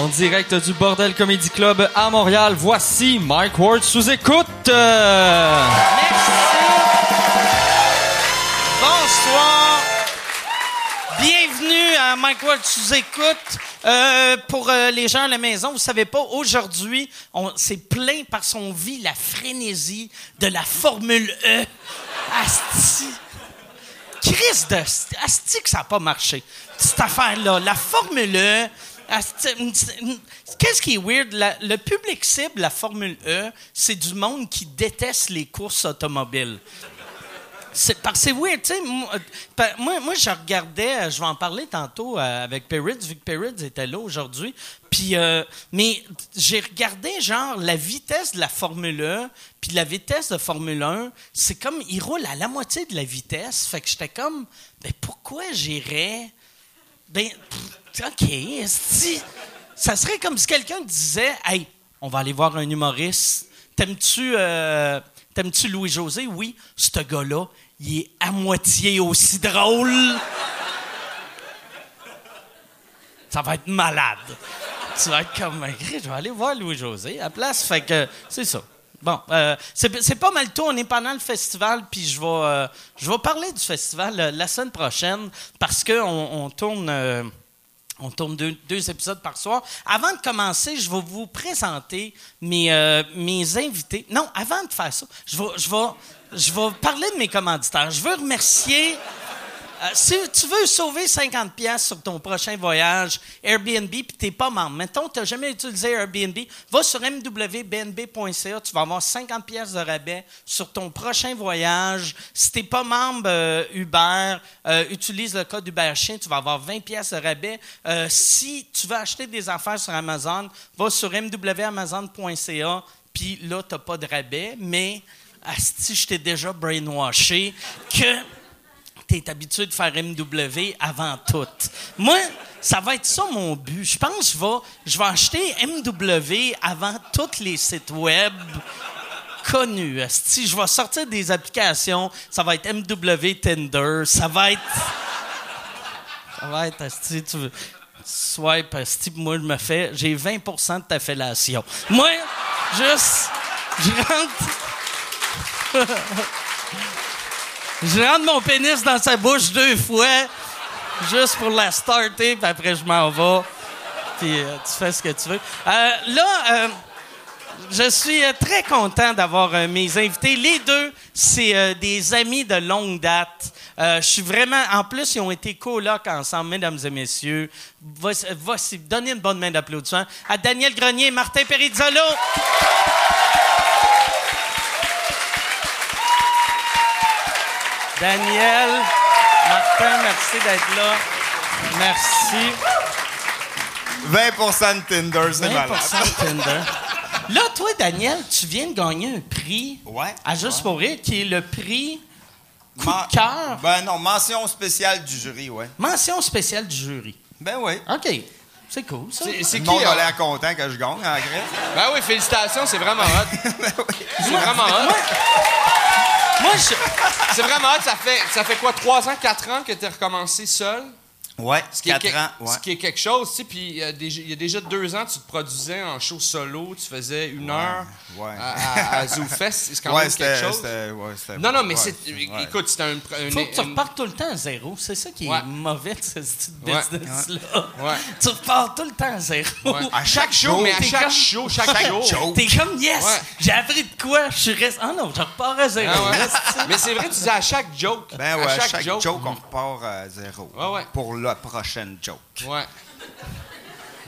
En direct du Bordel Comedy Club à Montréal, voici Mike Ward sous écoute. Merci. Bonsoir. Bienvenue à Mike Ward sous écoute. Euh, pour euh, les gens à la maison, vous savez pas, aujourd'hui, on s'est plaint parce qu'on vit la frénésie de la Formule E. Asti. Chris de Asti que ça n'a pas marché. Cette affaire-là, la Formule E. Asti- Qu'est-ce qui est weird? Le public cible, la Formule E, c'est du monde qui déteste les courses automobiles. C'est parce que weird, tu sais. Moi, je regardais, euh, je vais en parler tantôt euh, avec Perrids, vu que Perrids était là aujourd'hui. Puis, euh, mais j'ai regardé, genre, la vitesse de la Formule 1, puis la vitesse de Formule 1, c'est comme, il roule à la moitié de la vitesse. Fait que j'étais comme, ben pourquoi j'irais? Ben, OK, esti. Ça serait comme si quelqu'un disait, hey, on va aller voir un humoriste. T'aimes-tu euh, t'aimes-tu Louis-José? Oui, ce gars-là, il est à moitié aussi drôle. Ça va être malade. Tu vas être comme, je vais aller voir Louis-José à la place. Fait que, c'est ça. Bon, euh, c'est pas mal tout. On est pendant le festival, puis je vais, euh, je vais parler du festival la semaine prochaine parce qu'on on tourne. On tourne deux, deux épisodes par soir. Avant de commencer, je vais vous présenter mes, euh, mes invités. Non, avant de faire ça, je vais, je, vais, je vais parler de mes commanditaires. Je veux remercier. Euh, si tu veux sauver 50 pièces sur ton prochain voyage Airbnb puis t'es pas membre, mettons tu n'as jamais utilisé Airbnb, va sur mwbnb.ca, tu vas avoir 50 pièces de rabais sur ton prochain voyage. Si t'es pas membre euh, Uber, euh, utilise le code Uber Chien, tu vas avoir 20 pièces de rabais. Si tu veux acheter des affaires sur Amazon, va sur mwamazon.ca, puis là t'as pas de rabais, mais asti, je t'ai déjà brainwashé que tu es habitué de faire MW avant tout. Moi, ça va être ça mon but. Je pense que je vais, je vais acheter MW avant tous les sites web connus. Si je vais sortir des applications, ça va être MW Tinder, ça va être ça va être asti, tu veux swipe asti, moi je me fais j'ai 20% de ta fellation. Moi juste je rentre je rentre mon pénis dans sa bouche deux fois, juste pour la starter, puis après je m'en vais. Puis euh, tu fais ce que tu veux. Euh, là, euh, je suis très content d'avoir mes invités. Les deux, c'est des amis de longue date. Je suis vraiment. En plus, ils ont été colocs ensemble, mesdames et messieurs. Voici, donnez une bonne main d'applaudissement à Daniel Grenier et Martin Perizzolo. Daniel, Martin, merci d'être là. Merci. 20 de Tinder, c'est 20 malade. de Tinder. Là, toi, Daniel, tu viens de gagner un prix Ouais. à Juste pour rire, qui est le prix Coup de cœur, Ben non, mention spéciale du jury, ouais. mention spéciale du jury. Ben oui. OK. C'est cool, ça. C'est- C'est Le qui? monde a euh, l'air content que je gagne, en vrai. Ben oui, félicitations, c'est vraiment hot. Ben oui. C'est vraiment hot. Moi, je... C'est vraiment hot. Ça fait, ça fait quoi, 3 ans, 4 ans que tu as recommencé seul? Ouais, Ce qui, est 4 que- ans, ouais. ce qui est quelque chose, tu sais. Puis il y a déjà- il y a déjà 2 ans, tu te produisais en show solo. Tu faisais une heure ouais. à, à, à ZooFest. C'est quand Ouais, même quelque c'était... chose. Non, non, mais ouais, c'est. ouais. Écoute, c'était un. un- Faut que tu repartes tout le temps à zéro. C'est ça qui est mauvais de ce business-là. Ouais. Tu repars tout le temps à zéro. Ouais. À chaque show, mais à chaque comme- show, chaque show. show. T'es comme, yes, Ouais. j'ai appris de quoi? Je suis resté... Ah non, je repars à zéro. Ah Mais c'est vrai, tu disais à chaque joke. Ben ouais, à chaque, joke. on repart à zéro. Ouais. La prochaine joke. Ouais.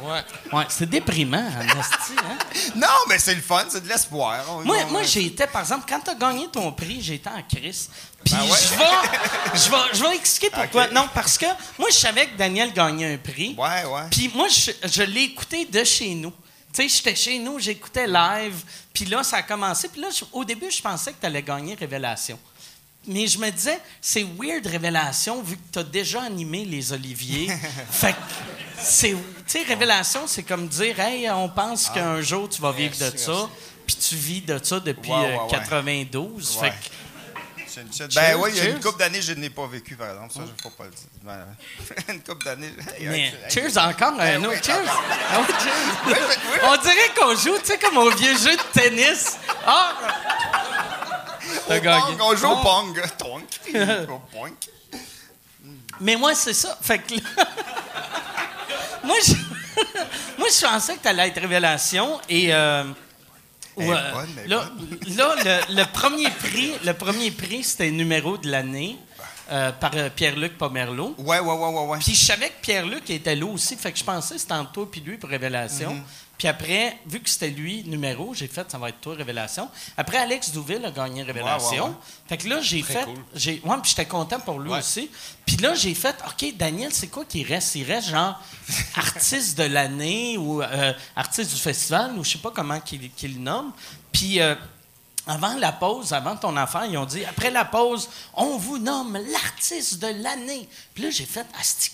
Ouais. Ouais, c'est déprimant, en esti, hein? Non, mais c'est le fun, c'est de l'espoir. Moi, on- moi j'ai été, par exemple, quand tu as gagné ton prix, j'étais en crise. Puis Ben ouais. je vais, je vais, je vais expliquer pourquoi. Ok. Non, parce que moi, je savais que Daniel gagnait un prix. Ouais, ouais. Puis moi, je, je l'ai écouté de chez nous. Tu sais, j'étais chez nous, j'écoutais live. Puis là, ça a commencé. Puis là, je- au début, je pensais que tu allais gagner Révélation. Mais je me disais, c'est weird Révélation vu que tu as déjà animé les Oliviers. fait que c'est. Tu sais, Révélation, c'est comme dire, hey, on pense qu'un jour tu vas vivre de ça. Puis tu vis de ça depuis Ouais, ouais, euh, ouais. 92. Ouais. Fait que. Cheers, Ben oui, il y a cheers. une couple d'années, je n'ai pas vécu, par exemple. Ça, je ne faut pas le dire. Ben, une couple d'années. Mais cheers encore un oui, autre. Cheers. Ah oui, cheers. On dirait qu'on joue, tu sais, comme au vieux jeu de tennis. Ah! T'as gagné. on joue au Ah. pong. Tonk. Au pong. Mais moi, c'est ça. Fait que là, moi, je... moi, je pensais que t'allais être révélation et. euh, ouais, bonne, là, là, le, le premier prix, le premier prix, c'était numéro de l'année euh, par euh, Pierre-Luc Pomerleau. Ouais, ouais, ouais, ouais, ouais. Puis je savais que Pierre-Luc était là aussi, fait que je pensais que c'était entre toi puis lui pour Révélation. Mhm. Puis après, vu que c'était lui numéro, j'ai fait ça va être toi Révélation. Après Alex Douville a gagné Révélation. Ouais, ouais, ouais. Fait que là j'ai fait cool. j'ai ouais, puis j'étais content pour lui aussi. Puis là j'ai fait OK, Daniel, c'est quoi qui reste? Il reste genre artiste de l'année ou euh, artiste du festival ou je sais pas comment qu'il qu'il le nomme. Puis euh, avant la pause, avant ton affaire, ils ont dit après la pause, on vous nomme l'artiste de l'année. Puis là, j'ai fait Astic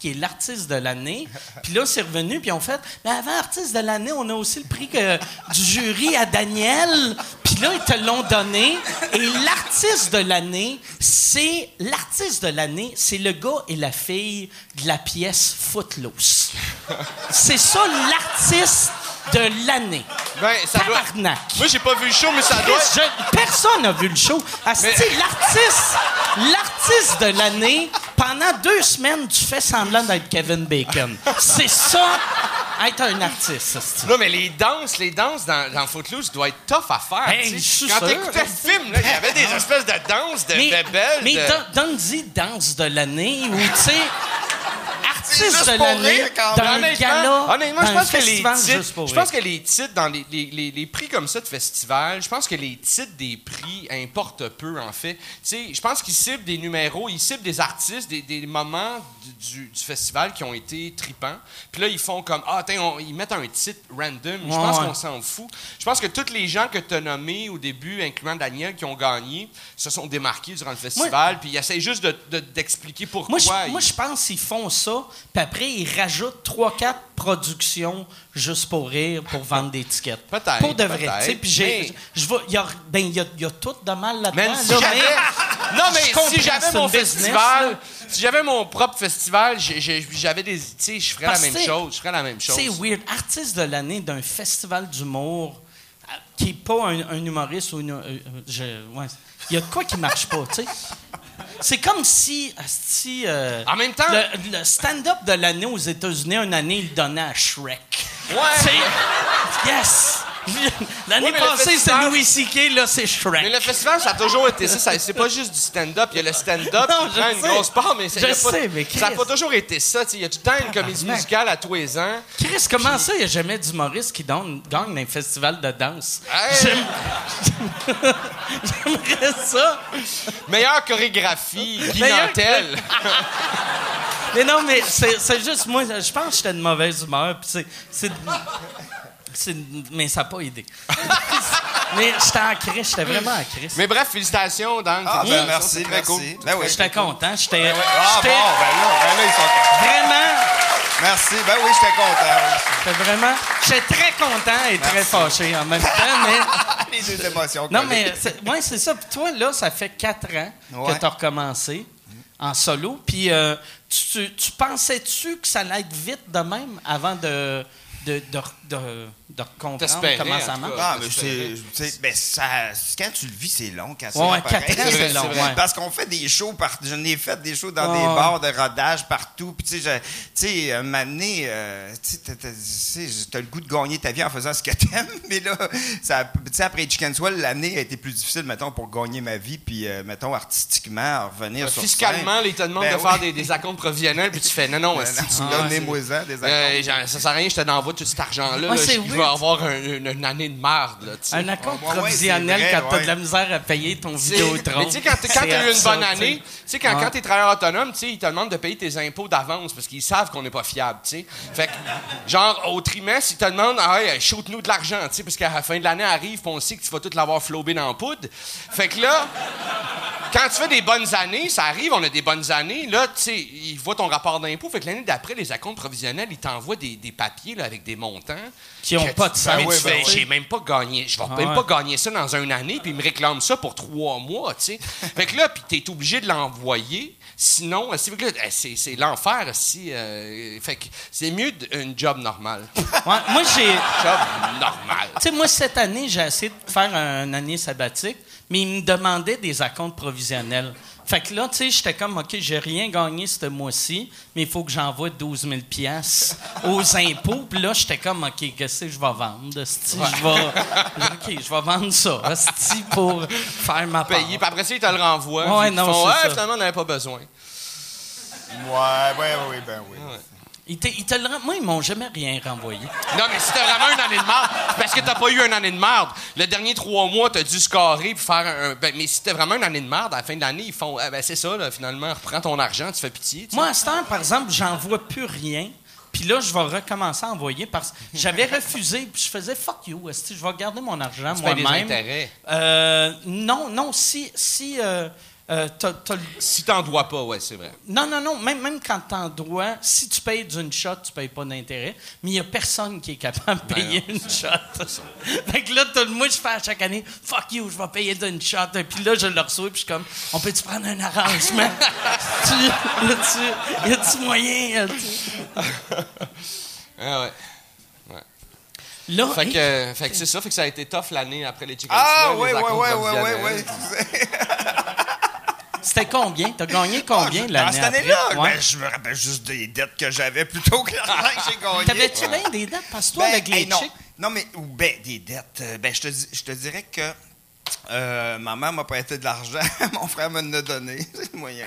qui est l'artiste de l'année. Puis là, c'est revenu, puis ils ont fait mais avant artiste de l'année, on a aussi le prix que- du jury à Daniel. Puis là, ils te l'ont donné. Et l'artiste de l'année, c'est l'artiste de l'année, c'est le gars et la fille de la pièce Footloose. C'est ça l'artiste de l'année. Ben, ça doit. Moi, j'ai pas vu le show, mais ça. Chris, je- personne n'a vu le show. Asti, l'artiste, l'artiste de l'année, pendant deux semaines, tu fais semblant d'être Kevin Bacon. C'est ça, être un artiste. Non, mais les danses, les danses dans, dans Footloose doivent être tough à faire. Suis Quand t'écoutais le film, il y avait des espèces de danses de Mais, bébelles. mais de- donne-y danse de l'année ou, tu sais, artiste de l'année rire, quand dans même. un Honnêtement, gala, honnêtement, je pense que les festival titres, je pense que les titres dans les, les- les- les prix comme ça de festival, je pense que les titres des prix importent peu en fait. Tu sais, je pense qu'ils ciblent des numéros, ils ciblent des artistes, des, des moments du, du- festival qui ont été tripants. Puis là, ils font comme ah, tiens, on- ils mettent un titre random. je pense ouais. qu'on s'en fout. Je pense que tous les gens que tu as nommés au début, incluant Daniel, qui ont gagné, se sont démarqués durant le festival. Puis ils essayent juste de- de- d'expliquer pourquoi. Moi, je, ils- moi, je pense qu'ils font ça, puis après, ils rajoutent 3-4 productions juste pour rire, pour vendre des tickets. Peut-être, Pour de vrai. peut-être, tu sais, Puis j'ai- je il y a, ben, il y a, il y a tout de mal là-dedans. Man, si là, j'avais- mais- non, mais si j'avais mon business, festival, là. si j'avais mon propre festival, j'avais des. Tu sais, je ferais la même chose. Je ferais la même chose. C'est weird. Artiste de l'année d'un festival d'humour euh, qui n'est pas un, un humoriste ou une. euh, euh, je- ouais. Il y a de quoi qui marche pas, tu sais. C'est comme si. asti, euh, En même temps- Le, le stand-up de l'année aux États-Unis, une année, il donnait à Shrek. Ouais. Yes! L'année Ouais, mais passée, c'est Louis C.K., là, c'est Mais Shrek. le festival, ça a toujours été ça. ça- C'est pas juste du stand-up. Il y a le stand-up qui prend une sais. grosse part, mais Je a pas- sais, mais ça n'a Chris. pas toujours été ça. sais. Il y a tout le temps une comédie musicale à tous les ans. Chris, comment ça, il n'y a jamais d'humoriste qui donne- gagne dans un festival de danse? Hey! J'aime- J'aimerais ça. Meilleure chorégraphie, Guy Meilleure- Nantel. Mais non, mais c'est juste, moi, je pense que j'étais de mauvaise humeur. c'est- mais ça n'a pas aidé. mais j'étais en crise, j'étais vraiment en crise. Mais bref, félicitations, Dan. Ah, ben merci, très merci. cool. Ben oui. J'étais content, j'étais Ah bon, ben là, ben là, ils sont contents. vraiment, Merci. Ben oui, j'étais content. j'étais vraiment, j'étais très content et très fâché en même temps, mais... Les deux émotions. Non, mais c'est ouais, c'est ça. Puis toi, là, ça fait quatre ans Ouais. que tu as recommencé en solo. Puis euh, tu, tu- tu pensais-tu que ça allait être vite de même avant de, de, de, de, de comprendre comment en ça marche? Ah, mais J'espérais. c'est. c'est- Ben, ça, quand tu le vis, c'est long. Quand c'est Ouais, long, ouais, pareil. quatre ans, c'est c'est long. vrai. ouais. Parce qu'on fait des shows, par... je n'ai fait des shows dans Ouais, des bars de rodage partout. Puis, tu sais, tu sais, un moment donné, euh, tu sais, t'as- t'as- tu sais, t'as le goût de gagner ta vie en faisant ce que t'aimes. Mais là, ça- tu sais, après Chicken Swell, l'année a été plus difficile, mettons, pour gagner ma vie. Puis, euh, mettons, artistiquement, revenir sur Fiscalement, scène. ils te demandent Ben de oui. faire des, des acomptes provisionnels, puis tu fais non, non, Ben non, tu me donnes donnez c'est- moi ça, des Euh, accords. genre, ça sert à rien, je te tout cet argent-là. Ouais, là, c'est je je vais weird. avoir un- une, une année de merde. Là. Un accord Ouais, provisionnel vrai, quand t'as de la misère à payer ton vidéotron. Mais tu sais, quand tu as eu une absurde, bonne année, tu sais, quand, quand tu es travailleur autonome, tu sais, ils te demandent de payer tes impôts d'avance parce qu'ils savent qu'on n'est pas fiable, tu sais. Fait que, genre, au trimestre, ils te demandent, ah, ouais, shoot-nous de l'argent, tu sais, parce qu'à la fin de l'année arrive, on sait que tu vas tout l'avoir flobé dans la poudre. Fait que là, quand tu fais des bonnes années, ça arrive, on a des bonnes années, là, tu sais, ils voient ton rapport d'impôt. Fait que l'année d'après, les acomptes provisionnels, ils t'envoient des, des papiers là, avec des montants Qui ont n'ont pas de sens. Mais ouais, ben j'ai même pas gagné. Je vais Ah même ouais. pas gagner ça dans une année, puis ils me réclament ça pour trois mois, tu sais. fait que là, puis t'es obligé de l'envoyer. Sinon, c'est c'est l'enfer si. euh, fait que c'est mieux d'un job normal. Ouais, moi, j'ai. job normal. Tu sais, moi, cette année, j'ai essayé de faire une année sabbatique, mais ils me demandaient des acomptes provisionnels. Fait que là, tu sais, j'étais comme, OK, j'ai rien gagné ce mois-ci, mais il faut que j'envoie 12 000 piastres aux impôts. Puis là, j'étais comme, OK, qu'est-ce que je vais vendre? Je vais... OK, je vais vendre ça, pour faire ma part. Payé, puis après ça, ils te le renvoient. Ouais, non, font, ouais, ça. finalement, on n'avait pas besoin. Ouais, ouais, oui, ben oui. Ils te- ils te le Moi, ils m'ont jamais rien renvoyé. Non, mais si t'as vraiment une année de merde, parce que t'as pas eu une année de merde. Le dernier trois mois, t'as dû scorer puis faire un. ben, mais si t'as vraiment une année de merde, à la fin de l'année, ils font. Ah, ben, c'est ça, là, finalement, reprends ton argent, tu fais pitié. tu. Moi, à ce temps, par exemple, j'en vois plus rien. Puis là, je vais recommencer à envoyer parce que j'avais refusé. Puis je faisais fuck you. je vais garder mon argent moi-même. Euh, non, non, si. si euh, euh, t'as- t'as Si t'en dois pas, ouais, c'est vrai. non, non, non. Même, même quand t'en dois, si tu payes d'une shot, tu payes pas d'intérêt. Mais il n'y a personne qui est capable de payer une shot. fait que là, tout- moi, je fais à chaque année, fuck you, je vais payer d'une shot. Et puis là, je le reçois, puis je suis comme, on peut-tu prendre un arrangement? tu, y a-tu moyen? tu- Ah, ouais. Là, Fait que, euh, fait que c'est ça, fait que ça a été tough l'année après les Chicken Ah, ouais, ouais, ouais, ouais, ouais, provisionnels. ouais. C'était combien? T'as gagné combien Ah, l'année Dans cette année-là? Ouais. ben, je me rappelle juste des dettes que j'avais plutôt que l'argent que j'ai gagné. T'avais-tu bien des dettes? Parce que toi, Ben, avec les hey, non. Non, mais ben, des dettes. euh, Ben, je te, je te dirais que euh, ma mère m'a prêté de l'argent, mon frère me l'a donné. C'est le moyen.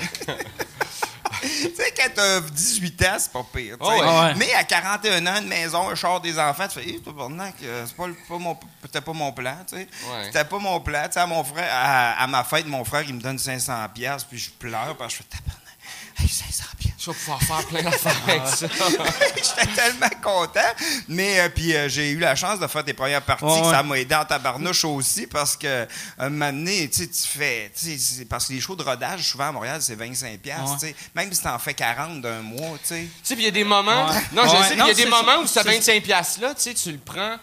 Tu sais, quand t'as 18 ans, c'est pas pire. Oh, ouais. Mais à 41 ans, une maison, un char, des enfants, tu fais, hé, tabarnak, euh, c'est pas, mon, c'était pas mon plan, tu sais. Ouais. C'était pas mon plan. Tu sais, à mon frère, à, à ma fête, mon frère, il me donne 500$, piastres, puis je pleure, parce que je fais, tabarnak, hey, 500$. Je vais pouvoir faire plein d'affaires avec ça. J'étais tellement content. Mais euh, puis euh, j'ai eu la chance de faire tes premières parties. Ouais, que ouais. Ça m'a aidé en tabarnouche aussi parce que un moment donné, tu sais, tu fais. tu sais, c'est- Parce que les shows de rodage, souvent à Montréal, c'est 25$. piastres, Ouais. tu sais. Même si t'en fais 40 d'un mois, tu sais. Tu sais, puis il y a des moments. Ouais. Non, je sais, il y a des moments ça. où ce C'est- 25$ piastres-là, tu sais, tu le prends.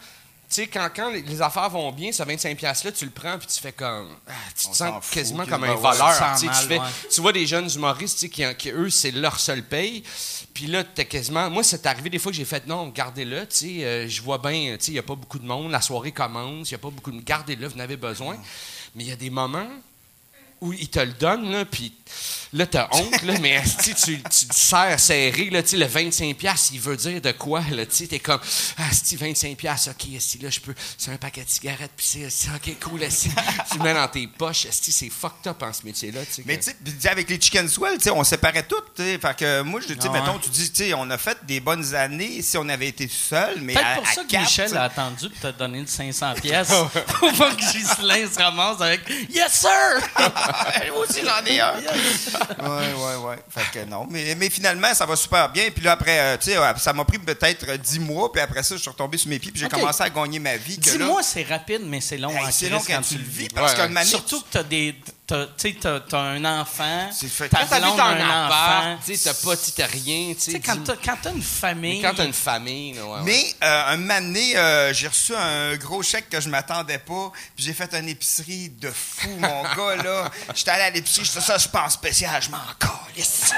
Sais, quand, quand les- les affaires vont bien, ce 25$ piastres-là, tu le prends puis tu fais comme. ah, tu te On s'en sens fout, quasiment comme un ouais, voleur. tu sais, fais- vois des jeunes humoristes tu sais, qui, qui, eux, c'est leur seul paye. Puis là, t'es quasiment. Moi, c'est arrivé des fois que j'ai fait non, gardez-le. Tu sais, euh, je vois bien, il n'y a pas beaucoup de monde. La soirée commence, il n'y a pas beaucoup de. Gardez-le, vous en avez besoin. Mais il y a des moments où ils te le donnent, là, puis là, t'as honte, là, mais tu, tu te serres serré, là, le 25$, piastres, il veut dire de quoi, là, tu t'es comme, ah, asti, 25$, piastres, ok, asti, là, je peux, c'est un paquet de cigarettes, puis c'est, asti, ok, cool, asti, tu le mets dans tes poches, asti, c'est fucked up en ce métier-là, tu sais. Mais tu sais, avec les Chicken Swell, tu sais, on séparait tout. tu sais. Fait que moi, je, tu sais, Ah ouais. mettons, tu dis, tu sais, on a fait des bonnes années si on avait été seul, mais Peut-être pour à ça que quatre, Michel a attendu de te donner le 500 pièces pour pas que Ghislain se ramasse avec « Yes, sir! Moi aussi, j'en ai un. Ouais, ouais, ouais. Fait que non. Mais, mais finalement, ça va super bien. Puis là, après, euh, tu sais, euh, ça m'a pris peut-être euh, 10 mois. Puis après ça, je suis retombé sur mes pieds. Puis j'ai commencé à gagner ma vie. que là- Dis-moi, c'est rapide, mais c'est long Hey, c'est long quand, quand tu le vis. Ouais, Parce ouais. donné, Surtout que t'as des... t'as- Tu sais, t'as t'as un enfant, fait- ta Quand t'habites blonde un appart, enfant. tu sais, t'as pas, tu sais, t'as rien, tu Tu sais. sais, quand t'as quand t'as une famille... Mais quand t'as une famille, là, ouais, ouais. Mais euh, un moment donné, euh, j'ai reçu un gros chèque que je m'attendais pas. Puis j'ai fait une épicerie de fou, mon gars, là. J'étais allé à l'épicerie, j'étais ça, je pense spécial, je m'en calisse.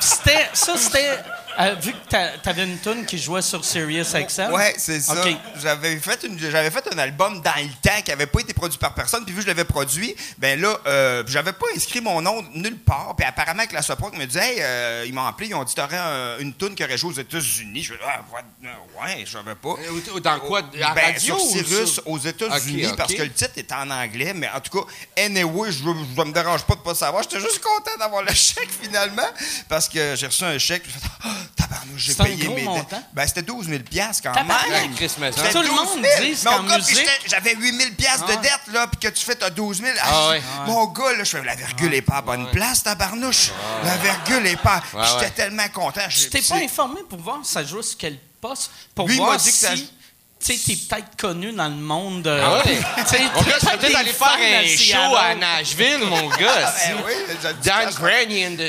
C'était, ça, c'était... euh, vu que t'a- t'avais une tune qui jouait sur Sirius XM. Ouais, c'est ça. J'avais fait une, j'avais fait un album dans le temps qui avait pas été produit par personne. Puis vu que je l'avais produit, ben là, euh, j'avais pas inscrit mon nom nulle part. Puis apparemment que la Soproc me disait, hey, euh, ils m'ont appelé, ils ont dit t'aurais un- une tune qui aurait joué aux États-Unis. Je fais ah, ouais, je savais pas. Euh, Dans quoi? À Ben, radio sur sur- aux États-Unis parce que le titre est en anglais, mais en tout cas, anyway, je, je me dérange pas de pas savoir. J'étais juste content d'avoir le chèque finalement parce que j'ai reçu un chèque. puis ah, tabarnouche, j'ai C'est payé mes dettes. Ben, c'était 12 000 piastres quand même. Maison. C'était Tout le 12 monde 000. dit gars, puis musique- J'avais 8 000 piastres Ah. de dette, là, puis que tu fais, t'as 12 000. Ah Ah. Mon gars, là, je fais, la virgule est pas à bonne place, tabarnouche. La virgule est pas. J'étais tellement content. Tu t'es pas informé pour voir si ça joue sur quel poste? Pour voir si... Tu sais, t'es peut-être connu dans le monde. euh, Ah ouais? Mon gars, peux peut-être aller faire un show à Nashville, mon gars. si. Ben oui,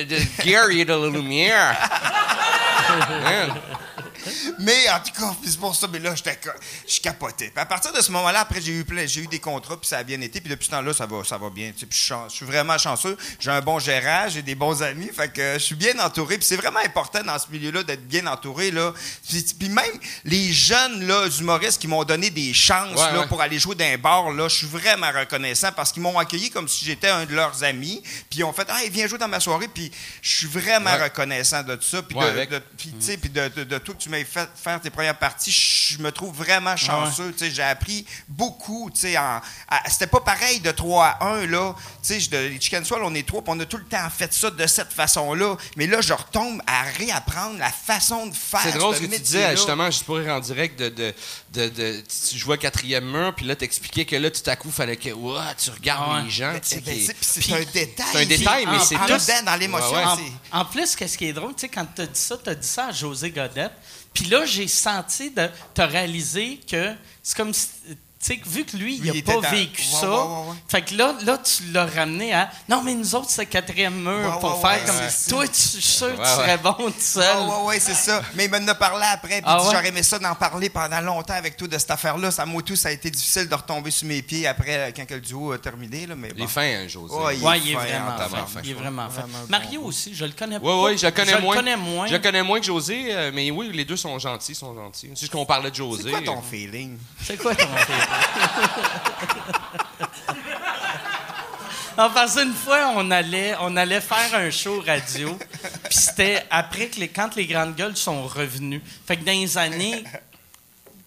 the Gary de la Lumière. Man. Mais en tout cas, c'est pour ça. Mais là, je capotais. Puis à partir de ce moment-là, après, j'ai eu, plein- j'ai eu des contrats, puis ça a bien été. Puis depuis ce temps-là, ça va, ça va bien. Puis je suis chan- je suis vraiment chanceux. J'ai un bon gérant, j'ai des bons amis. Fait que je suis bien entouré. Puis c'est vraiment important dans ce milieu-là d'être bien entouré. Là. Puis, puis même les jeunes là, humoristes qui m'ont donné des chances Ouais, là, ouais. pour aller jouer dans un bar, là, je suis vraiment reconnaissant parce qu'ils m'ont accueilli comme si j'étais un de leurs amis. Puis ils ont fait Ah, viens jouer dans ma soirée. Puis je suis vraiment Ouais. reconnaissant de ça. Puis Ouais, de, avec. de- puis, tu sais, puis de, de- de tout que tu fait faire tes premières parties, je me trouve vraiment chanceux. Tu sais, J'ai appris beaucoup. tu sais, en- à- C'était pas pareil de 3 à 1. Là. Tu sais, je- de- les Chicken Swell, on est trois, puis on a tout le temps fait ça de cette façon-là. Mais là, je retombe à réapprendre la façon de faire. C'est drôle ce que tu disais, justement, juste pour rire en direct, de, de, de, de- tu jouais quatrième mur, puis là, t'expliquais que là, tout à coup, fallait que tu regardes ouais. les gens. Ben, tu sais, ben, qui- c'est- un détail. c'est un détail, mais en- c'est tout- dans l'émotion. Ouais, ouais. en plus, qu'est-ce qui est drôle, tu sais, quand tu as dit ça, tu as dit ça à José Godette. Puis là, j'ai senti de te réaliser que c'est comme si. Tu sais, vu que lui, Lui, il n'a pas vécu Ouais, ça. ouais, ouais, ouais. Fait que là, là, tu l'as ramené à. Non, mais nous autres, c'est quatrième mur Ouais, pour ouais, faire ouais, comme. Toi, tu, je suis sûr que tu serais bon tout seul. Ouais, ouais, c'est ça. Mais il m'en a parlé après. Puis Ah j'aurais aimé ça d'en parler pendant longtemps avec toi de cette affaire-là. Ça, moi, tout, ça a été difficile de retomber sur mes pieds après, euh, quand que le duo a terminé. Là, mais Il est fin, hein, José. Ouais, Ouais, il est fin, vraiment fin. tabarnak. Il est vraiment fin. Mario aussi, je le connais pas. Oui, oui, je le connais je moins. le connais moins. Je le connais moins que José, euh, mais oui, les deux sont gentils, sont gentils. C'est juste qu'on parlait de José. C'est quoi ton feeling? C'est quoi ton fait? Non, parce qu'une fois, on allait, on allait faire un show radio, puis c'était après que les, quand les grandes gueules sont revenus. Fait que dans les années, tu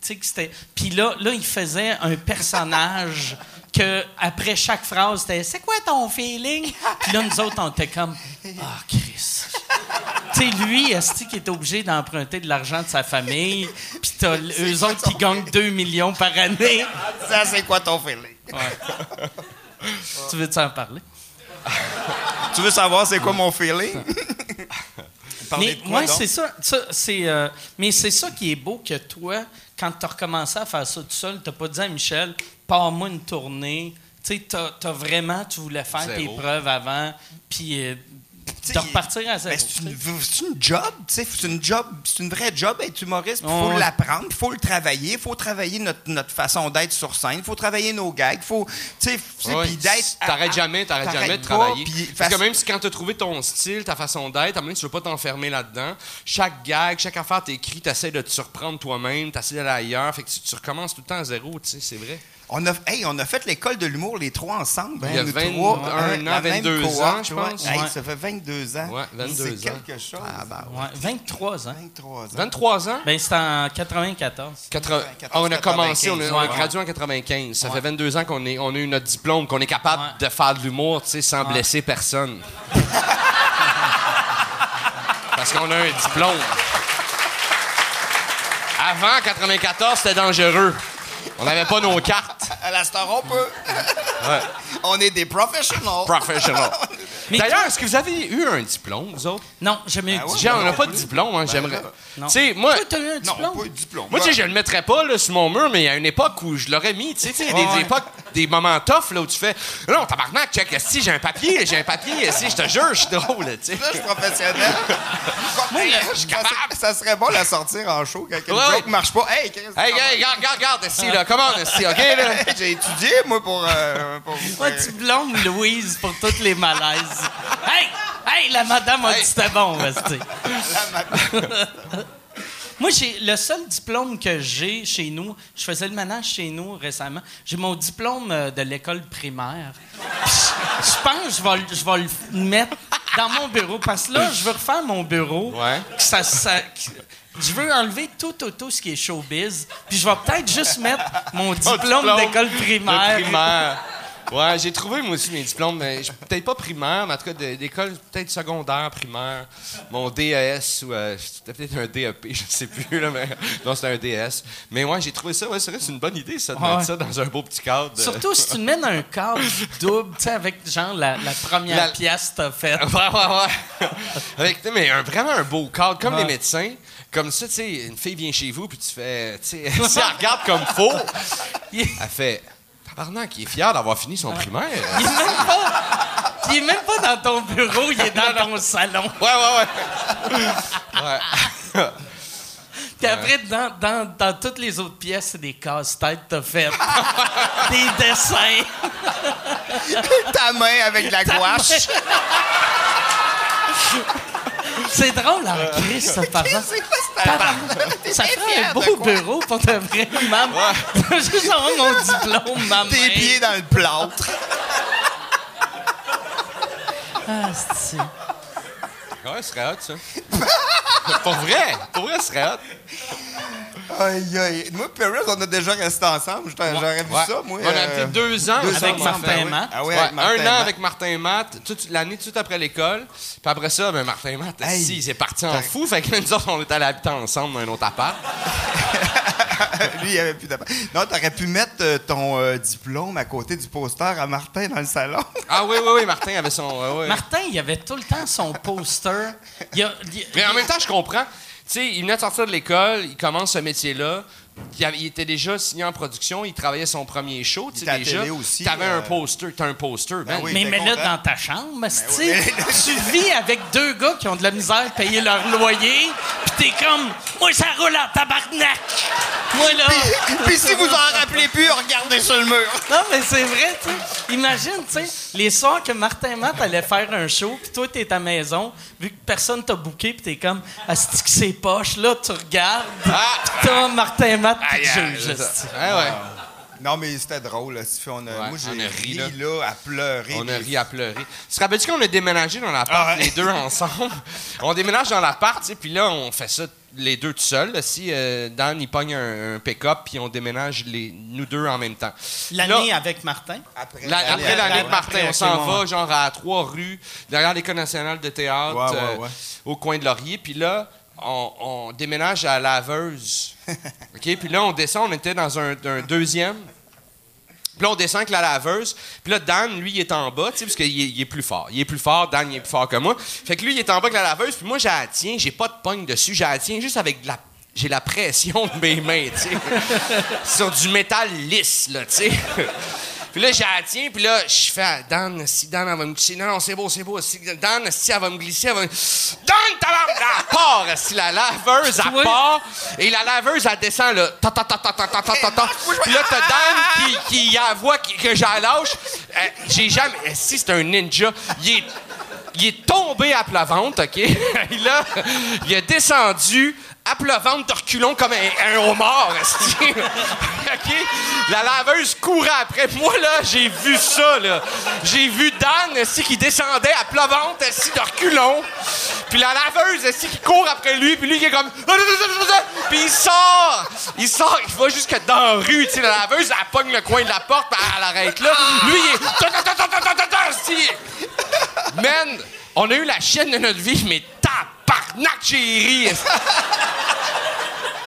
sais c'était... Puis là, il faisait un personnage que après chaque phrase, c'était « C'est quoi ton feeling? » Puis là, nous autres, on était comme « Ah, Chris! » Tu sais, lui, est qui est obligé d'emprunter de l'argent de sa famille, puis t'as eux autres qui gagnent 2 millions par année. Ça, c'est quoi ton feeling? Tu veux-tu en parler? Tu veux savoir c'est quoi mon feeling? Mais moi, c'est ça. ça, c'est, euh, mais c'est ça qui est beau que toi, quand tu as recommencé à faire ça tout seul, tu pas dit à Michel, pars-moi une tournée. Tu sais, t'as- vraiment, tu voulais faire Zéro. tes preuves avant, puis euh, de repartir à zéro. ben, c'est une, une job, tu sais, c'est une job, c'est une vraie job être humoriste. Il faut l'apprendre, il faut le travailler, il faut travailler notre, notre façon d'être sur scène, il faut travailler nos gags, il faut, tu puis d'être. T'arrêtes jamais, t'arrêtes jamais de pas, travailler. Parce que même si quand t'as trouvé ton style, ta façon d'être, à un moment tu veux pas t'enfermer là-dedans. Chaque gag, chaque affaire t'écrit, t'essaies de te surprendre toi-même, t'essaies d'aller ailleurs. Fait que tu, tu recommences tout le temps à zéro, tu sais, c'est vrai. On a, hey, on a fait l'école de l'humour les trois ensemble. Il y a nous 21 trois, ans, hein, la même 22 cohorte, ans, je ouais. pense. Hey, Ouais. ça fait 22 ans. Ouais, 22 C'est ans. quelque chose. Ah, bah, Ouais, 23 ans. 23 ans. 23 ans? Ben, c'était en 94. 80 14, Ah, on a commencé, on a, on a ouais. gradué en 95. Ça Ouais. fait 22 ans qu'on est- on a eu notre diplôme, qu'on est capable Ouais. de faire de l'humour, tu sais, sans Ouais. blesser personne. Parce qu'on a un diplôme. Avant 94, c'était dangereux. On n'avait pas nos cartes. À la star, on peut. on est des professionnels. Professional. Mais D'ailleurs, est-ce que vous avez eu un diplôme, vous autres? Non, jamais eu de ouais? diplôme. Genre, on n'a pas de diplôme, hein, j'aimerais. Non. Tu sais, moi. Toi, t'as eu un non, diplôme? pas de diplôme. Moi, tu sais, je le mettrais pas là, sur mon mur, mais il y a une époque où je l'aurais mis. Tu sais, tu sais, il y a des époques, des moments tough là, où tu fais Non, tabarnak, check, si j'ai un papier, j'ai un papier, si je te jure, je suis drôle. tu sais. Là, je suis professionnel. Je suis ça, capable. ça serait bon de la sortir en show quand une Ouais, ouais. marche pas. Hey, Chris, Hey, hey, regarde, regarde, regarde, ici, là, comment, ici, OK, là? J'ai étudié, moi, pour. euh, pour Moi, tu blâmes Louise pour toutes les malaises. Hey! Hey, la madame a dit c'était bon, Rusty. la- Moi, j'ai le seul diplôme que j'ai chez nous, je faisais le ménage chez nous récemment, j'ai mon diplôme euh, de l'école primaire. Puis Je je pense que je vais, le- je vais le mettre dans mon bureau parce que là, je veux refaire mon bureau. Ouais. Que ça- ça- que- je veux enlever tout, tout, tout ce qui est showbiz. Puis je vais peut-être juste mettre mon diplôme, diplôme d'école primaire. Ouais, j'ai trouvé moi aussi mes diplômes, mais je- peut-être pas primaire, mais en tout cas d'école, peut-être secondaire, primaire. Mon DES ou euh, c'était peut-être un DEP, je sais plus là, mais non c'était un DS. Mais ouais, j'ai trouvé ça, ouais, c'est vrai, c'est une bonne idée ça de Ouais. mettre ça dans un beau petit cadre. Surtout si tu le mets dans un cadre double, tu sais, avec genre la, la première La- pièce que t'as faite. Ouais, ouais, ouais. Avec, mais un, vraiment un beau cadre, comme Ouais. les médecins. Comme ça, tu sais, une fille vient chez vous, puis tu fais, tu sais, si elle regarde comme faux, elle fait, tabarnak, il est fier d'avoir fini son primaire. il est même pas, il est même pas dans ton bureau, il est dans ton salon. Ouais, ouais, ouais. ouais. Puis après, dans, dans, dans toutes les autres pièces, c'est des casse-têtes que t'as fait. des dessins. Ta main avec de la gouache. C'est drôle en crise, ça, par exemple. Ça fier un beau bureau pour de vrai, maman. Juste avoir mon diplôme, maman. Tes pieds dans le plâtre. Ah, c'est... Ouais, ce serait hot, ça. pour vrai, pour vrai, ce serait hot. Aïe, aïe. Moi, Paris, on a déjà resté ensemble. J'aurais vu Ouais. ça, moi. On a euh, été deux ans deux avec ans, Martin. Matt. Ah Ouais, avec Martin un an Matt. avec Martin et Matt, toute l'année tout de suite après l'école. Puis après ça, ben Martin et Matt, Hey. si, c'est parti en fou. Fait que nous autres, on est allés habiter ensemble dans un autre appart. Lui, il avait plus d'appart. Non, t'aurais pu mettre euh, ton euh, diplôme à côté du poster à Martin dans le salon. Ah oui, oui, oui, Martin avait son. Martin, il avait tout le temps son poster. Il a- il Mais en même temps, je comprends. Sais, il venait de sortir de l'école, il commence ce métier-là. Il, avait- il était déjà signé en production, il travaillait son premier show. Tu sais, déjà. aussi, T'avais euh, un poster, t'as un poster, ben. oui. mais mais là, dans ta chambre, oui. tu vis avec deux gars qui ont de la misère à payer leur loyer, puis t'es comme, moi, ça roule en tabarnak. Moi, là. Puis si vous en rappelez plus, regardez sur le mur. Non, mais c'est vrai, tu sais. Imagine, tu sais, les soirs que Martin Matt allait faire un show, puis toi, t'es à ta maison, vu que personne t'a booké, puis t'es comme, asti que c'est poche, là, tu regardes, Ah! pis t'as Martin Matt qui. Ouais, ouais. Non, mais c'était drôle. Là, on a, Ouais, moi, j'ai ri, là. là. à pleurer. On a ri à pleurer. Tu te rappelles-tu qu'on a déménagé dans l'appart, Ah ouais. les deux ensemble? On déménage dans l'appart, tu sais, puis là, on fait ça les deux tout seuls. Si euh, Dan, il pogne un, un pick-up, puis on déménage les, nous deux en même temps. L'année avec Martin? Après, La- l'année après, Martin, on s'en va genre à trois rues, derrière l'École nationale de théâtre, Ouais, ouais, euh, au coin de Laurier. Puis là, on, on déménage à Laveuse. OK? Puis là, on descend, on était dans un, un deuxième. Puis là, on descend avec la laveuse. Puis là, Dan, lui, il est en bas, tu sais, parce qu'il est, il est plus fort. Il est plus fort, Dan, il est plus fort que moi. Fait que lui, il est en bas avec la laveuse. Puis moi, j'ai la tiens, j'ai pas de pogne dessus. J'ai la tiens juste avec de la... J'ai la pression de mes mains, tu sais. Sur du métal lisse, là, tu sais. Là, j'ai la puis là, je fais Dan, si Dan, elle va me glisser. Non, non, c'est beau, c'est beau. Si, Dan, si elle va me glisser, elle va me. Dan, ta la part! Si la laveuse, elle part, et la laveuse, elle descend, là. Ta, ta, ta, ta, ta, ta, ta, ta. Puis là, t'as Dan qui, qui voit que j'en lâche. Euh, j'ai jamais. Eh, si c'est un ninja, il est, il est tombé à plat ventre, OK? et là, il est descendu ventre de reculons comme un, homard. OK? La laveuse courait après. Moi, là, j'ai vu ça, là. J'ai vu Dan, qui descendait à plat de reculons? Puis la laveuse, esti, qui court après lui, puis lui, qui est comme... Puis il sort! Il sort, il va jusque dans la rue, tu sais, la laveuse, elle pogne le coin de la porte, elle arrête là. Lui, il est... Man, on a eu la chienne de notre vie, mais tabarnak, j'ai ri.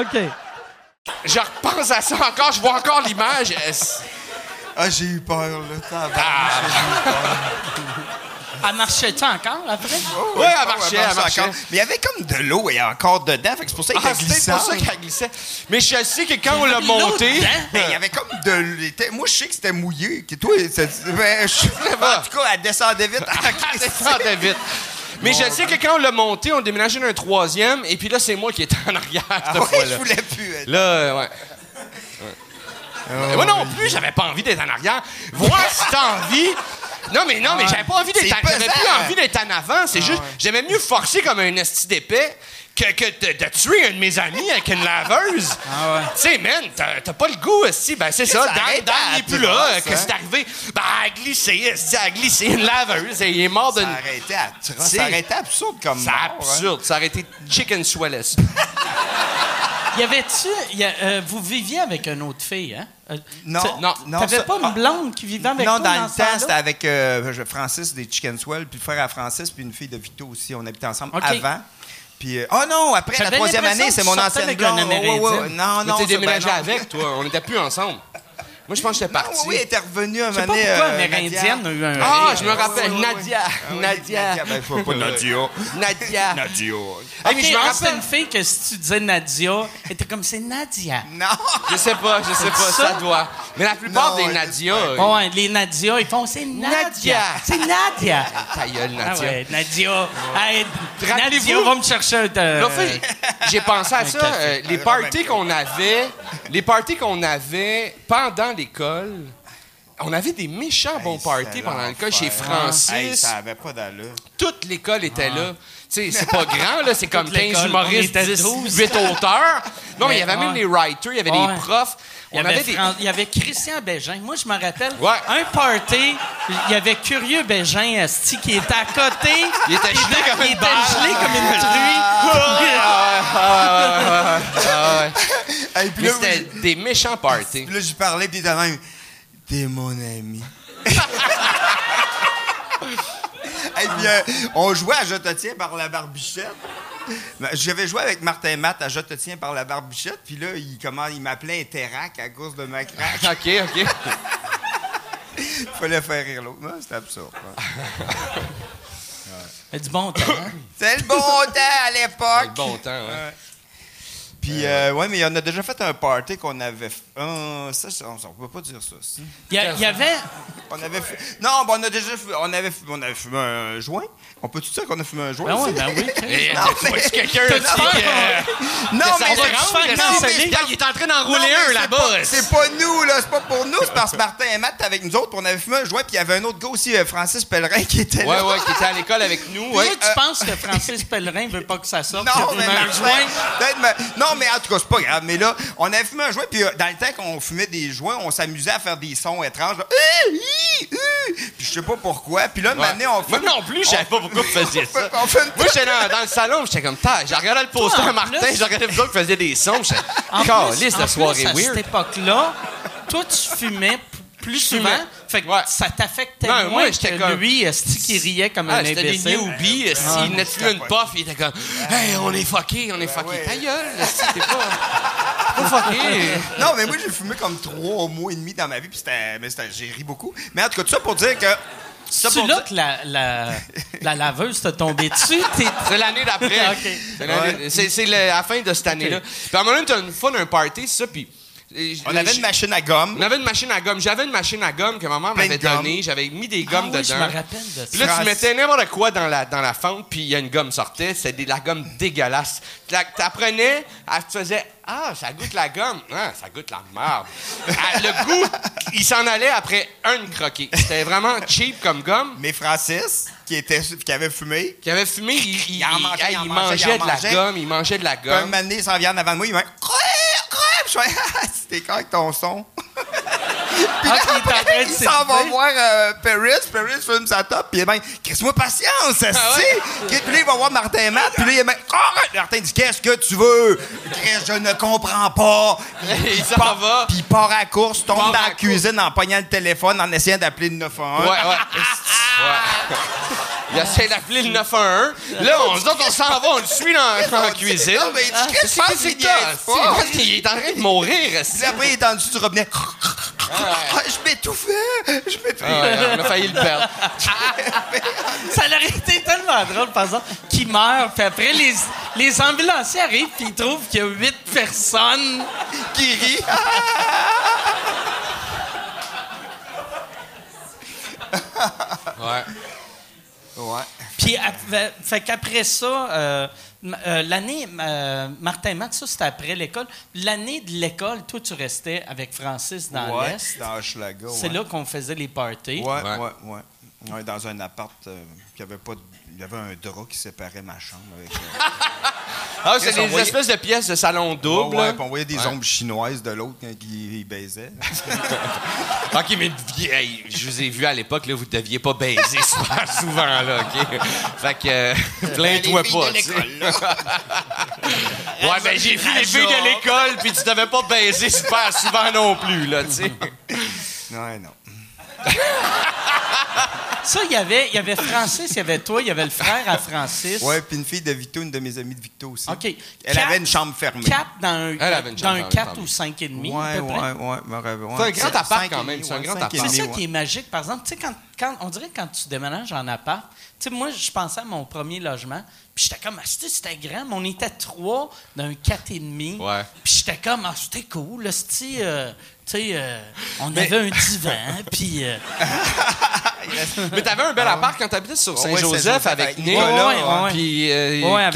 OK. Je repense à ça encore, je vois encore l'image. Ah, j'ai eu peur, là. tabarnak. Elle marchait-tu encore après? Oui, elle marchait, elle marchait. encore. Mais il y avait comme de l'eau et encore dedans. Fait que c'est pour ça qu'il Ah, a c'est pour ça qu'elle glissait. Mais je sais que quand on l'a monté... Ben, il y avait comme de l'eau. Moi, je sais que c'était mouillé. Que toi, ben, je- en tout cas, elle descendait vite. Elle descendait vite. Mais je sais que quand on l'a monté, on déménageait un troisième, et puis là, c'est moi qui étais en arrière cette Ah ouais, fois-là. je voulais plus. être- Là, euh, ouais. Ouais. Moi non plus, j'avais pas envie d'être en arrière. Voir si t'as envie. Non, mais non, mais j'avais pas envie d'être C'est en... J'avais pesant. plus envie d'être en avant. C'est juste, j'aimais mieux forcer comme un esti d'épais que, que de, de tuer un de mes amis avec une laveuse. Ah ouais. Tu sais, man, t'as t'as pas le goût, esti. Ben, c'est ça. ça Dan, il est plus là. Qu'est-ce qui est arrivé? Ben, elle a glissé, elle a glissé une laveuse. et Il est mort Ça d'une. arrêtait à. C'est- Ça arrêtait absurde comme C'est mort, hein. absurde. Ça aurait été chicken swellest. Y avait-tu. y a- euh, vous viviez avec une autre fille, hein? Euh, Non, non, non, T'avais ça- pas une ah, blonde qui vivait avec Non, toi dans le ce temps, c'était avec euh, Francis des Chicken Swell, puis le frère à Francis, puis une fille de Vito aussi. On habitait ensemble OK. avant. Puis, euh, oh non, après la troisième année, c'est mon ancienne blonde. ouais, ouais. Amérindien. Non, non, t'es ça, déménagé ben non. avec, toi. On n'était plus ensemble. Moi, je pense que j'étais parti. oui, oui, elle était revenue un Je sais pas moment donné, pourquoi euh, Amérindienne a eu un Ah, rire. je me rappelle. Ouais, ouais, Nadia. Ah oui, Nadia. Ben, pas, pas Nadia. Nadia. Nadia. Hey, mais Ok, je me ah, rappelle. une fille que si tu disais Nadia, elle était comme c'est Nadia. Non. Je sais pas, je sais pas, ça? ça? doit. Mais la plupart Non, des Nadia. c'est euh, les Nadia, ils font c'est Nadia. Nadia. C'est Nadia. Ta gueule, Ah Nadia. ouais, Nadia. Hey, Rappelez-vous- Nadia, va me chercher un. euh, Là, fait, j'ai pensé à ça. café. euh, les parties qu'on avait, les parties qu'on avait pendant l'école, on avait des méchants bons Hey, parties c'est pendant l'école chez. Francis. Hey, ça avait pas d'allure. Toute l'école était là. C'est pas grand, là, c'est comme Toute 15 l'école, humoristes, on était 10, 12. 8 auteurs. Non, mais il y avait même les writers, il y avait Ouais. des profs. Il y, avait avait des. Fran- il y avait Christian Bégin. Moi, je me rappelle, Ouais. un party, il y avait Curieux Bégin, esti, qui était à côté. Il était gelé comme Il une était balle. gelé comme une truie. Ah ouais. Hey, puis Mais là, c'était des méchants parties. Puis là, j'y parlais, puis il était même. T'es mon ami. Et puis, euh, on jouait à Je te tiens par la barbichette. Ben, J'avais joué avec Martin Matt à Je te tiens par la barbichette, puis là, il, comment, il m'appelait Interac à cause de ma craque. OK, OK. Il fallait faire rire l'autre. Non, C'était absurde. ouais. Y a du bon temps. hein? C'est le bon temps à l'époque. Le bon temps, ouais. Puis, euh, ouais, mais on a déjà fait un party qu'on avait. f- Ah, ça, ça, on ne peut pas dire ça. Il y, avait. On avait fait- Non, ben, on a déjà on avait, on avait fumé un joint. On peut tout dire qu'on a fumé un joint? Ben oui, ici? ben oui. Et Non, tu vois, mais- quelqu'un Non, non, mais il est en train d'enrouler Non, un là-bas. C'est pas nous, là. C'est pas pour nous. C'est parce que Martin et Matt étaient avec nous autres. puis On avait fumé un joint. Puis il y avait un autre gars aussi, euh, Francis Pellerin, qui était Ouais, là. ouais, qui était à l'école avec nous. Ouais. tu penses que Francis Pellerin veut pas que ça sorte? Non, mais un joint? non, mais en tout cas, c'est pas grave. Mais là, on avait fumé un joint, puis euh, dans le temps qu'on fumait des joints, on s'amusait à faire des sons étranges. là. Euh, hi, euh. Puis je sais pas pourquoi. Puis là, Ouais. maintenant, on Moi fume- non plus, je savais pas pourquoi vous faisiez ça. on une- Moi, j'étais dans, dans le salon, j'étais comme, Tain, j'ai regardé le poster Toi, en à Martin, plus- j'ai regardé vous autres qui faisiez des sons, j'étais, En plus- en plus, soirée à cette époque-là, toi, tu fumais p- plus souvent. Fait que Ouais. ça t'affectait Non, moins moi, que comme- lui, esti, qui riait comme Ah, un c'était des imbécile? newbies, s'il Ah, venait de fumer une puff, il était comme, hey, on est fucké, on est fucké. ouais. Ta gueule, esti, t'es pas, fucké. Non, mais moi, j'ai fumé comme trois mois et demi dans ma vie, puis j'ai ri beaucoup. Mais en tout cas, tout ça pour dire que. C'est là dire- que la, la, la laveuse t'a tombé dessus. T'es- C'est l'année d'après. Ok. C'est à la fin de cette année-là. Puis à un moment donné, t'as une fois d'un party, c'est ça, puis... On avait une machine à gomme. On avait une machine à gomme. J'avais une machine à gomme que ma mère m'avait donnée. J'avais mis des Ah gommes oui, je dedans. me rappelle de Puis ça. là, tu mettais n'importe quoi dans la, dans la fente, puis il y a une gomme sortait. C'était de la gomme dégueulasse. Tu la- tu la prenais, elle te faisait Ah, ça goûte la gomme. Ah, ça goûte la merde. Ah, le goût, il s'en allait après un croqué. C'était vraiment cheap comme gomme. Mais Francis, qui, était, qui avait fumé, Qui avait fumé, il, il- Il en mangeait, il en il mangeait, mangeait en de la gomme. Il mangeait de la puis un gomme. moment donné, il s'en vient en avant de moi, il m'a c'était quand avec ton son? Puis Ah, là, il après, il s'en va voir euh, Paris. Paris fume sa top. Puis il est ben, Qu'est-ce-moi patience, ça Ah ouais? Puis là, il va voir Martin et Matt. Puis là, il est ben, Arrête! Martin dit Qu'est-ce que tu veux? Chris, je ne comprends pas. Il s'en part- va. Puis il part à la course, tombe dans la cuisine en pognant le téléphone, en essayant d'appeler le 911. Ouais, ouais. ouais. Il essaie d'appeler le 911. Là, on, nous autres, on s'en va, on le suit dans, dans la cuisine. Non, mais Ah, qu'il c'est niaise ça. pas? Parce qu'il est en train de mourir. Après, il est en dessous du robinet. Ah, je m'étouffais! Je m'étouffais! Ah ouais, on a failli le perdre. Ça aurait été tellement drôle, par exemple, qu'il meurt, puis après, les, les ambulanciers arrivent, puis ils trouvent qu'il y a huit personnes. Qui rit. Ouais. Ouais. Puis, fait- qu'après ça, euh, m- euh, l'année, euh, Martin Matt, ça, c'était après l'école. L'année de l'école, toi, tu restais avec Francis dans ouais, l'Est. Dans Hochelaga, C'est ouais. là qu'on faisait les parties. Ouais, Ouais. ouais, ouais. Ouais, dans un appart, euh, qui avait pas de- il y avait un drap qui séparait ma chambre avec. euh, Ah, c'est des voyait? espèces de pièces de salon double. ouais, ouais, on voyait des Ouais. ombres chinoises de l'autre quand il, il baisait. OK, mais hey, je vous ai vu à l'époque, là, vous deviez pas baiser super souvent, là, OK? Fait que, euh, plains-toi pas, tu sais. Ouais, ben j'ai vu les filles de l'école, puis tu devais pas baiser super souvent non plus, là, tu sais. Ouais, non. Ça, il y avait, il y avait Francis, il y avait toi, il y avait le frère à Francis. Ouais, puis une fille de Vito, une de mes amies de Victo aussi. OK. Elle Quatre- avait une chambre fermée. 4 dans un, Elle avait une dans chambre un fermée, 4 fermée. ou 5 et demi, Ouais, à peu ouais, près. ouais, me ouais. C'est un grand appart cinq quand et même, demi, c'est un ouais, grand cinq et appart. C'est demi, ça ouais. qui est magique, par exemple. Tu sais, quand, quand, on dirait que quand tu déménages en appart, tu sais, moi, je pensais à mon premier logement, puis j'étais comme, ah, c'était c'était grand, mais on était trois d'un 4,5. Ouais. Puis j'étais comme, ah, c'était cool, là, c'était, euh, tu sais, euh, on avait un divan, puis... euh, Mais t'avais un bel appart quand t'habitais sur Ouais, Saint-Joseph Saint-Joseph avec. Nicolas, Ouais, ouais, ouais. Puis euh, ouais,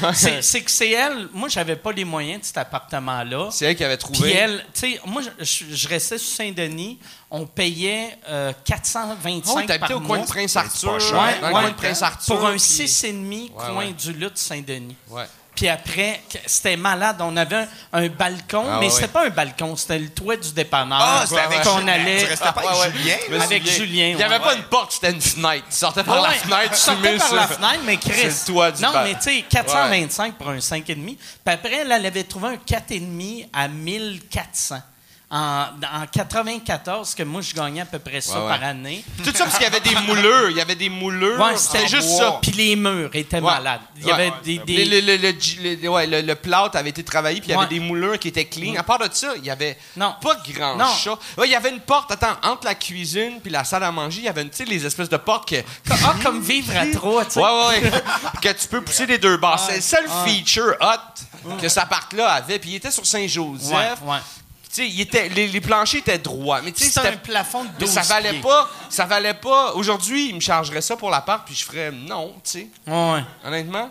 pense. C'est que c'est elle, moi, j'avais pas les moyens de cet appartement-là. C'est elle qui avait Puis trouvé. elle, tu sais, moi, je, restais sur Saint-Denis, on payait euh, 425 Oh, t'habitais par au coin mois. de Prince Arthur. Ouais, le ouais. coin de Prince Arthur. Pour un puis- 6,5 Ouais, coin ouais. du lutte Saint-Denis. Ouais. Puis après, c'était malade. On avait un, un balcon, Ah mais c'était pas un balcon, c'était le toit du dépanneur. Ah, c'était avec qu'on Julien. allait. Tu restais pas Ouais, ouais. avec Julien? Là? Avec Il n'y avait ouais. pas une porte, c'était une fenêtre. Tu sortais par Ah la fenêtre, tu sortais par sur- la fenêtre, mais Chris. Le toit du non, mais tu sais, 425 pour un 5,5. Puis après, elle, elle avait trouvé un 4,5 à 1400. En, en 94, que moi, je gagnais à peu près ça Ouais, ouais. par année. Tout ça parce qu'il y avait des mouleurs. Il y avait des mouleurs. Ouais, c'était juste bois. ça. Puis les murs étaient malades. Il y avait des. des- Le, le, le, plâtre avait été travaillé, puis il y avait des mouleurs qui étaient clean. À part de ça, il y avait Non. pas grand Non. chat. Ouais, il y avait une porte, attends, entre la cuisine puis la salle à manger, il y avait une, les espèces de portes que. Ah, comme vivre à trois, tu sais. Ouais, ouais, que tu peux pousser des deux barres. C'est le seul feature hot que cet appart-là avait. Puis il était sur Saint-Joseph. Sais, il était, les, les planchers étaient droits. Mais tu sais, C'était un plafond de 12 Mais ça valait pieds. pas. Ça valait pas. Aujourd'hui, il me chargerait ça pour l'appart, puis je ferais non, tu sais. Ouais. Honnêtement.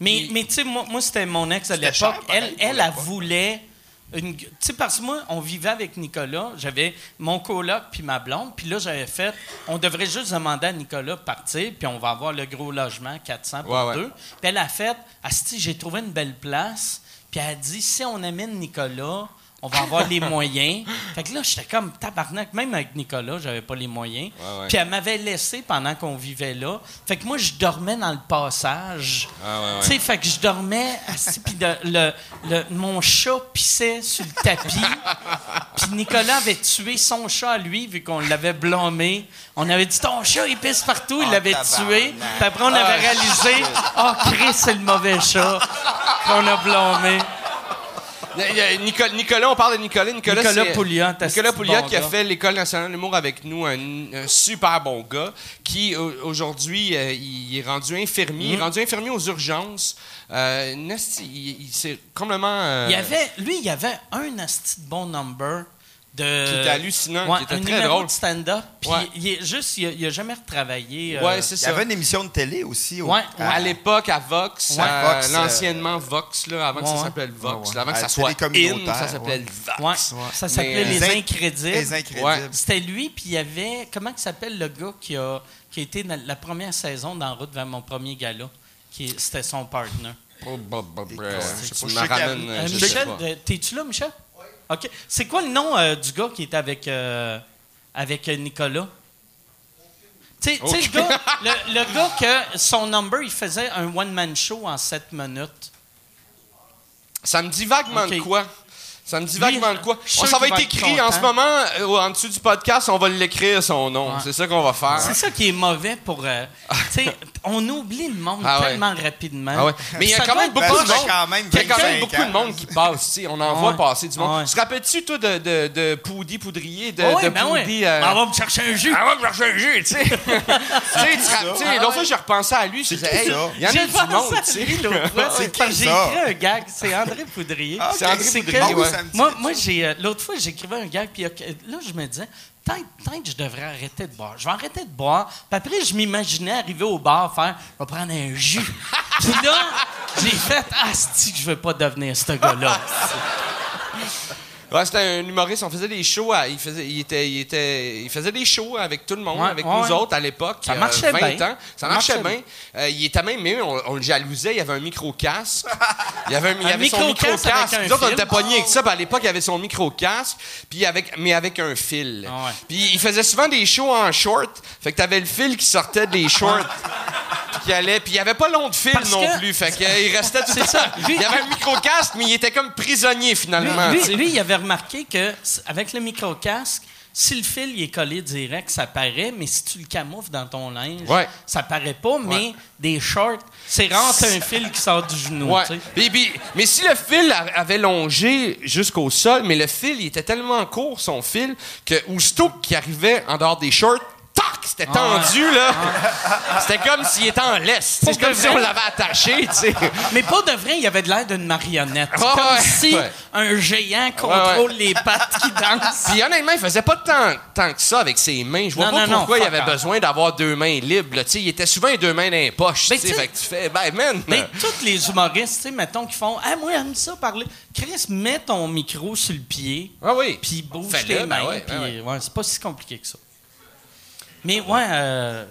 Mais, mais tu sais, moi, moi c'était mon ex à l'époque. Elle, elle, elle voulait. une- Tu sais, parce que moi, on vivait avec Nicolas. J'avais mon coloc puis ma blonde. Puis là, j'avais fait. On devrait juste demander à Nicolas de partir. Puis on va avoir le gros logement, 400 pour ouais. deux. Puis elle a fait. Asti, j'ai trouvé une belle place. Puis elle a dit si on amène Nicolas, on va avoir les moyens. Fait que là, j'étais comme tabarnak. Même avec Nicolas, j'avais pas les moyens. Ouais, ouais. Puis elle m'avait laissé pendant qu'on vivait là. Fait que moi, je dormais dans le passage. Ah, ouais. Tu sais, fait que je dormais assis, puis le, mon chat pissait sur le tapis. puis Nicolas avait tué son chat à lui, vu qu'on l'avait blâmé. On avait dit, ton chat, il pisse partout, il Oh, l'avait tué. Puis après, on avait réalisé, oh, Chris, c'est le mauvais chat qu'on a blâmé. Nicolas, Nicolas, on parle de Nicolas. Nicolas, Nicolas Pouliot, Nicolas Pouliot bon qui a gars. fait l'École nationale de l'humour avec nous, un, un super bon gars, qui au- aujourd'hui, euh, il est rendu infirmier. Mm. Il est rendu infirmier aux urgences. Euh, Nasty, il, il s'est complètement... euh, Il y avait, lui, il y avait un asti de bon number de. Qui était hallucinant, Ouais, qui était un très numéro drôle. de stand-up. Puis Ouais. il est juste, il a, il a jamais retravaillé. euh, Ouais, c'est Il y avait une émission de télé aussi. au- Ouais, À l'époque, à Vox, à Vox, euh, l'anciennement Vox, là, avant que ça s'appelle Vox, Ouais, là, avant que ça soit in, ça s'appelait Ouais, Vox. ça s'appelait Les Les Incrédibles. Les incrédibles. Ouais. C'était lui, puis il y avait. Comment il s'appelle le gars qui a, qui a été dans la première saison dans Route vers mon premier gala? Qui, c'était son partner. Euh, je sais pas, je sais Michel, t'es-tu là, Michel? OK. C'est quoi le nom euh, du gars qui était avec, euh, avec euh, Nicolas? Tu sais, le gars, le, le gars que son number, il faisait un one-man show en 7 minutes. Ça me dit vaguement de quoi. Ça me dit vaguement de quoi. On, ça va être va écrit en ce moment, euh, en dessous du podcast, on va l'écrire son nom. Ouais. C'est ça qu'on va faire. C'est ça qui est mauvais pour. euh, tu sais, on oublie le monde Ah ouais. tellement rapidement. Ah ouais. Mais il y a quand même beaucoup Ben, de monde. fait quand même Il y a quand même 25 beaucoup de monde qui passe. tu sais. On en voit passer du monde. Ouais. Tu te rappelles-tu, toi, de, de, de Poudy Poudrier? De, Ouais, de ben ouais. Poudy, euh, On va me chercher un jus. Ah ouais, me chercher un jus, tu sais. L'autre fois, j'ai repensé à lui. Je disais, il y en a J'ai du monde, tu sais. C'est qui J'ai ça? écrit un gag. C'est André Poudrier. Ah, C'est André C'est Poudrier, Moi, moi j'ai euh, l'autre fois, j'écrivais un gag, puis là, je me disais, peut-être que je devrais arrêter de boire. Je vais arrêter de boire. Puis après, je m'imaginais arriver au bar, faire, je vais prendre un jus. puis là, j'ai fait, ah, c'est que je veux pas devenir ce gars-là. Ouais, c'était un humoriste. On faisait des shows. à- il, faisait, il, était, il, était, il faisait des shows avec tout le monde, Ouais, avec ouais, nous ouais. autres à l'époque. Ça euh, marchait 20 bien. ans. Ça Ça marchait marchait bien. Euh, il était même. On, on le jalousait. Il avait un micro-casque. Il y avait, un, il y Un avait son micro-casque micro-casque. un Nous autres, on fil. était pognés avec ça. puis à l'époque, il avait son micro-casque, puis avec, mais avec un fil. Ah ouais. Puis il faisait souvent des shows en short. Fait que t'avais le fil qui sortait des shorts. puis qui allait. Puis il avait pas long de fil Parce non que- plus. Fait que, euh, il restait tout ça. Il avait un micro-casque, mais il était comme prisonnier finalement. lui- tu sais. lui, il avait remarqué que avec le micro-casque, si le fil il est collé direct, ça paraît, mais si tu le camoufles dans ton linge, Ouais. ça paraît pas, mais des shorts, c'est rare un fil qui sort du genou, Ouais. Puis- puis- mais si le fil avait longé jusqu'au sol, mais le fil, il était tellement court, son fil, que aussitôt qu'il arrivait en dehors des shorts, c'était tendu, là. C'était comme s'il était en laisse. C'est comme si on l'avait attaché, tu sais. Mais pas de vrai, il avait de l'air d'une marionnette. Ouais, comme ouais, si ouais. un géant contrôle Ouais, les pattes qui dansent. Puis honnêtement, il faisait pas tant, tant que ça avec ses mains. Je vois Non, pas non, non, pourquoi il avait besoin d'avoir deux mains libres. Tu sais, il était souvent deux mains dans les poches. Mais tu sais. Fait que tu fais, ben man. Mais tous les humoristes, tu sais, mettons, qui font Ah, moi, j'aime ça parler. Chris, mets ton micro sur le pied, Ah oui. puis bouge tes ben mains. ouais, ben ouais. ouais, c'est pas si compliqué que ça. Mais ouais, euh,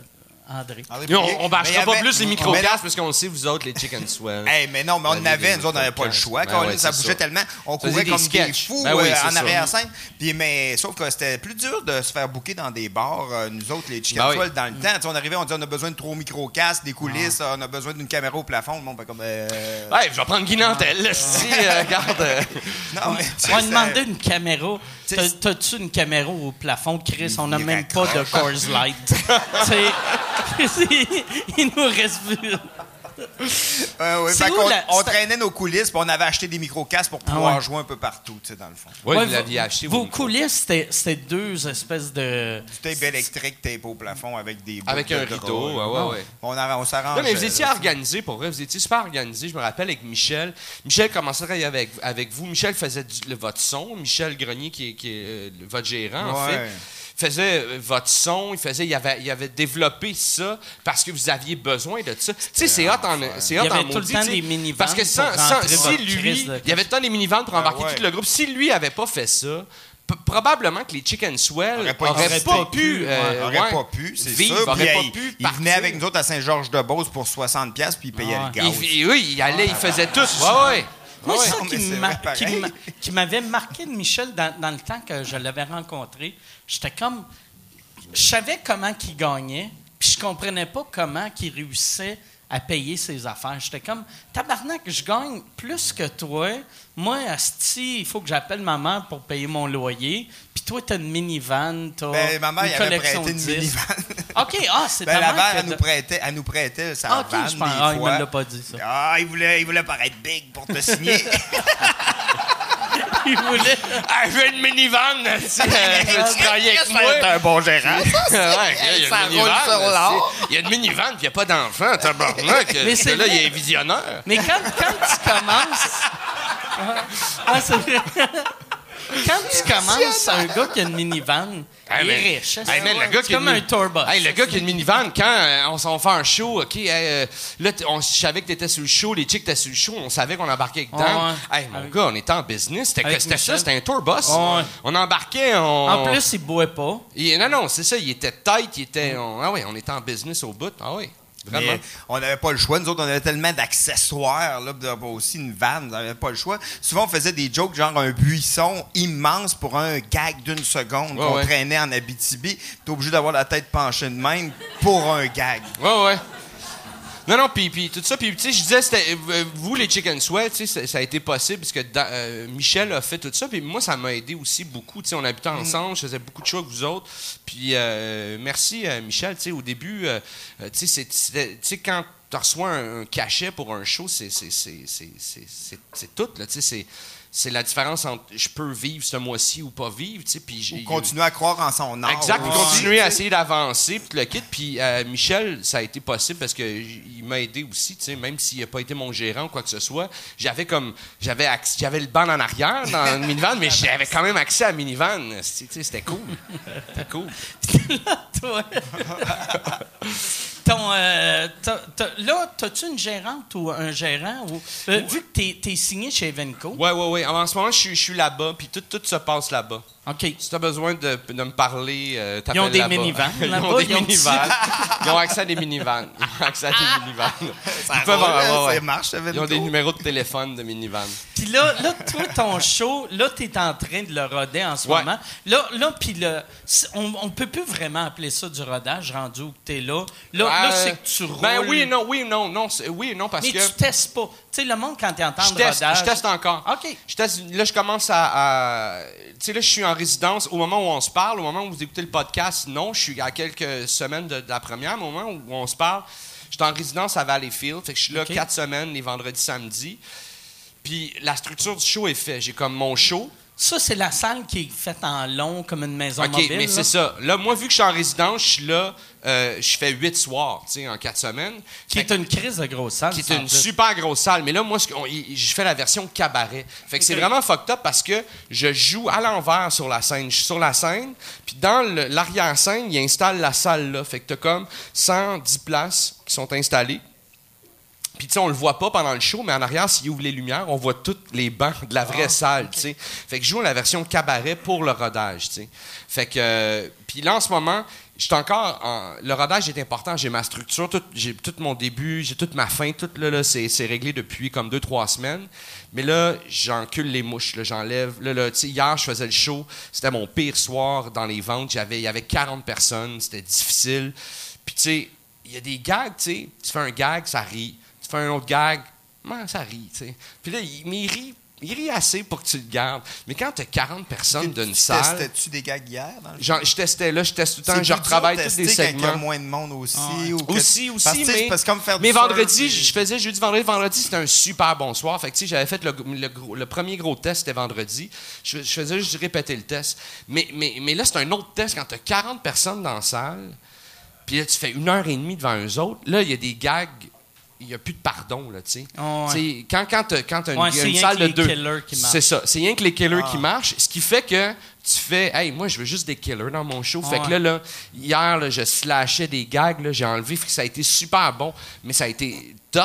André. André on, on bâchera pas avait- plus les non. parce qu'on le sait, vous autres, les chicken swell. Hey, mais non, mais on Ben, en avait, nous autres, on n'avait pas le choix. Ben Colin, ouais, ça bougeait ça. tellement. On courait des comme des fous Ben oui, euh, en arrière-scène. Puis, mais, sauf que c'était plus dur de se faire bouquer dans des bars, euh, nous autres, les chicken Ben oui. swell, dans le temps. Tu sais, on arrivait, on disait on a besoin de trois micro-casques, des coulisses, Ah. on a besoin d'une caméra au plafond. Le monde fait comme. euh, Ouais, je vais prendre Guy Nantel, là, si, euh, regarde. Non, mais. On va demander une caméra. T'as-tu une caméra au plafond Chris? On n'a même pas de. Coors Light. Il nous reste plus. Euh, fait où la- on traînait nos coulisses, puis on avait acheté des micro-casques pour Ah pouvoir ouais. jouer un peu partout, tu sais, dans le fond. Ouais, vous l'aviez acheté. Vos micros. coulisses, c'était c'était deux espèces de. Du tape électrique tapé au plafond avec des bouts Avec de un rideau, ouais, ouais, ouais. On, a- on s'arrange. Non, mais vous étiez organisé pour vrai. Vous étiez super organisé. Je me rappelle avec Michel. Michel commençait à travailler avec, avec vous. Michel faisait du- le, votre son. Michel Grenier, qui est, qui est, euh, le- votre gérant, en Ouais. fait, faisait euh, votre son. Il faisait, il avait, il avait développé ça parce que vous aviez besoin de ça. Tu sais, c'est hot en, c'est hot Il y avait en tout le maudit, temps tu sais. des minivans Parce que sans, sans- si lui, il y avait tout le temps des minivans pour embarquer ouais. tout le groupe. Si lui avait pas fait ça. p- Probablement que les Chicken Swell Aurait pas pas pu. euh, n'aurait ouais, pas pu, c'est vivre, sûr. auraient Puis, pas il- pu il venait avec nous autres à Saint-Georges-de-Beauce pour 60$, puis il payait Ah. le gaz. Oui, il allait, il faisait tout. Ouais, ouais. Moi, Ouais, ça qui m'avait marqué de Michel dans, dans le temps que je l'avais rencontré, j'étais comme. Je savais comment qu'il gagnait, puis je comprenais pas comment qu'il réussissait à payer ses affaires. J'étais comme, tabarnak, je gagne plus que toi. Moi, asti, il faut que j'appelle ma mère pour payer mon loyer. Puis toi, t'as une minivan, t'as Ben, ma mère, une avait collection prêté de une minivan. OK, ah, c'est Ben, la mère elle nous prêtait, elle nous prêtait sa Ah, OK, vanne je pense- des ah, il me l'a pas dit, ça. Ah, il voulait, il voulait paraître big pour te signer. Il voulait... Je veux une minivan, tu euh, veux-tu travailler avec moi? T'es un bon gérant. il y a Ça une minivan. c'est- Il y a une minivan, puis il n'y a pas d'enfant, tabarnak. Mais c'est là, il y a vrai. un visionnaire. Mais quand, quand tu commences. Ah, c'est vrai. Quand tu commences, un gars qui a une minivan, Hey, il est riche. Hey, man, le gars c'est qui comme une un tourbus. Hey, le gars qui a une minivan, quand euh, on s'en fait un show, OK, euh, là, on, je savais que t'étais sur le show, les chicks étaient sur le show, on savait qu'on embarquait dedans. Ouais. Hey, mon Avec- gars, on était en business. C'était Avec c'était ça, c'était un tourbus. Ouais. On embarquait, on... En plus, il boit pas. Il- non, non, c'est ça, il était tight, il était... on- ah oui, on était en business au bout. Ah oui, vraiment. Mais on n'avait pas le choix. Nous autres, on avait tellement d'accessoires, là, aussi une vanne, on n'avait pas le choix. Souvent, on faisait des jokes, genre un buisson immense pour un gag d'une seconde Ouais, qu'on ouais. traînait en Abitibi. T'es obligé d'avoir la tête penchée de même pour un gag. Ouais, ouais. Non, non, puis, puis tout ça, puis tu sais, je disais, euh, vous, les Chicken Sweat, tu sais, ça, a été possible parce que dans- euh, Michel a fait tout ça, puis moi, ça m'a aidé aussi beaucoup, tu sais, on habitait ensemble, je faisais beaucoup de choses avec vous autres, puis euh, merci, euh, Michel, tu sais, au début, tu sais, c'était- quand tu reçois un, un cachet pour un show, c'est- c'est tout, là, tu sais, c'est... C'est la différence entre je peux vivre ce mois-ci ou pas vivre, tu sais, puis j'ai- Ou continuer à croire en son art. Exact, aussi. continuer à essayer d'avancer, puis le kit. Puis euh, Michel, ça a été possible parce que il m'a aidé aussi, tu sais, même s'il n'a pas été mon gérant ou quoi que ce soit. J'avais comme, j'avais j'avais le banc en arrière dans le minivan, mais j'avais quand même accès à la minivan. Tu sais, C'était cool. C'était cool. Toi. Ton, euh, là, t'as-tu une gérante ou un gérant? Ou, euh, vu que t'es, t'es signé chez Evenco? Ouais, ouais, ouais. En ce moment, je suis- je suis là-bas, puis tout, tout se passe là-bas. OK. Si tu as besoin de, de me parler, euh, Ils ont des minivans Ils ont des minivans. Ils ont accès à des minivans. Ils ont accès à des minivans. Ça Ils peuvent roule, avoir- hein, ouais, ouais. ça marche, ça Ils ont des numéros de téléphone de minivan. Puis là, là, toi, ton show, là, t'es en train de le roder en ce Ouais. moment. Là, là puis on, on peut plus vraiment appeler ça du rodage rendu où t'es là. Là, là Euh, c'est que tu roules. Ben oui non, oui non, non, oui non, parce Mais que... tu testes pas. Tu sais, le monde, quand il entend Je le rodage... je teste encore. OK. Je teste- là, je commence à. à- tu sais, là, je suis en résidence. Au moment où on se parle, au moment où vous écoutez le podcast, non, je suis à quelques semaines de, de la première, mais au moment où on se parle, je suis en résidence à Valleyfield. Fait que je suis là quatre semaines, les vendredis, samedis. Puis la structure du show est faite. J'ai comme mon show. Ça, c'est la salle qui est faite en long, comme une maison OK, mobile. mais là. c'est ça. Là, moi, vu que je suis en résidence, je suis là, euh, je fais huit soirs, tu sais, en quatre semaines. Qui Fait est une crise de grosse salle. qui est ça, en une super grosse salle. Mais là, moi, ce qu'on- il- je fais la version cabaret. Fait que c'est vraiment fucked up parce que je joue à l'envers sur la scène. Je suis sur la scène, puis dans le- l'arrière-scène, il installe la salle là. Fait que t'as comme 110 places qui sont installées. Puis, tu sais, on le voit pas pendant le show, mais en arrière, s'il ouvre les lumières, on voit tous les bancs de la vraie salle, tu sais. Fait que je joue la version cabaret pour le rodage, tu sais. Fait que... euh, puis là, en ce moment, je suis encore... en- le rodage est important. J'ai ma structure, tout- j'ai tout mon début, j'ai toute ma fin. Tout, là, là, c'est c'est réglé depuis comme deux, trois semaines. Mais là, j'encule les mouches, là, j'enlève... Là, là, hier, je faisais le show. C'était mon pire soir dans les ventes. J'avais, il y avait 40 personnes. C'était difficile. Puis, tu sais, il y a des gags, tu sais. Tu fais un gag, ça rit. Fais un autre gag, ouais, ça rit, tu sais. Puis là, il, mais il rit, il rit assez pour que tu le gardes. Mais quand tu as 40 personnes d'une Tu salle, Testais-tu des gags hier? Dans le genre, je testais là, je teste tout le temps, je retravaille tous les tester quand il y a segments. moins de monde aussi. Ah ou que- Aussi, aussi, parce mais, parce comme faire mais vendredi, je faisais jeudi, vendredi, vendredi, c'était un super bon soir. Fait que, tu sais, j'avais fait le, le gros- le premier gros test, c'était vendredi. Je, je faisais juste répéter le test. Mais, mais, mais là, c'est un autre test quand tu as 40 personnes dans la salle, puis là, tu fais une heure et demie devant eux autres. Là, il y a des gags, il n'y a plus de pardon, là, tu sais. Ah ouais. Quand, quand tu as, une, Ouais, il y a c'est une salle de deux. C'est ça. C'est rien que les killers Ah. qui marchent. Ce qui fait que tu fais, hey, moi, je veux juste des killers dans mon show. Fait que là, là, hier, là, je slashais des gags, là, j'ai enlevé. Fait que ça a été super bon, mais ça a été tough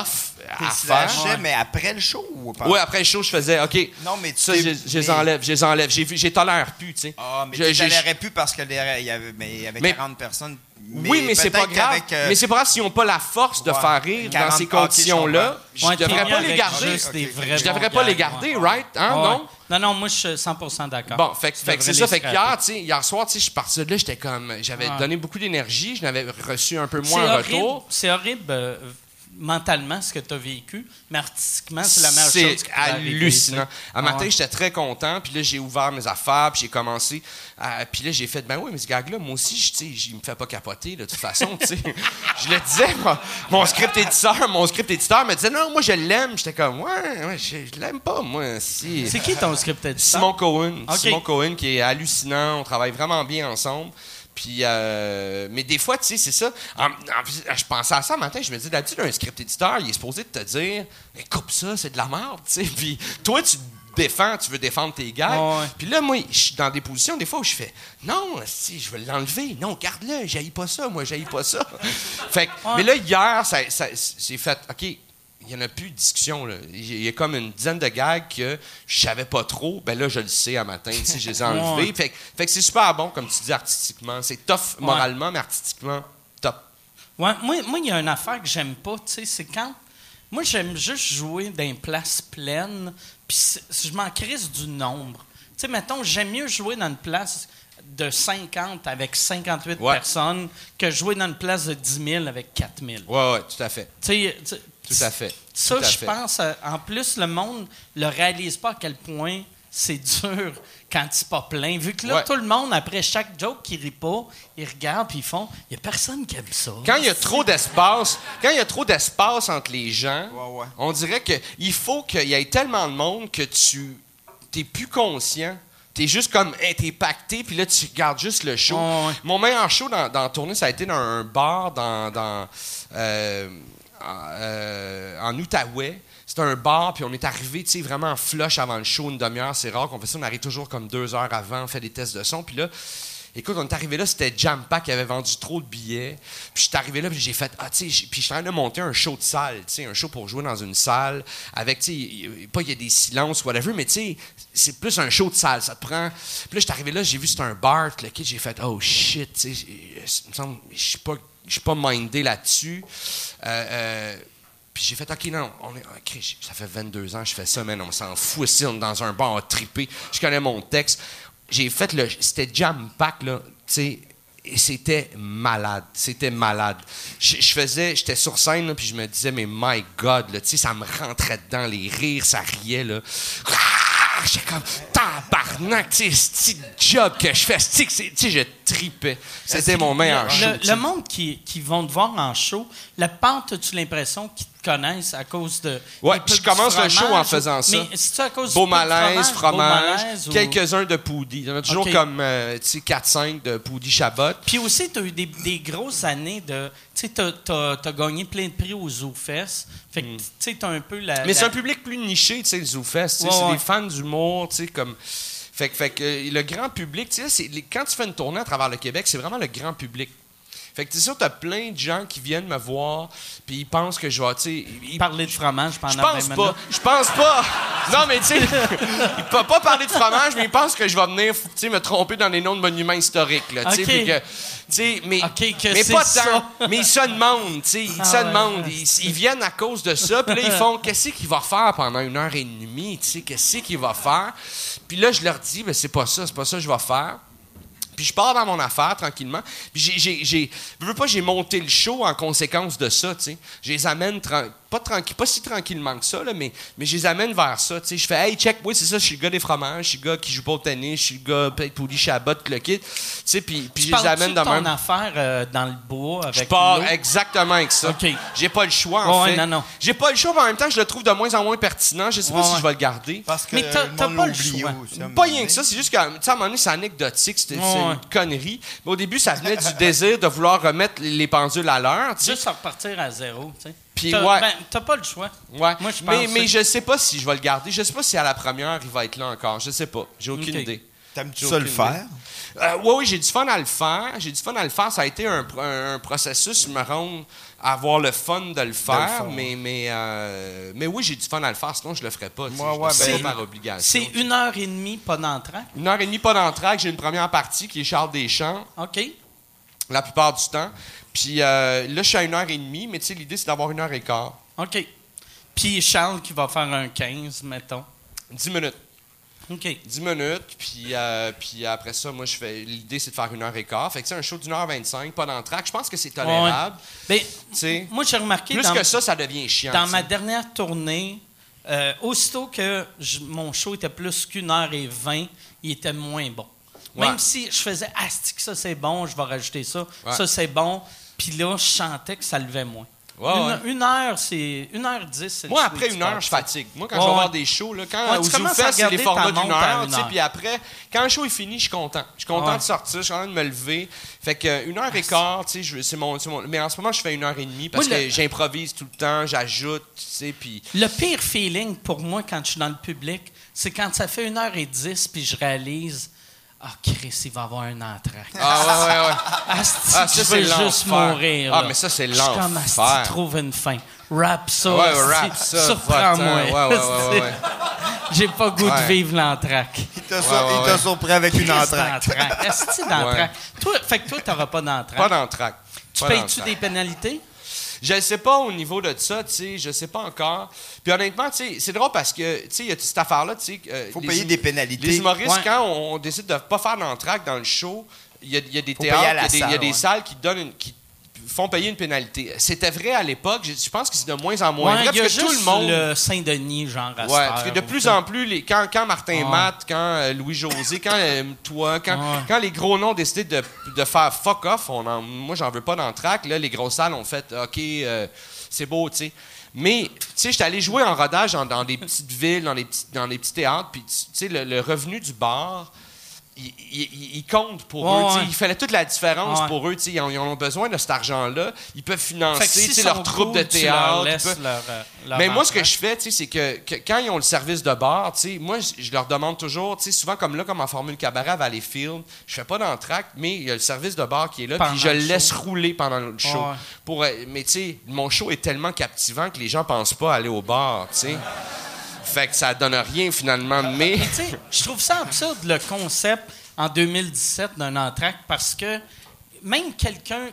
à Tu faire. slashais, mais après le show ou pas? Oui, après le show, je faisais, OK. Non, mais tu Ça, je je les enlève, je les enlève. J'ai j'ai tolère plus, tu sais. Ah, mais Je- tolérais plus parce qu'il y avait, mais il y avait Mais- 40 personnes. oui, mais c'est pas grave. euh, Mais c'est pas grave s'ils n'ont pas la force de Ouais. faire rire 40 dans ces je conditions-là. Je Ouais, devrais pas les garder. juste des Ok, vrais Je devrais pas les garder, ouais. right? Hein, Ouais. non? Non, non, moi, je suis 100% d'accord. Bon, fait, fait que c'est ça. Fait que hier, tu sais, hier soir, tu sais, je suis parti de là, j'étais comme, j'avais Ouais. donné beaucoup d'énergie, je n'avais reçu un peu moins en retour. c'est horrible euh, mentalement ce que tu as vécu, mais artistiquement, c'est la meilleure chose arriver, hallucinant. sais. Un matin, Ouais. j'étais très content, puis là, j'ai ouvert mes affaires, puis j'ai commencé. à- puis là, j'ai fait, ben oui, mais ce gag-là, moi aussi, je- tu sais, il me fait pas capoter, de toute façon, tu sais. je le disais, mon, mon script éditeur, mon script éditeur me disait, non, moi, je l'aime. J'étais comme, ouais, ouais, je, je l'aime pas, moi, si. C'est qui ton script éditeur? Simon Cohen. Simon Cohen qui est hallucinant. On travaille vraiment bien ensemble. Puis, euh, mais des fois, tu sais, c'est ça. En- je pensais à ça un matin. Je me disais, d'habitude, un script éditeur, il est supposé de te dire, Eh, coupe ça, c'est de la merde, tu sais. Puis, toi, tu te défends, tu veux défendre tes gars. Ouais. Puis là, moi, je suis dans des positions, des fois, où je fais, non, si, je veux l'enlever. Non, garde-le, j'haïs pas ça, moi, j'haïs pas ça. fait que- mais là, hier, ça, ça- c'est fait, OK, il n'y en a plus de discussion. Là. Il y a comme une dizaine de gags que je savais pas trop. Ben là, je le sais à matin. sais, Je les ai enlevés. Fait, que- fait que c'est super bon, comme tu dis, artistiquement. C'est tough moralement, mais artistiquement, top. Ouais, moi, moi, il y a une affaire que j'aime pas, tu sais, c'est quand. Moi, j'aime juste jouer dans les places pleines, puis je m'en crisse du nombre. Tu sais, mettons, j'aime mieux jouer dans une place de 50 avec 58 Ouais. personnes que jouer dans une place de 10 000 avec 4 000. Ouais, ouais, tout à fait. Tu sais, Tout à fait. Ça, Tout à je fait. pense, euh, en plus, le monde le réalise pas à quel point c'est dur quand c'est pas plein. Vu que là, Ouais. tout le monde, après chaque joke qui rit pas, ils regardent puis ils font il y a personne qui aime ça. Quand il y a trop d'espace, quand il y a trop d'espace entre les gens, Ouais, ouais. on dirait que il faut qu'il y ait tellement de monde que tu t'es plus conscient. T'es juste comme, hey, t'es pacté, puis là, tu regardes juste le show. Mon meilleur show dans, dans la tournée, ça a été dans un bar dans, dans, euh, euh, en Outaouais. C'était un bar, puis on est arrivé, tu sais, vraiment en flush avant le show, une demi-heure. C'est rare qu'on fait ça. On arrive toujours comme deux heures avant, on fait des tests de son. Puis là, écoute, on est arrivé là, c'était Jam Pack qui avait vendu trop de billets. Puis je suis arrivé là, puis j'ai fait, ah, tu sais, puis je suis en train de monter un show de salle, tu sais, un show pour jouer dans une salle, avec, tu sais, pas qu'il y a des silences, whatever, mais tu sais, c'est plus un show de salle, ça te prend. Puis là, je suis arrivé là, j'ai vu c'était un bar, le kid, j'ai fait, oh shit, tu sais, il me semble, je suis pas, je suis pas mindé là-dessus. Euh, euh, Puis j'ai fait, OK, non, on est, ok, ça fait 22 ans que je fais ça, man, on s'en fout on est dans un bar, trippé. Je connais mon texte. J'ai fait le. C'était jam pack, là, tu sais. Et c'était malade, c'était malade. Je, faisais, j'étais sur scène, puis je me disais, mais my God, là, tu sais, ça me rentrait dedans, les rires, ça riait, là. Ah, J'étais comme, tabarnak, tu sais, job que je fais, tu sais, tripais. C'était mon meilleur show. Le, le monde qui, qui vont te voir en show, la part, as-tu l'impression qu'ils te connaissent à cause de. Ouais, puis je commence le show en faisant ça. Mais c'est-tu à cause Beau malaise, fromage, ou- quelques-uns de Poudi. Il y en a toujours Ok. comme euh, tu sais, 4-5 de Poudi Chabot. Puis aussi, tu as eu des, des grosses années de. Tu sais, tu as, gagné plein de prix aux ZooFest. Fait que, tu sais, tu as un peu la. Hmm. Mais c'est un public plus niché, tu sais, le ZooFest. Ouais, c'est ouais. des fans d'humour, tu sais, comme. Fait, fait que euh, le grand public, tu sais, quand tu fais une tournée à travers le Québec, c'est vraiment le grand public. Fait que, tu sais, ça, t'as plein de gens qui viennent me voir, puis ils pensent que je vais, tu sais. ils- Parler de fromage pendant Je pense 20 pas. Je pense pas. Non, mais tu sais, il peut pas parler de fromage, mais il pense que je vais venir, tu sais, me tromper dans les noms de monuments historiques, là, tu sais, que- mais, mais c'est pas ça. tant. Mais ils se demandent, tu sais, ils Ah se ouais. demandent. Ils, ils viennent à cause de ça, puis là, ils font, qu'est-ce qu'il va faire pendant une heure et demie, tu sais, qu'est-ce qu'il va faire? Puis là, je leur dis, ben, c'est pas ça, c'est pas ça que je vais faire. Puis je pars dans mon affaire tranquillement. Puis j'ai, je veux pas, j'ai monté le show en conséquence de ça, tu sais. Je les amène, tran- pas, tranquille, pas si tranquillement que ça, là, mais, mais je les amène vers ça, tu sais. Je fais, hey, check, oui, c'est ça, je suis le gars des fromages, je suis le gars qui joue pas au tennis, je suis le gars peut-être Pouli Chabot, le kit. Tu sais, puis, puis je les amène de ton même. affaire euh, dans le bois avec Je pars exactement avec ça. OK. J'ai pas le choix, en Ouais, fait. non, non. J'ai pas le choix, mais en même temps, je le trouve de moins en moins pertinent. Je sais pas Ouais, si je vais le garder. Parce que Mais t'as- pas le choix. aussi, Pas rien que ça, c'est juste que, tu sais, à un moment donné, c'est anecdotique, c'est Ouais. une connerie. Mais au début, ça venait du désir de vouloir remettre les pendules à l'heure. Juste à repartir à zéro, tu sais. Puis, T'as- ouais. ben, t'as pas le choix. Ouais. Moi, je mais, pense mais que- je sais pas si je vais le garder. Je sais pas si à la première, il va être là encore. Je sais pas. J'ai aucune idée. T'aimes-tu ça le faire? Euh, oui, oui, j'ai du fun à le faire. J'ai du fun à le faire. Ça a été un, un- un processus, me rendre à avoir le fun de le faire. mais, mais, euh, mais oui, j'ai du fun à le faire. Sinon, je le ferais pas. sais. Ouais, je ouais, ben, pas par obligation. C'est une heure et demie, pas d'entraque. Une heure et demie, pas d'entraque. J'ai une première partie qui est Charles Deschamps, OK. La plupart du temps. Puis euh, là, je suis à une heure et demie, mais tu sais, l'idée, c'est d'avoir une heure et quart. OK. Puis Charles qui va faire un 15, mettons. Dix minutes. OK. 10 minutes, puis, euh, puis après ça, moi, je fais. L'idée, c'est de faire une heure et quart. Fait que, tu un show d'une heure 25, pas d'entraque. Je pense que c'est tolérable. Ben, Tu sais, moi, j'ai remarqué plus dans, que ça, ça devient chiant. dans ma dernière tournée, euh, aussitôt que je- mon show était plus qu'une heure et vingt, il était moins bon. Ouais. Même si je faisais « Ah, c'est que ça, c'est bon, je vais rajouter ça. Ouais. Ça, c'est bon. » Puis là, je sentais que ça levait moins. Ouais, une, heure, c'est... Une heure dix, c'est Moi, après une heure, je fatigue. Moi, quand je vais voir des shows, là, quand Zoufest, à c'est les formats d'une heure, puis après, quand le show est fini, je suis content. Je suis content de sortir, je suis content de me lever. Fait que une heure et quart, tu sais, c'est mon, mon- Mais en ce moment, je fais une heure et demie parce Moi, que le- j'improvise tout le temps, j'ajoute, tu sais, puis... Le pire feeling pour moi quand je suis dans le public, c'est quand ça fait une heure et dix puis je réalise Ah, Chris, il va avoir un entraque. Ah, ouais, ouais, ouais. Asti, Ah, ça, je c'est veux juste l'enfer. mourir. Ah, mais ça, c'est Je suis comme l'enfer. Asti, trouve une fin. Rap ça. Ouais, asti, rap ça. Surprends-moi. Ouais, ouais, ouais, ouais, ouais. J'ai pas goût Ouais. de vivre l'entraque. Il t'a sur- Ouais, ouais, il t'a ouais. surpris avec une Chris entraque. d'entraque. Asti d'entraque. Toi, fait que toi, t'auras pas d'entraque. Pas d'entraque. Tu payes-tu des pénalités? Je ne sais pas au niveau de ça, tu sais, je sais pas encore. Puis honnêtement, tu sais, c'est drôle parce que, tu sais, il y a toute cette affaire-là, tu sais. euh, Faut les payer des pénalités. Les humoristes, Ouais. quand on, on décide de ne pas faire d'entraque dans le show, il y a, y a des Faut théâtres, il y a des, il y a salle, des ouais. salles qui donnent une- qui font payer une pénalité. C'était vrai à l'époque, je, pense que c'est de moins en moins Ouais, vrai il y a tout le monde. le Saint-Denis, genre, Ouais, parce que de plus en plus, les, quand, quand Martin Ouais. Matt, quand euh, Louis-José, quand euh, toi, quand, quand les gros noms décident de, de faire fuck off, on en- moi, j'en veux pas d'entraque. Là, les grosses salles ont fait OK, euh, c'est beau, tu sais. Mais, tu sais, j'étais allé jouer en rodage dans, dans des petites villes, dans des petits, dans des petits théâtres, puis, tu sais, le, le revenu du bar. Il, il- il compte pour Ouais, eux. ouais. Il fallait toute la différence Ouais. pour eux. Ils ont, ils ont besoin de cet argent-là. Ils peuvent financer si leur troupe de leur théâtre. ils laisses peuvent- leur, euh, leur mais moi, ce que je fais, c'est que, que quand ils ont le service de bar, moi, je leur demande toujours, souvent comme là, comme en formule cabaret à Valleyfield, je fais pas d'entracte, mais il y a le service de bar qui est là, puis je le laisse show. rouler pendant le show. Pour, euh, mais tu sais, mon show est tellement captivant que les gens pensent pas aller au bar. Fait que ça donne rien finalement, mais. Mais tu sais, je trouve ça absurde le concept en 2017 d'un entraque parce que même quelqu'un,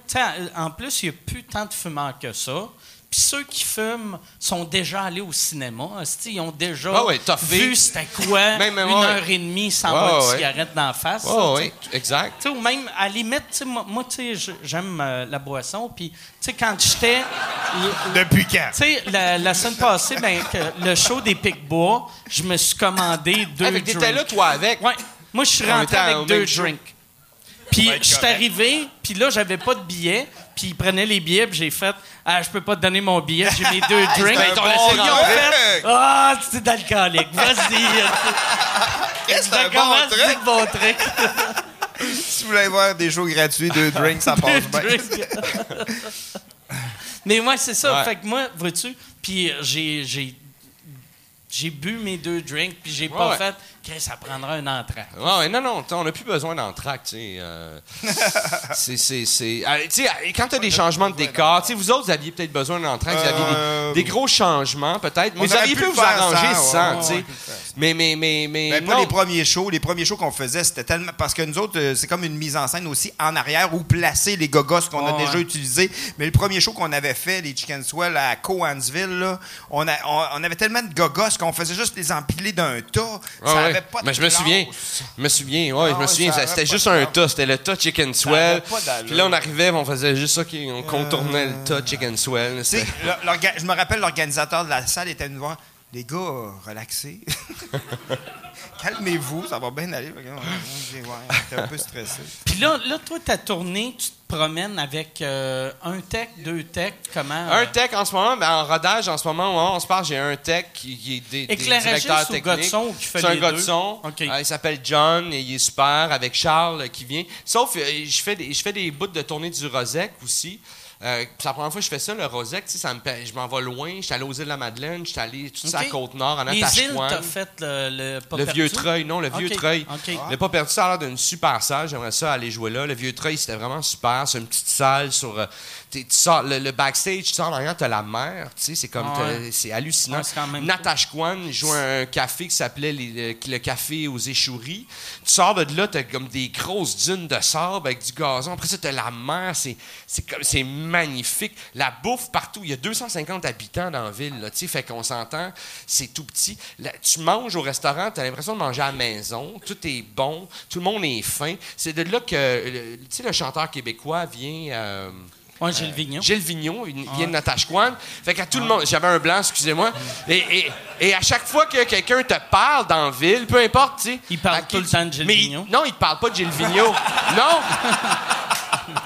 en plus, il n'y a plus tant de fumeurs que ça. Puis ceux qui fument sont déjà allés au cinéma. hostie, Ils ont déjà Ah ouais, vu c'était quoi Même, une ouais. heure et demie sans Ouais, boire de cigarette dans la face. Oh, oui, exact. Ou même, à la limite, moi, j'aime euh, la boisson. Puis, tu sais, quand j'étais. le- Depuis quand? Tu sais, la, la semaine passée, ben, que le show des Pic-Bois, je me suis commandé deux drinks. t'étais là, toi, avec? Ouais. Moi, je suis rentré avec deux drinks. Puis, je suis arrivé, puis là, j'avais pas de billet. Puis, ils prenaient les billets, puis j'ai fait Ah, je peux pas te donner mon billet, j'ai mes deux drinks. Ils fait. Ah, c'est d'alcoolique, vas-y. C'est un bon truc? bon truc? Si vous voulez voir des shows gratuits, deux drinks, ça passe bien. Mais moi, c'est ça. Ouais. Fait que moi, vois-tu, puis j'ai, j'ai, j'ai bu mes deux drinks, puis j'ai pas fait, Chris, ça prendra un. Ouais, ouais, non, non, on n'a plus besoin d'entracte, tu sais. euh, c'est, c'est, c'est... tu sais, euh, quand t'as des changements de décor, tu sais, vous autres, vous aviez peut-être besoin d'entracte, vous aviez Euh, des, des gros changements, peut-être, mais vous auriez pu vous arranger sans, sans, ouais, tu sais. ouais. Mais, mais, mais, mais, Ben, pas les premiers shows. Les premiers shows qu'on faisait, c'était tellement. Parce que nous autres, euh, c'est comme une mise en scène aussi en arrière où placer les gogos qu'on a déjà utilisés. Mais le premier show qu'on avait fait, les Chicken Swell à Coansville, là, on, a- on, on avait tellement de gogos qu'on faisait juste les empiler d'un tas. Ouais, ça ouais. avait pas de Mais je me souviens, je me souviens, ouais, je Ah me ouais, souviens, c'était juste un tas, c'était le tas Chicken Swell. Puis là, on arrivait, on faisait juste ça, on contournait le tas Chicken Swell. Je me rappelle, l'organisateur de la salle était venu voir. Les gars, euh, relaxez. Calmez-vous, ça va bien aller. Ouais, j'étais un peu stressé. Puis là, là, toi, ta tournée, tu te promènes avec euh, un tech, deux tech, comment? Un tech en ce moment, ben, en rodage en ce moment, on se parle, j'ai un tech qui, qui est des, des Éclairagiste directeurs ou techniques. C'est un les gars deux? de son. OK. Euh, il s'appelle John et il est super avec Charles qui vient. Sauf, euh, je fais des, je fais des bouts de tournée du Rosec aussi. Euh, c'est la première fois que je fais ça, le Rosec, ça me, je m'en vais loin. J'étais allé aux îles de la Madeleine, j'étais allé tout ça à. Côte-Nord, en Les îles, t'as fait le, le Le vieux treuil, non, le vieux treuil. OK. Le pas perdu, ça a l'air d'une super salle. J'aimerais ça aller jouer là. Le vieux treuil, c'était vraiment super. C'est une petite salle sur. Tu sors, le, le backstage, tu sors en arrière, t'as la mer. Tu sais, c'est comme. Ah ouais. C'est hallucinant. Ouais, quand même Natashquan joue un café qui s'appelait le, le café aux échouries. Tu sors de là, t'as comme des grosses dunes de sable avec du gazon. Après ça, t'as la mer. C'est, c'est, comme, c'est magnifique. La bouffe partout. Il y a 250 habitants dans la ville. Là, tu sais, fait qu'on s'entend. C'est tout petit. Là, tu manges au restaurant, t'as l'impression de manger à la maison. Tout est bon. Tout le monde est fin. C'est de là que tu sais, le chanteur québécois vient. euh, Ouais, Gilles Vignon. Gilles Vignon, il vient de Natashquan. Fait qu'à tout le monde, j'avais un blanc, excusez-moi. Et, et- et à chaque fois que quelqu'un te parle dans la ville, peu importe, tu sais. Il parle tout le temps de Gilles mais il- Vigneault. non, il te parle pas de Gilles Vigneault. non!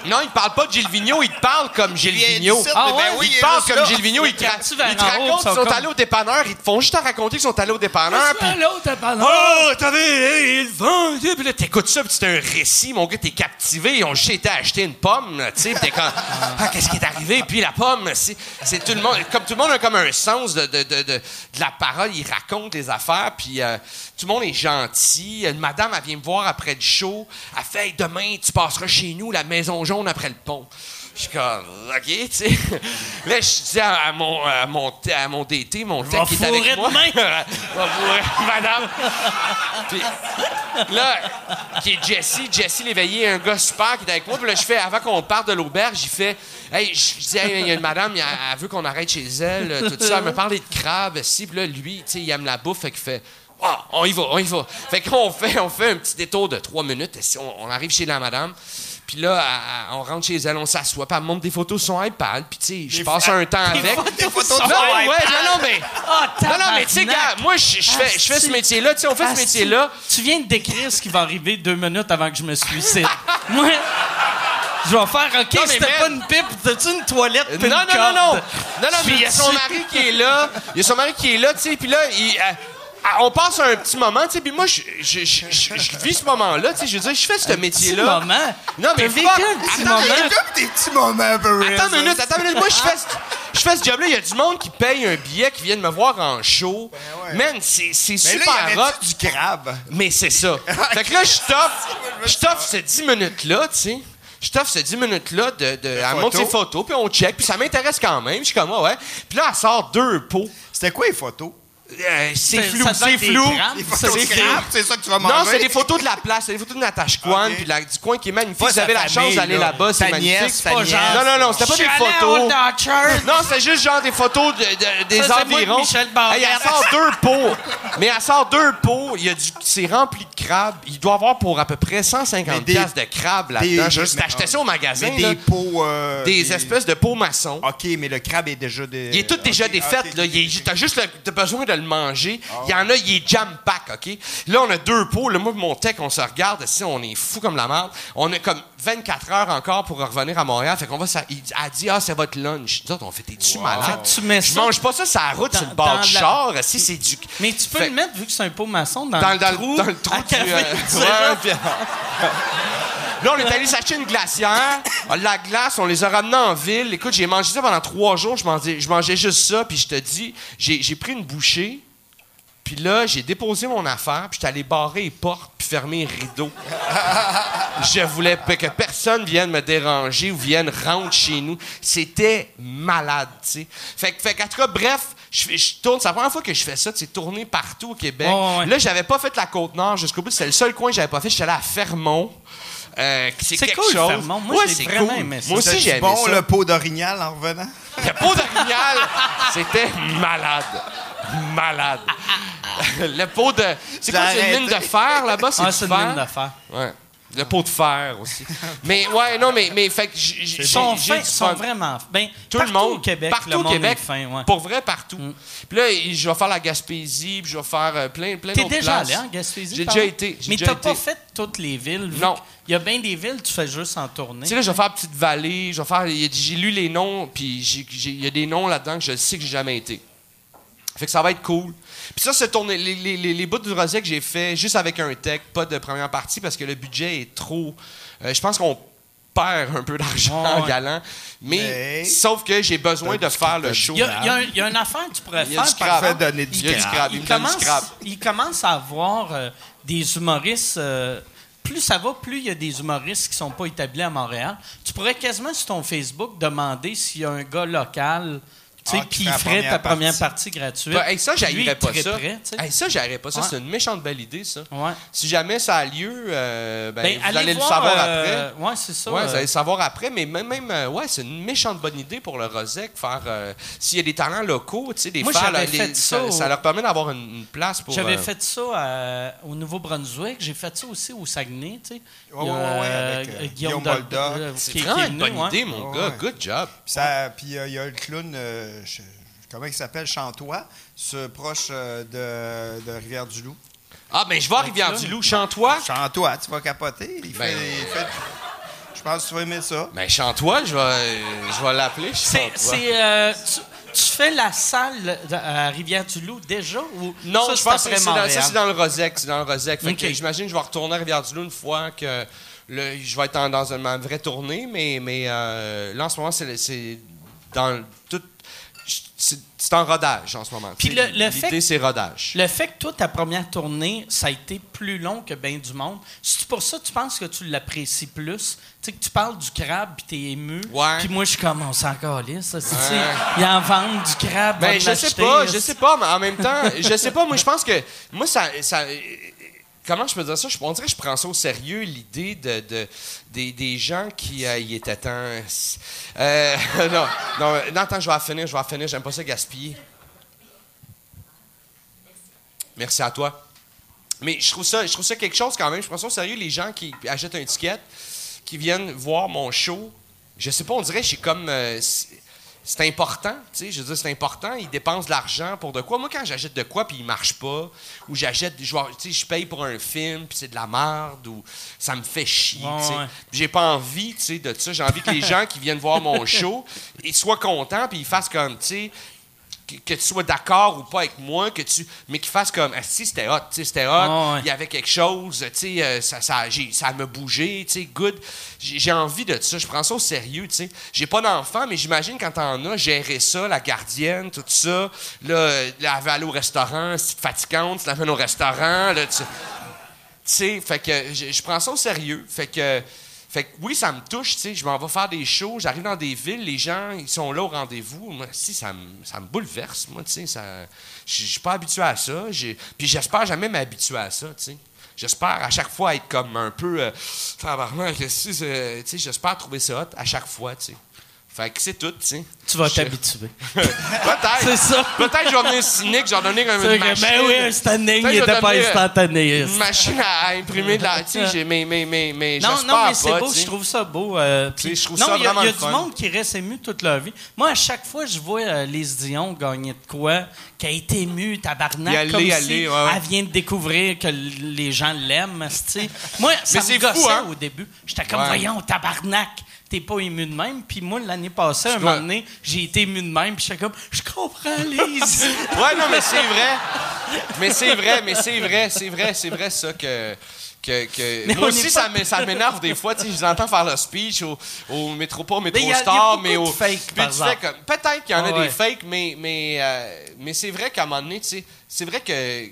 Non, il te parle pas de Gilles Vigneault, il te parle comme Gilles Vigneault. d'ici, Ah ben ouais? oui, il il est te parle juste comme là. Gilles Vigneault, il te, ra- Regarde-tu vers ils te en haut, racontent ils qu'ils sont comme- allés au dépanneur, ils te font juste te raconter qu'ils sont allés au dépanneur. puis- l'autre, Oh, t'avais hey, le vent, tu sais, puis là, t'écoutes ça, puis c'est un récit, mon gars, t'es captivé, ils ont juste été acheter une pomme, là, tu sais, puis t'es comme, ah, qu'est-ce qui est arrivé? Puis la pomme, c'est, c'est tout le monde, comme tout le monde a comme un sens de, de, de, de, de la parole, ils racontent les affaires, puis euh, tout le monde est gentil. Une madame, elle vient me voir après le show, elle fait, Hey, demain, tu passeras chez nous, la maison jaune après le pont. Je suis comme, OK, tu sais. Là, je dis à, à mon, à, mon, à mon DT, mon tech qui est avec moi. demain. Madame. Puis là, qui est Jesse, Jesse l'éveillé, un gars super qui est avec moi. Puis là, je fais, avant qu'on parte de l'auberge, j'ai fait, hey, je dis, il y a une madame, elle, elle veut qu'on arrête chez elle, tout ça. Elle me parlait de crabe, si. Puis là, lui, tu sais, il aime la bouffe, fait qu'il fait, ah, on y va, on y va. Fait qu'on fait, on fait un petit détour de trois minutes. On, on arrive chez la madame. Puis là, on rentre chez elle, on s'assoit, puis elle me montre des photos sur son iPad. Puis tu sais, je passe un temps avec. Des photos de Non, son ouais, iPad. non, non, mais. Ah, Non, non, mais tu sais, gars, moi, je fais, je fais ce métier-là. Tu sais, on fait ce métier-là. Tu viens de décrire ce qui va arriver deux minutes avant que je me suicide. Moi, je vais faire OK, Non, mais c'était pas une pipe, t'as-tu une toilette? Non, une non, non, non. Non, non, mais il y a son mari qui est là. Il y a son mari qui est là, tu sais, puis là, il, euh, on passe un petit moment, tu sais, puis moi, je, je, je, je- je vis ce moment-là, tu sais, je veux dire, je fais ce Petit métier-là. moment. Non, mais fuck. un petit Attends, moment. Comme des petits moments, for real, Attends ça. une minute, attends une minute. Moi, je fais, ce- je fais ce job-là. Il y a du monde qui paye un billet, qui viennent me voir en show. ouais. Man, c'est là, super hot. avait du crabe. Mais c'est ça. fait que là, je t'offre, je t'offre ces 10 minutes-là, tu sais. Je t'offre ces 10 minutes-là de, de, elle montre photos. ses photos, puis on check, puis ça m'intéresse quand même. Je suis comme, ah ouais. Puis là, elle sort deux pots. C'était quoi les photos? Euh, c'est C'est- flou, c'est flou. de c'est c'est ça que tu vas manger. Non, c'est des photos de la place, c'est des photos de Natashquan, Ok. puis la- du coin qui est magnifique. Vous avez la chance d'aller là. là-bas, c'est magnifique. pas Non, non, non, c'était pas des photos. Non, c'était juste genre des photos de- de- des Ça, c'est environs. Michel Barrette. Hey, elle sort deux pots. Mais elle sort deux pots. Il y a du, c'est rempli de crabes. Il doit avoir pour à peu près 150 Mais des- piastres de crabes là-dedans. Juste ça au magasin. Des pots. euh, Des espèces de pots maçons. OK, mais le crabe est déjà. De... Il est tout déjà défait, là. T'as juste besoin de le manger. Il y en a, il est jam-pack, OK? Là, on a deux pots. Là, moi mon tech, on se regarde. Si on est fou comme la merde. On a comme 24 heures encore pour revenir à Montréal. Fait qu'on va... Ça, il a dit, ah, c'est votre lunch. Nous autres, on fait, t'es-tu malade? Fait que tu mets Je ça mange pas ça sur la route, dans- sur le bord dans du la- char. Si, c'est du... Mais tu peux Fait- le mettre, vu que c'est un pot maçon, dans, dans, le, dans- trou, dans le trou du... café. euh, ouais, puis- Là, on est allé s'acheter une glacière. La glace, on les a ramenés en ville. Écoute, j'ai mangé ça pendant trois jours. Je mangeais, je mangeais juste ça. Puis je te dis, j'ai pris une bouchée. Puis là, j'ai déposé mon affaire. Puis j'étais allé barrer les portes puis fermer les rideaux. je voulais que personne vienne me déranger ou vienne rentrer chez nous. C'était malade, tu sais. Fait, que- fait qu'en tout cas, bref, je, tourne. C'est la première fois que je fais ça, tu sais, tourner partout au Québec. Ouais, ouais. Là, j'avais pas fait la Côte-Nord jusqu'au bout. C'était le seul coin que j'avais pas fait. J'étais allé à Fermont. Euh, c'est quelque cool, chose. Fermont. Moi, Ouais, j'ai vraiment cool. aimé ça. Moi aussi, C'est j'ai aimé bon, ça. le pot d'orignal en revenant. Le pot d'orignal, c'était malade. Malade. le pot de. C'est quoi, c'est une mine de fer là-bas? C'est Ah, une fer? mine d'affaires. Ouais. Le pot de fer aussi. mais ouais, non, mais, mais fait que j'ai sont vraiment. Ben, Tout partout le monde. au Québec, partout le au Québec. est fin, ouais. Pour vrai, partout. Puis là, je vais faire la Gaspésie, puis je vais faire euh, plein, plein T'es d'autres déjà places. allé en Gaspésie? J'ai déjà été. Mais déjà t'as pas fait toutes les villes? Non. Il y a bien des villes, tu fais juste en tournée. Tu sais, là, je vais faire Petite Vallée, je vais faire. J'ai lu les noms, puis il y a des noms là-dedans que je sais que j'ai jamais été. Fait que ça va être cool. Puis ça, c'est tourné. Les, les, les, les bouts du rosé que j'ai fait juste avec un tech, pas de première partie, parce que le budget est trop. euh, je pense qu'on perd un peu d'argent Ouais, en galant. Mais, Mais- sauf que j'ai besoin de faire le show. Il y a, y y une affaire que tu pourrais Il y a faire. du par crabe. exemple. Fait donner du Il commence, crabe. il commence à avoir euh, des humoristes. euh, plus ça va, plus il y a des humoristes qui sont pas établis à Montréal. Tu pourrais quasiment sur ton Facebook demander s'il y a un gars local. Tu sais, Ah, puis fait il la ferait première ta première partie? partie gratuite. Bah, hey, ça, j'haïrais il pas ça. ça, j'haïrais pas ça. C'est une méchante belle idée, ça. Ouais. Si jamais ça a lieu, euh, ben, Ben, vous allez le voir, savoir euh, après. Ouais, c'est ça. Ouais, euh, vous allez le savoir après, mais même, même ouais, c'est une méchante bonne idée pour le Rosec, faire euh, s'il y a des talents locaux, tu sais, des Moi, là, les- fait ça au- ça leur permet d'avoir une, une place pour. J'avais euh, fait ça à- au Nouveau-Brunswick. J'ai fait ça aussi au Saguenay, tu sais. Ouais, Il y a, ouais, avec, Guillaume Guillaume Dol- Boldoc. euh, C'est vraiment une bonne idée, mon gars. Good job. Puis ça- Puis il y a le clown, je- comment il s'appelle, Chantois, ce proche euh, de, de Rivière-du-Loup. Ah, ben, je vais à Rivière-du-Loup. Chantois? Chantois, tu vas capoter. Il fait, Ben- il fait- je pense que tu vas aimer ça. Ben, Chantois, je vais, je vais l'appeler. C'est, Chantois. c'est, euh, tu, tu fais la salle à Rivière-du-Loup déjà ou Non, ça, je pense que c'est dans, ça, c'est dans le Rosec. C'est dans le Rosec. Fait que Ok. j'imagine que je vais retourner à Rivière-du-Loup une fois que le- je vais être en- dans une, vraie tournée, mais, mais euh, là, en ce moment, c'est, c'est dans tout. C'est, en rodage en ce moment. Puis le- le fait L'idée, que- c'est rodage. Le fait que toi, ta première tournée, ça a été plus long que bien du monde, c'est pour ça que tu penses que tu l'apprécies plus? Tu sais, que tu parles du crabe puis t'es ému. Ouais. Puis moi, je suis comme, on s'en calisse, sais. Ils en vendent du crabe. Ben, je sais pas, je sais pas, mais en même temps, je sais pas, moi, je pense que, moi, ça, ça comment je peux dire ça? Je, on dirait que je prends ça au sérieux, l'idée de, de- des, des gens qui, euh, était temps. Euh, non, non, non, attends, je vais finir, je vais finir, j'aime pas ça gaspiller. Merci à toi. Mais je trouve ça, je trouve ça quelque chose quand même. Je prends ça au sérieux, les gens qui achètent un ticket, qui viennent voir mon show. Je sais pas, on dirait que j'ai comme. euh, c'est- important, tu sais, je veux dire, c'est important, ils dépensent de l'argent pour de quoi. Moi, quand j'achète de quoi, puis il marche pas, ou j'achète, tu sais, je paye pour un film, puis c'est de la merde, ou ça me fait chier, Ouais, tu sais. ouais. J'ai pas envie, tu sais, de ça. J'ai envie que les gens qui viennent voir mon show, ils soient contents, puis ils fassent comme, tu sais, que, que tu sois d'accord ou pas avec moi, que tu, mais qu'ils fassent comme, ah, si c'était hot, c'était hot, ouais. il y avait quelque chose, euh, ça, ça, j'ai- ça tu sais, good. J'ai envie de ça, je prends ça au sérieux, tu sais. J'ai pas d'enfant, mais j'imagine quand t'en as, gérer ça, la gardienne, tout ça, là, euh, va aller au restaurant, c'est fatigante, tu l'amènes au restaurant, là, tu sais, fait que je, je prends ça au sérieux, fait que Fait que oui, ça me touche, tu sais. Je m'en vais faire des shows, j'arrive dans des villes, les gens, ils sont là au rendez-vous. Moi, si, ça me, ça me bouleverse, moi, tu sais. ça- Je suis pas habitué à ça. Puis j'espère jamais m'habituer à ça, tu sais. J'espère à chaque fois être comme un peu. Euh, tu sais, j'espère trouver ça hot à chaque fois, tu sais. Fait que c'est tout, tu sais. Tu vas t'habituer. Peut-être. C'est ça. Peut-être je vais venir cynique, je vais donner un C'est une que, machine. ben oui, un standing, il était pas devenir, instantané. Une machine à, imprimer de la. Tu sais, j'ai- mais Non, non, mais c'est beau, je trouve ça beau. euh, je trouve non, ça il y a, vraiment il y a du monde qui reste ému toute leur vie. Moi, à chaque fois, je vois euh, les Dion gagner de quoi, qui a été ému, tabarnak, aller, comme si ouais, elle vient de découvrir que les gens l'aiment. tu sais. Moi, ça Mais me fou, hein? au début. J'étais comme, Ouais. voyons, tabarnak, t'es pas ému de même. Puis moi, l'année passée, un moment donné, j'ai été ému de même, puis j'étais comme, je comprends, Lise. Ouais, non, mais c'est vrai. Mais c'est vrai, mais c'est vrai, c'est vrai, c'est vrai ça que. que, moi aussi, pas- ça m'énerve des fois. Tu sais, je les entends faire le speech au, au métro, pas au métro Mais Star, mais au. fake, Peut-être qu'il y en a Ah des fakes, mais, mais, euh, mais c'est vrai qu'à un moment donné, tu sais, c'est vrai que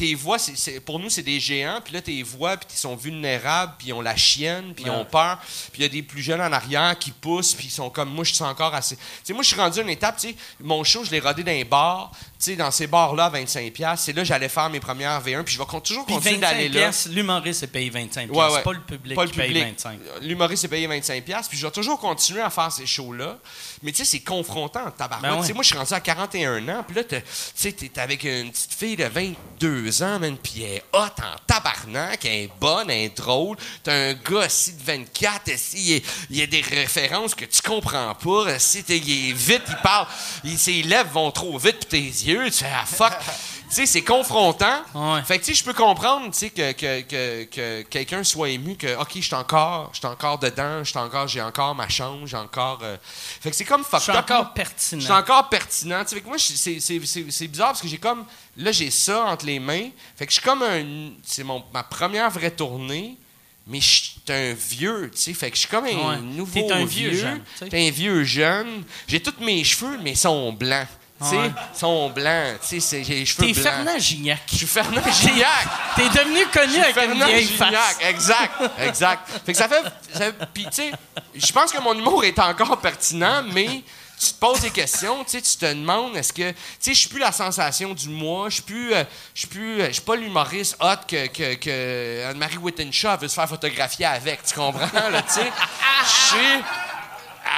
tes voix, c'est- pour nous, c'est des géants, puis là, tes voix, puis ils sont vulnérables, puis ils ont la chienne, puis ils ont peur, puis il y a des plus jeunes en arrière qui poussent, puis ils sont comme, moi, je suis encore assez... Tu sais, moi, je suis rendu à une étape, tu sais, mon show, je l'ai rodé dans les bars, sais, dans ces bars-là, à 25$, c'est là que j'allais faire mes premières V1, puis je vais con- toujours Puis continuer 25 d'aller là. l'humoriste est payé 25 Ouais, ouais. C'est pas le public Pas le qui paye public. 25. L'humoriste est payé 25$, piastres, puis je vais toujours continuer à faire ces shows-là. Mais tu sais, c'est confrontant, tabarouette. Ben ouais. Moi, je suis rendu à 41 ans, puis là, tu sais, t'es avec une petite fille de 22 ans, man, puis elle est hot en tabarnak, elle est bonne, elle est drôle. T'as un gars ici de 24, ici, il, y a des références que tu comprends pas. Si il est vite, il parle, il- ses lèvres vont trop vite pour tes yeux, tu fais « Ah, fuck! » Tu sais, c'est confrontant. Ouais. Fait que, tu sais, je peux comprendre, tu sais, que, que, que, que quelqu'un soit ému, que, OK, je suis encore, je encore dedans, je encore, j'ai encore ma chambre, j'ai encore... euh, Fait que c'est comme fucked Je suis encore pertinent. Je suis encore pertinent. Tu sais, moi, c'est- c'est c'est- c'est bizarre parce que j'ai comme... Là, j'ai ça entre les mains. Fait que je suis comme un... C'est mon- ma première vraie tournée, mais je suis un vieux, tu sais. Fait que je suis comme un Ouais. nouveau T'es un vieux vieux. jeune, sais. T'es un vieux jeune. J'ai tous mes cheveux, mais ils sont blancs. Tu sais, Ouais. sont blancs. Tu sais, c'est- j'ai les cheveux T'es blancs. Fernand Gignac. Je suis Fernand Gignac. T'es devenu connu avec Fernand Gignac, face. exact, exact. Fait que ça fait, puis tu sais, je pense que mon humour est encore pertinent, mais tu te poses des questions, tu sais, tu te demandes est-ce que, tu sais, je suis plus la sensation du mois, je suis plus, euh, je suis plus, euh, je suis pas l'humoriste hot que que, que Anne-Marie Whittenshaw veut se faire photographier avec, tu comprends là, tu sais, je suis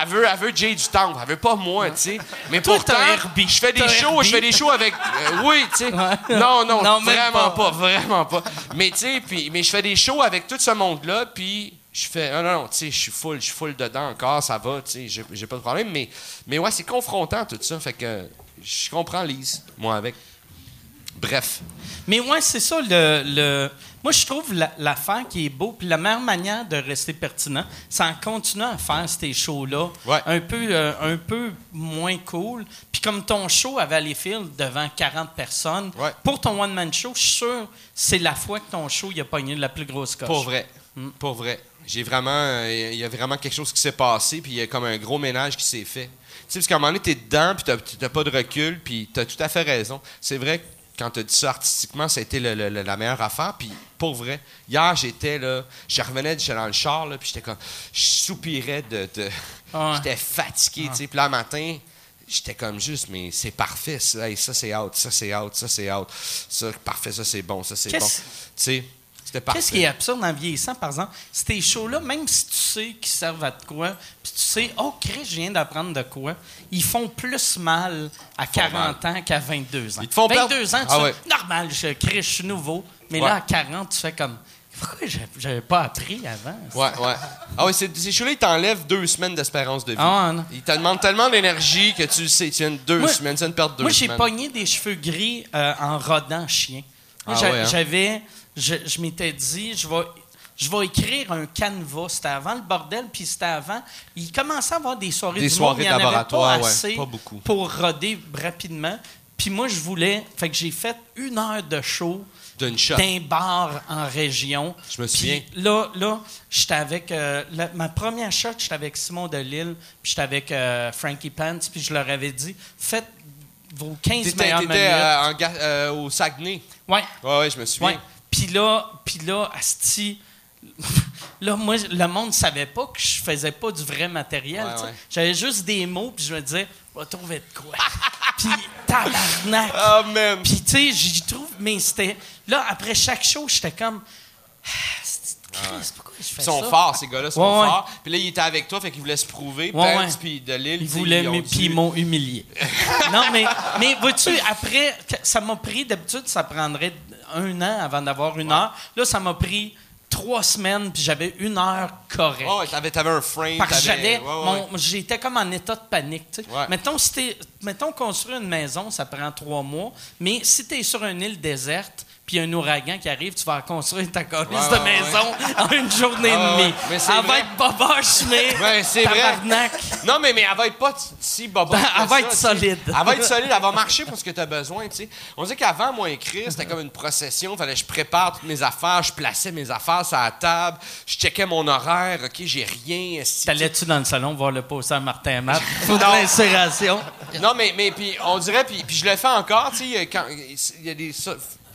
elle veut, elle veut Jay du Temple, elle veut pas moi, tu sais. Mais Toi, pourtant, je fais des shows, je fais des shows avec, euh, oui, tu sais. Non, non, vraiment pas. pas. vraiment pas. Mais tu sais, puis, mais je fais des shows avec tout ce monde-là, puis je fais, non, non, non, tu sais, je suis full, je suis full dedans encore, ça va, tu sais, j'ai pas de problème. Mais, mais ouais, c'est confrontant tout ça, fait que je comprends Lise, moi avec. Bref. Mais ouais, c'est ça le, le- Moi, je trouve la- l'affaire qui est beau, puis la meilleure manière de rester pertinent, c'est en continuant à faire ces shows-là, Ouais. un peu euh, un peu moins cool. Puis comme ton show à Valleyfield devant 40 personnes, Ouais. pour ton one man show, je suis sûr c'est la fois que ton show il a pogné la plus grosse coche. Pour vrai. Pour vrai. J'ai vraiment. euh, Il y a vraiment quelque chose qui s'est passé, puis il y a comme un gros ménage qui s'est fait. Tu sais, parce qu'à un moment donné, t'es dedans, puis t'as- t'as pas de recul, puis t'as tout à fait raison. C'est vrai que quand t'as dit ça artistiquement, ça a été le- le- le- la meilleure affaire, puis pour vrai. Hier, j'étais là, je revenais, j'étais dans le char, là, puis j'étais comme. Je soupirais de. de- Ouais. J'étais fatigué, tu sais. Puis là, le matin. J'étais comme juste, mais c'est parfait, ça, Hey, ça c'est out, ça c'est out, ça c'est out, ça parfait, ça c'est bon, ça c'est bon. Tu sais. Qu'est-ce qui est absurde en vieillissant, par exemple? Ces shows-là, même si tu sais qu'ils servent à de quoi, puis tu sais, oh, Chris, je viens d'apprendre de quoi, ils font plus mal à 40 ans qu'à 22 ans. Ils te font 22 perdre- ans, tu Ah ouais. normal, je, Chris, je suis nouveau. Mais Ouais. là, à 40, tu fais comme, pourquoi j'ai- j'avais pas appris avant? Ouais, ouais. Ah oui, c'est- ces shows-là, ils t'enlèvent deux semaines d'espérance de vie. Ah, non. Ils te demandent tellement d'énergie que tu sais, tu viens de deux Moi- semaines, tu viens de perdre deux Moi, j'ai semaines. pogné des cheveux gris euh, en rodant chien. Moi, Ah ouais, hein? j'avais, je, je m'étais dit, je vais, je vais écrire un canevas. C'était avant le bordel, puis c'était avant. Il commençait à avoir des soirées Des d'humour, soirées mais il y en avait pas ouais, assez pas beaucoup. pour roder rapidement. Puis moi, je voulais, fait que j'ai fait une heure de show d'un bar en région. Je me Puis souviens. Là, là j'étais avec. euh, la- ma première shot, j'étais avec Simon Delille, puis j'étais avec euh, Frankie Pants, puis je leur avais dit faites vos 15 T'étais meilleures t'étais, minutes. euh, en ga- euh, au Saguenay. Ouais. Ouais, ouais, je me souviens. Ouais. Puis là, puis là, Asti, là, moi, le monde savait pas que je faisais pas du vrai matériel. Ouais, ouais. J'avais juste des mots, puis je me disais, on va trouver de quoi. puis tabarnak. Oh, man. Puis, tu sais, j'y trouve, mais c'était. Là, après chaque show, j'étais comme. Ah, c'est- Christ, pourquoi je fais Ils sont ça? forts, ces gars-là, sont Ouais, ouais. forts. Puis là, il était avec toi, fait qu'il voulait se prouver. Ouais, Pence ouais. puis de Lille, Ils voulaient, ils mais puis ils m'ont humilié. non, mais, mais vois-tu, après, ça m'a pris, d'habitude, ça prendrait un an avant d'avoir une heure. Là, ça m'a pris trois semaines, puis j'avais une heure correcte. Oh, ouais, t'avais, t'avais un frame. Parce que ouais, ouais, mon- J'étais comme en état de panique. tu sais. Ouais. Mettons, si t'es- mettons, construire une maison, ça prend trois mois. Mais si tu es sur une île déserte, puis un ouragan qui arrive, tu vas construire ta colisse Ouais, de maison en une journée et demie. ouais. Mais Elle va être boboche, mais. Ouais, c'est vrai. tabarnak. Non, mais, mais elle va être pas si boba. Ben, elle va être solide. Elle va être solide, elle va marcher pour ce que tu as besoin, tu sais. On dit qu'avant, moi, écrire, c'était comme une procession. Fallait que je prépare toutes mes affaires, je plaçais mes affaires sur la table, je checkais mon horaire, OK, j'ai rien. T'allais-tu dans le salon voir le poster Martin Matt? Faut de l'insération. Non, mais, mais puis on dirait, puis, puis je le fais encore, tu sais, il y a des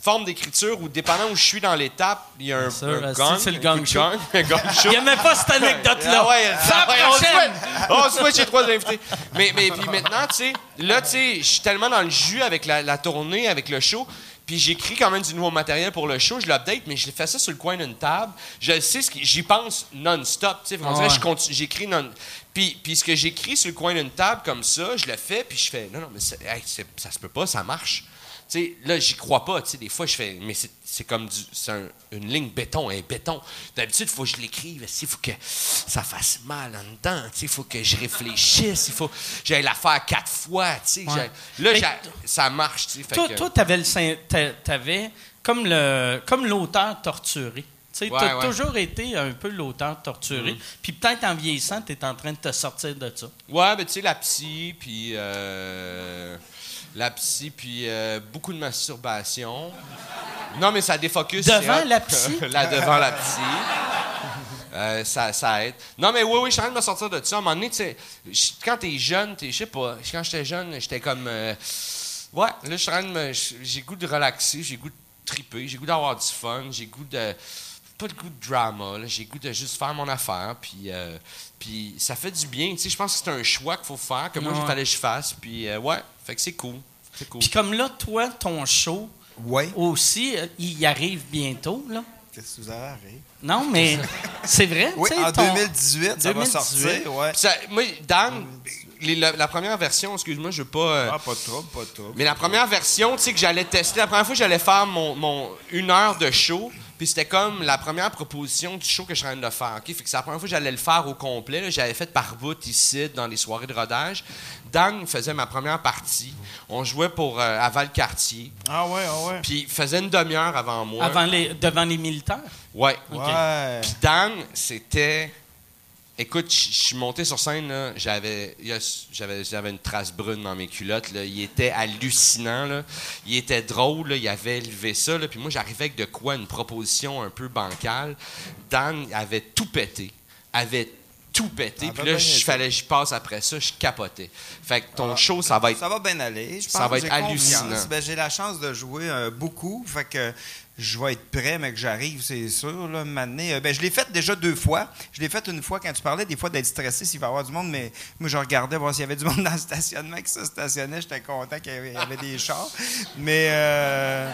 formes d'écriture où, dépendant où je suis dans l'étape, il y a un, sûr, un esti, gong. c'est le gang show. un gang show. Il n'y a même pas cette anecdote-là. Ah ouais, Ça, ah ouais, on on souhaite chez trois invités. Mais, mais puis maintenant, tu sais, là, tu sais, je suis tellement dans le jus avec la, la tournée, avec le show. Puis j'écris quand même du nouveau matériel pour le show, je l'update, mais je fais ça sur le coin d'une table. Je sais ce que j'y pense non-stop, tu sais. On Ah dirait ouais. continue- j'écris non. Puis, puis ce que j'écris sur le coin d'une table comme ça, je le fais, puis je fais non non, mais hey, ça se peut pas, ça marche. Tu sais, là, j'y crois pas. Tu sais, des fois, je fais, mais c'est, c'est comme du, un- une ligne béton, un béton. D'habitude, il faut que je l'écrive. Il faut que ça fasse mal en dedans. Tu il faut que je réfléchisse. Il faut que j'aille la faire quatre fois. Tu sais, Ouais. j'ai- là, Mais ça marche. Tu sais, Toi, que- toi, t'avais le comme le comme l'auteur torturé. Tu Ouais, ouais. Mm-hmm. toujours été un peu l'auteur torturé. Puis peut-être en vieillissant, t'es en train de te sortir de ça. Ouais, ben tu sais, la psy, puis. euh, la psy, puis euh, beaucoup de masturbation. Non, mais ça défocus. Devant la psy? Là, devant la psy. Euh, ça, ça aide. Non, mais oui, oui, je suis en train de me sortir de ça. À un moment donné, tu sais, quand t'es jeune, t'es, je sais pas, quand j'étais jeune, j'étais comme. euh, ouais, là, je suis en train de me. J'ai goût de relaxer, j'ai goût de triper, j'ai goût d'avoir du fun, j'ai goût de. Pas le goût de drama, j'ai goût de juste faire mon affaire, puis. euh, puis ça fait du bien, tu sais, je pense que c'est un choix qu'il faut faire, que moi, il Ouais. fallait que je fasse, puis euh, ouais, fait que c'est cool. C'est cool. Puis comme là, toi, ton show Oui. aussi, euh, il arrive bientôt, là. Qu'est-ce que vous avez arrivé? Non, mais c'est vrai. Oui, tu sais, en ton- 2018, ça va 2018. sortir. Ouais. Ça- moi, Dan, les- la, la première version, excuse-moi, je veux pas. euh, Ah, pas de trouble, pas de trouble. Mais la première version, tu sais, que j'allais tester, la première fois que j'allais faire mon, mon une heure de show, puis c'était comme la première proposition du show que je suis en train de faire. ok? Fait que c'est la première fois que j'allais le faire au complet. là. J'avais fait par bout ici, dans les soirées de rodage. Dan faisait ma première partie. On jouait pour euh, à Valcartier. Ah ouais, ah ouais. Puis il faisait une demi-heure avant moi. Avant les, devant les militaires? Ouais. Ok. Ouais. Puis Dan, c'était. Écoute, je suis monté sur scène, j'avais, une trace brune dans mes culottes. Là. Il était hallucinant. Là. Il était drôle. Là. Il avait élevé ça. Puis moi, j'arrivais avec de quoi? Une proposition un peu bancale. Dan avait tout pété. Avait tout pété. Ça Puis va là, je fallait que je passe après ça. Je capotais. Fait que ton Ah, show, ça va être. Ça va bien aller. Je Ça pense va que être hallucinant. Ben, j'ai la chance de jouer euh, beaucoup. Fait que je vais être prêt, mais que j'arrive, c'est sûr. Là, maintenant. Euh, ben, je l'ai fait déjà deux fois. Je l'ai fait une fois quand tu parlais des fois d'être stressé s'il va y avoir du monde, mais moi, je regardais voir s'il y avait du monde dans le stationnement qui se stationnait. J'étais content qu'il y avait des chars. Mais euh,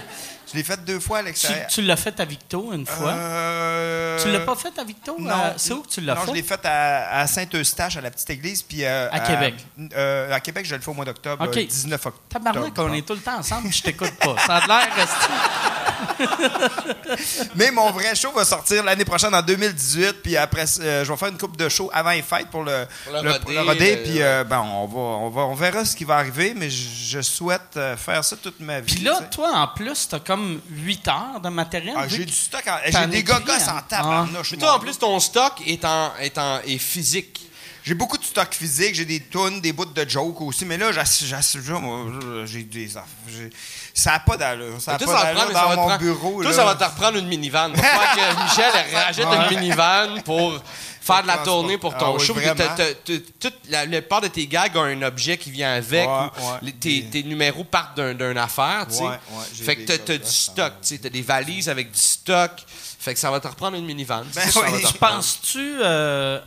je l'ai fait deux fois à Tu, l'extérieur. tu l'as fait à Victo une fois? Euh, Tu l'as pas fait à Victo? Non. Euh, c'est où que tu l'as non, fait? je l'ai fait à, à Saint-Eustache, à la petite église. Puis, euh, À Québec. euh, à Québec, je le fais au mois d'octobre, OK. euh, 19 octobre. Tabarnak, on est tout le temps ensemble, je t'écoute pas. Ça a l'air resté. Mais mon vrai show va sortir l'année prochaine en 2018. Puis après, euh, je vais faire une coupe de show avant les fêtes pour le, Pour le le- rodé, le rodé. le- Puis euh, ben, on, va, on, va, on verra ce qui va arriver. Mais je, je souhaite faire ça toute ma vie. Puis là, toi, en plus, t'as comme 8 heures de matériel. Ah, j'ai du stock. en- J'ai des gogos hein? en tabarnouche. Mais moi. toi, en plus, ton stock est, en, est, en, est physique. J'ai beaucoup de stock physique, j'ai des tunes, des bouts de jokes aussi, mais là, j'ai des Ça n'a pas d'allure. Ça n'a pas ça va te d'allure ça dans te mon prendre- bureau. Toi, là. ça va te reprendre une minivan. Va falloir que Michel elle rajoute une minivan pour faire de la tournée pour Ah ton oui, show. Toute la, la plupart de tes gags ont un objet qui vient avec. Ouais, ou ouais. les- tes, tes numéros partent d'un- d'une affaire. sais. Ouais, fait que t'as, du stock. tu sais, T'as des valises avec du stock. Fait que ça va te reprendre une minivan. Ben oui. penses-tu euh,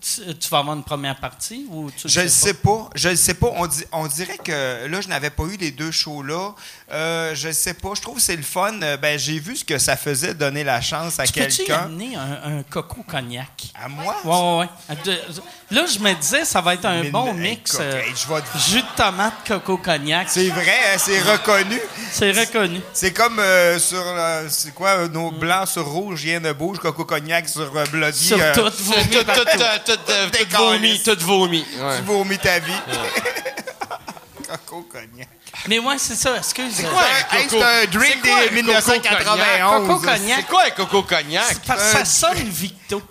tu, tu vas avoir une première partie ou tu Je le ne sais pas. Je ne sais pas. On, di- on dirait que là, je n'avais pas eu les deux shows-là. Euh, je ne sais pas. Je trouve que c'est le fun. Euh, Ben, j'ai vu ce que ça faisait donner la chance à Tu peux-tu y quelqu'un. amener un, un coco cognac? À moi? Ouais, ouais, ouais. Là, je me disais, ça va être un Mais bon mix. euh, hey, je vais te- jus de tomate, coco cognac. C'est vrai, hein, c'est reconnu. C'est reconnu. C'est comme euh, sur c'est quoi nos blancs sur rouge, rien ne bouge, coco cognac sur euh, bloody. Sur euh, tout, vomi tout, tout, tout, tout vomi, tout vomi. Ouais. Tu vomis ta vie. coco cognac. Mais ouais, c'est ça, excuse. C'est quoi, hey, c'est un drink C'est quoi un des coco 1991. Coco cognac. C'est quoi un coco cognac? Parce que ça sonne Victo.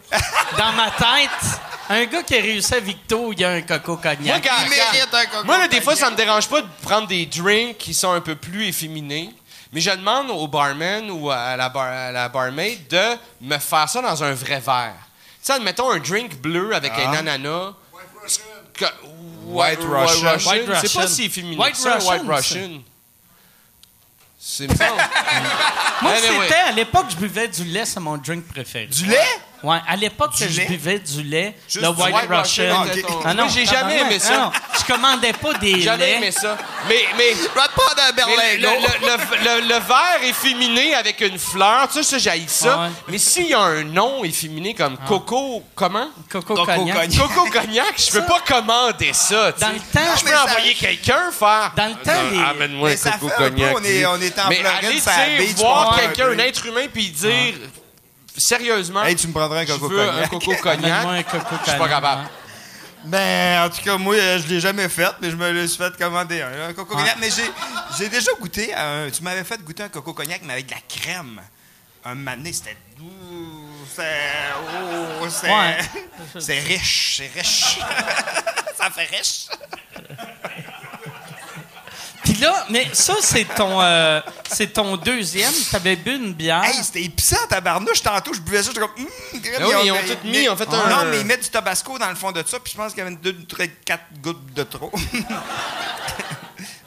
Dans ma tête, un gars qui a réussi à Victo, il y a un coco Moi, cognac. gars, Il mérite un coco moi, là, des fois, ça me dérange pas de prendre des drinks qui sont un peu plus efféminés. Mais je demande au barman ou à la, bar- à la barmaid de me faire ça dans un vrai verre. Tu sais, admettons un drink bleu avec un ananas. Que- White Russian. White C'est pas Russian. si efféminé White ça, Russian, White ça. Russian. C'est me semble. Moi, Anyway. c'était à l'époque, je buvais du lait, c'est mon drink préféré. Du lait? Ouais, à l'époque que je lait? buvais du lait, Juste le White, White Russian. Russian, ok. ton- Ah non, j'ai jamais aimé ça. Ah non, je commandais pas des Jamais laits. aimé ça. Mais, mais, un mais berlingot. le, le, le, le verre efféminé avec une fleur, tu sais, ça, j'haïs ça. Ouais. Mais s'il y a un nom efféminé comme Coco, comment? Coco, Coco cognac. cognac. Coco Cognac, je peux pas commander ça, tu sais. Dans le temps, je peux ça- envoyer quelqu'un faire. Dans le temps, les- Amène-moi Coco Cognac. on est- on est en Mais Floride, voir quelqu'un, un être humain, puis dire, sérieusement, Hey, tu me prendrais un je coco veux un cognac. Coco Cognac. un coco Je suis pas cognac, capable. Ben, en tout cas, moi, euh, je l'ai jamais fait, mais je me le suis fait commander un, un coco cognac. Mais j'ai, j'ai déjà goûté à un. Tu m'avais fait goûter un coco cognac, mais avec de la crème. Un mané, c'était doux. C'est. Oh, c'est. Ouais. C'est riche, c'est riche. Ça fait riche. Puis là, mais ça, c'est ton, euh, c'est ton deuxième. T'avais bu une bière. Hey, c'était épicant, tabarnouche. Tantôt, je buvais ça, j'étais comme. Hum, Ah oui, ils ont tout mis, ont fait un- Non, mais ils mettent du tabasco dans le fond de ça, puis je pense qu'il y avait deux, trois, quatre gouttes de trop.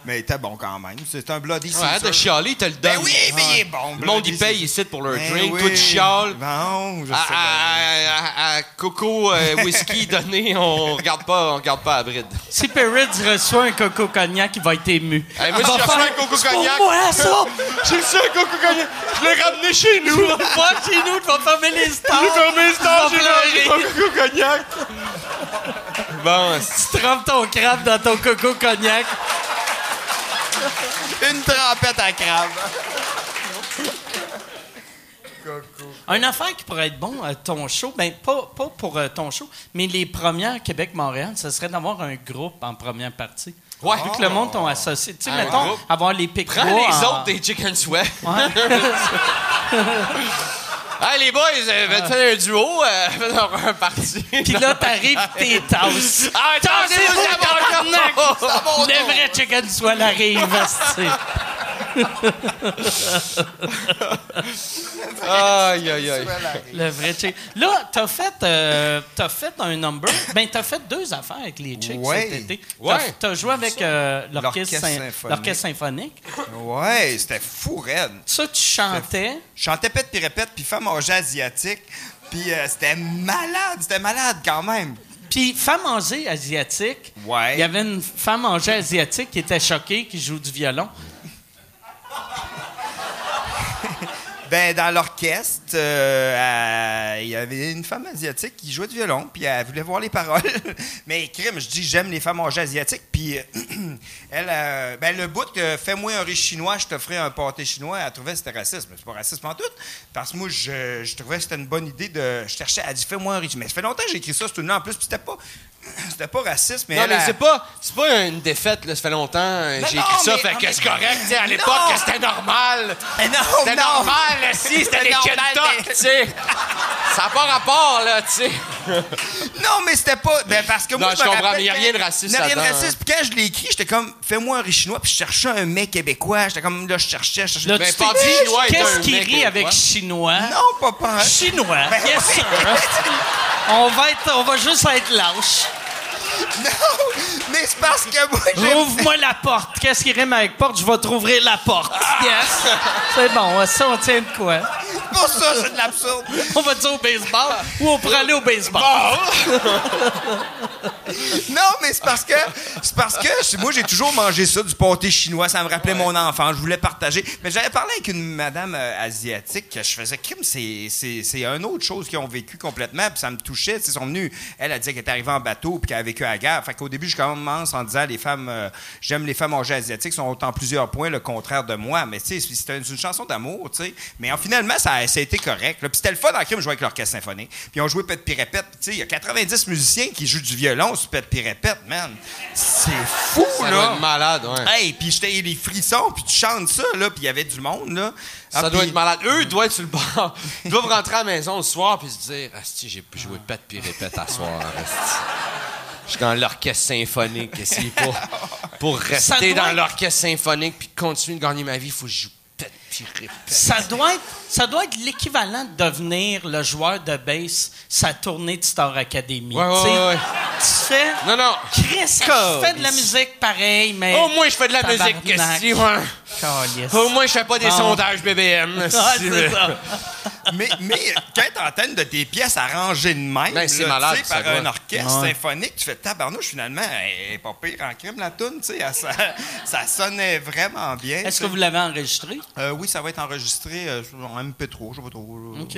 mais il était bon quand même. C'est un bloody Ouais, de chialer, te le donne. Ben oui, mais il est bon. Le monde, il paye ici pour leur Ben drink. oui. Toi, tu chiales. Bon, je À, sais à- à- à Coco euh, Whisky donné, on regarde pas, on regarde pas à bride. Si Perrids reçoit un coco cognac, il va être ému. Hey, moi, Il si va je reçois un coco C'est pour cognac. moi, ça! J'ai reçu un Coco Cognac. Je l'ai ramené chez nous. Tu vas pas chez nous, tu vas fermer les stores. J'ai fermé le store, Tu j'ai vas mangé mon Coco Cognac. Bon, Tu trempes ton crabe dans ton coco cognac. Une trempette à crabe. Un affaire qui pourrait être bon à ton show, ben pas, pas pour euh, ton show, mais les premières Québec-Montréal, ce serait d'avoir un groupe en première partie. Ouais. Vu que le monde t'ont associé. Tu sais, Un mettons, groupe. avoir les pics prends les autres des Chicken Sweat. Hey, les boys, euh, faites faire un duo, euh, faites un parti. Puis là, t'arrives, t'es tasses. Ah, Tassez-vous, tabarnak! Le vrai chicken soit arrive, asti. Aïe, aïe, aïe. Le vrai chick. Là, t'as fait, euh, t'as fait un number. Ben, t'as fait deux affaires avec les chicks Ouais. cet été. Ouais. T'as, t'as joué avec euh, l'orchestre, L'orchestre sym- symphonique. Ouais, c'était fou, raide. Ça, tu chantais. Je chantais pète puis répète, puis femme âgée asiatique. Puis euh, c'était malade, c'était malade quand même. Puis, femme âgée asiatique. Ouais. Il y avait une femme âgée asiatique qui était choquée, qui joue du violon. Ben, dans l'orchestre, euh, il y avait une femme asiatique qui jouait du violon, puis elle voulait voir les paroles. Mais crime, je dis j'aime les femmes âgées asiatiques, puis euh, elle, euh, ben le bout que fais-moi un riz chinois, je te ferai un pâté chinois, elle trouvait que c'était raciste, mais c'est pas raciste en tout, parce que moi je, trouvais que c'était une bonne idée de, je cherchais, elle dit fais-moi un riz, mais ça fait longtemps que j'ai écrit ça, ce là en plus, puis c'était pas, c'était pas raciste, mais Non, elle, mais c'est pas, c'est pas une défaite, là. Ça fait longtemps euh, Mais j'ai écrit ça, mais- fait que mais- c'est correct, tu sais, à l'époque, Non. que c'était normal. Mais non, C'était non. normal, là, si, c'était des normal, Kentuck, mais- tu sais. Ça n'a pas rapport, là, tu sais. Non, mais c'était pas. Ben parce que moi, Non, je je me comprends, rappelle mais y a quand- rien de raciste Il y a rien de là-dedans, raciste. Puis quand je l'ai écrit, j'étais comme, fais-moi un riz chinois. Puis je cherchais un mec québécois. J'étais comme, là, je cherchais, je cherchais. Là, Ben, tu t'es pâté dit, chinois est Qu'est-ce un qui rit avec chinois? non, pas pas. Chinois. Ben yes, sir. on, va être, on va juste être lâche. Non, mais c'est parce que moi, j'ai. Ouvre-moi la porte. Qu'est-ce qui rime avec porte? Je vais t'ouvrir la porte. Yes. C'est bon, ça, on tient de quoi? pour ça, c'est de l'absurde. On va dire au baseball ou on pourrait aller au baseball. Non, mais c'est parce que c'est parce que moi j'ai toujours mangé ça du pâté chinois, ça me rappelait mon enfant, je voulais partager. Mais j'avais parlé avec une madame euh, asiatique que je faisais crime, c'est c'est c'est une autre chose qu'ils ont vécu complètement, puis ça me touchait, ils sont venus, elle a dit qu'elle était arrivée en bateau puis qu'elle a vécu à la guerre. Fait qu'au début je commence en disant les femmes euh, j'aime les femmes âgées asiatiques sont en plusieurs points le contraire de moi, mais tu sais c'était une, une chanson d'amour, tu sais. Mais en, finalement ça a, ça a été correct. Puis c'était le fun dans le crime jouer avec l'orchestre symphonique. Puis on jouait Pet puis répète, Puis, tu sais il y a 90 musiciens qui jouent du violon sur Pet puis répète, man. C'est fou Ça là. doit être malade, ouais. Hey, puis j'étais les frissons, puis tu chantes ça, là, puis il y avait du monde, là. Ça Ah, doit puis- être malade. Eux, ils doivent être sur le bord. Ils doivent rentrer à la maison le soir puis se dire Asti, j'ai pu jouer pète puis répète à soir. Je suis dans l'orchestre symphonique. Pour, pour rester doit dans l'orchestre symphonique puis continuer de gagner ma vie, il faut que je joue pète puis répète. Ça doit être, ça doit être l'équivalent de devenir le joueur de bass sa tournée de Star Academy. Ouais, ouais, Tu sais, ouais, ouais. Tu fais. Non, non. Chris, je fais de la musique pareil, mais. Au moins, je fais de la musique. Calisse. Au moins, je fais pas des Bon. sondages BBM. Ouais, c'est ça. mais, mais quand de tes pièces arrangées de même, Ben, c'est là, malade, tu ça par doit. un orchestre Ouais. symphonique, tu fais tabarnouche, finalement, elle est pas pire en crime, la toune, tu sais, ça, ça sonnait vraiment bien. Est-ce tu que vous l'avez enregistré? Euh, oui, ça va être enregistré euh, en MP3, je sais pas trop. là. OK.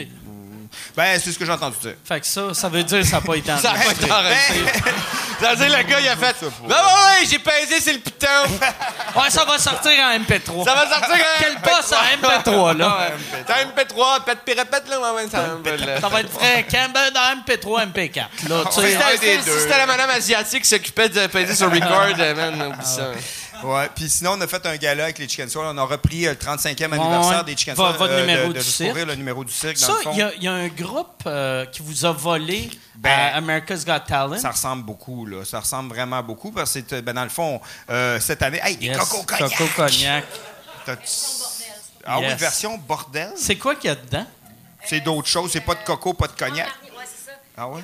Ben, c'est ce que j'ai entendu dire. Fait que ça, ça veut dire que ça n'a pas été Ça a pas été enregistré. Ça veut dire, le gars, il a fait. Non, ouais, ouais, j'ai pesé sur le piton. Ouais, ça va sortir en MP3. Ça va sortir un Quel poste en MP3, là? T'as MP3, pète puis répète, là, ouais, ça Ça va être fréquent. Ben, dans MP3, MP4. Là, tu sais. Si c'était- la madame asiatique qui s'occupait de peser sur record, euh, man, oublie ça. Ouais, puis sinon, on a fait un gala avec les Chicken Soul. On a repris euh, le 35e anniversaire des Chicken Soul. votre euh, numéro de, du de cirque. découvrir le numéro du cirque, Ça, il y, a- il y a un groupe euh, qui vous a volé Ben, à America's Got Talent. Ça ressemble beaucoup, là. Ça ressemble vraiment beaucoup parce que, ben, dans le fond, euh, cette année... Hey, des Yes. Coco Cognac! Coco Cognac. Ah oui, Yes. version bordel? C'est quoi qu'il y a dedans? C'est d'autres choses. C'est pas de coco, pas de cognac. Ouais, ça. Ah ouais?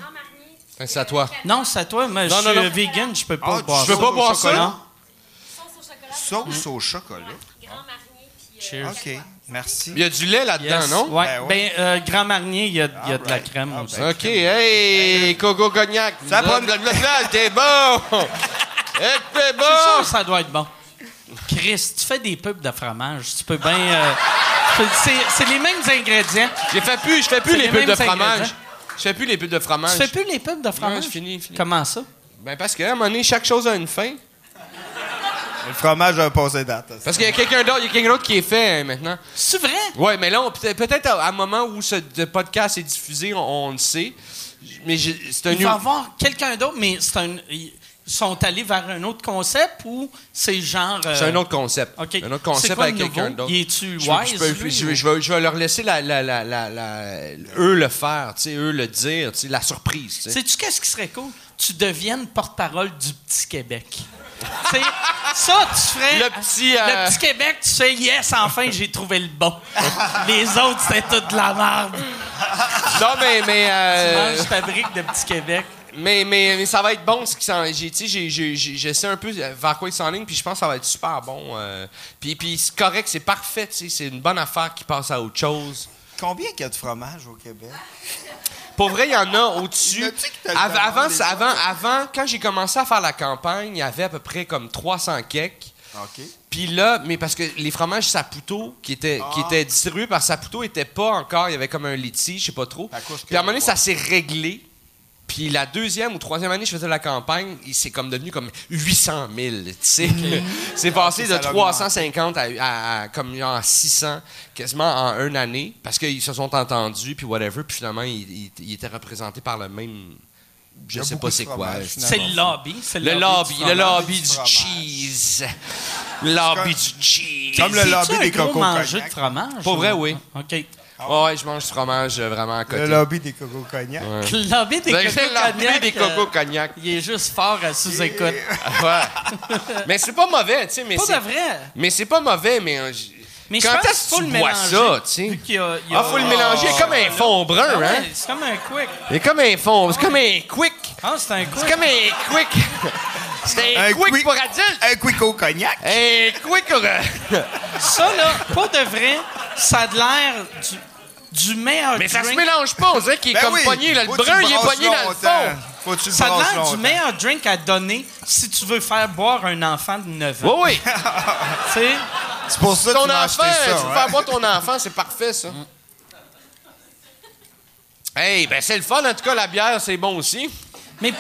Ben, C'est à toi. Non, c'est à toi, mais Non, je non, suis non. euh, vegan, je peux pas Ah, boire tu peux ça. pas boire ça? Non? Sauce au chocolat. Sauce au chocolat. Grand Marnier. Puis, euh, Cheers. OK, merci. Il y a du lait là-dedans, Yes. non? Ouais. Ben Ben, euh, Grand Marnier, il y a, il y a de la crème Ah, aussi. ben. OK, hey, Coco Cognac. Ça prend- bla, bla, bla, T'es bon! T'es sûr bon! que ça doit être bon. Chris, tu fais des pubs de fromage. Tu peux bien. euh, c'est- c'est les mêmes ingrédients. J'ai fait plus, je fais plus les les pubs de fromage. Je fais plus les pubs de fromage. Tu fais plus les pubs de fromage? c'est fini, fini. Comment ça? Ben parce qu'à un moment donné, chaque chose a une fin. Le fromage a passé date. Parce qu'il y a quelqu'un d'autre, il y a quelqu'un d'autre qui est fait hein, maintenant. C'est vrai? Ouais, mais là, peut-être à à un moment où ce de podcast est diffusé, on, on le sait. Mais c'est un Il va y new- avoir quelqu'un d'autre, mais c'est un. Ils sont allés vers un autre concept ou c'est genre. euh, C'est un autre concept. Un autre concept quoi avec quelqu'un d'autre. Il est-tu Je- wise, je, peux- lui, je- ou- je vais, je vais leur laisser la, la- la- la- la- eux le faire, tu sais, eux le dire, tu sais, la surprise. tu sais. Sais-tu qu'est-ce qui serait cool? Tu deviennes porte-parole du Petit Québec. Tu ça, tu ferais. Le petit, euh, Le Petit Québec, tu fais yes, enfin, j'ai trouvé le bon. Les autres, c'était toute de la merde. Non, mais, mais, euh, Mange ta brique de Petit Québec. mais, mais, mais ça va être bon ce qui s'en. j'ai- Tu sais, j'ai- j'ai- j'ai- je sais un peu vers quoi ils s'enlignent, puis je pense que ça va être super bon. euh, puis, puis c'est correct, c'est parfait, tu sais, c'est une bonne affaire qui passe à autre chose. Combien qu'il y a de fromage au Québec? Pour vrai, il y en a au-dessus. Av- Avant, avant, avant, quand j'ai commencé à faire la campagne, il y avait à peu près comme 300 cakes. OK. Puis là, mais parce que les fromages Saputo, qui étaient, qui Ah. étaient distribués par Saputo, n'étaient pas encore. Il y avait comme un litige, je sais pas trop. Puis à un moment donné, ça s'est réglé. Puis la deuxième ou troisième année, je faisais la campagne, il- c'est comme devenu comme 800 000. tu sais. c'est passé Ok, de ça a 350 à, à- à comme genre 600 quasiment en une année parce qu'ils se sont entendus puis whatever. Puis finalement, ils, ils- ils étaient représentés par le même. Je sais pas c'est quoi. C'est le lobby. c'est Le lobby, du le lobby du cheese. Le lobby du cheese. Comme le lobby des gros Coco mangeur Cognac? de fromage? Pour vrai, ou- oui. OK. Ouais, je mange du fromage euh, vraiment à côté. Le lobby des Coco Cognac. Le lobby des Ben, Coco j'ai l'envie Cognac, des euh, cocos cognac. Il est juste fort à sous-écoute. Ouais. mais c'est pas mauvais, tu sais. Mais Pas c'est- de vrai. Mais c'est pas mauvais, mais. euh, j- Mais Quand est-ce qu'il faut que tu le bois mélanger. ça, tu sais? vu qu'il y a- il y a- Ah, faut le mélanger comme un fond brun, Ah ouais, hein? C'est comme un quick. C'est comme un fond, c'est comme un quick. Ah, c'est un C'est quick. comme un quick. C'est un, Un quick, quick- pour adulte. Un Quico Cognac. Un quick euh, Ça, là, pas de vrai, ça a de l'air du- du meilleur Mais ça se drink. mélange pas. On dirait qu'il est Ben comme oui, pogné. Là, le faut que tu brun, il est brasses pogné dans le longtemps. fond. Faut que tu le Ça a brasses l'air du meilleur drink à donner si tu veux faire boire un enfant de 9 Oui, ans. oui. Tu sais? C'est pour ça que Ton tu m'as enfant, acheté ça. tu veux hein. faire boire ton enfant, c'est parfait, ça. Hey, ben c'est le fun. En tout cas, la bière, c'est bon aussi. Mais,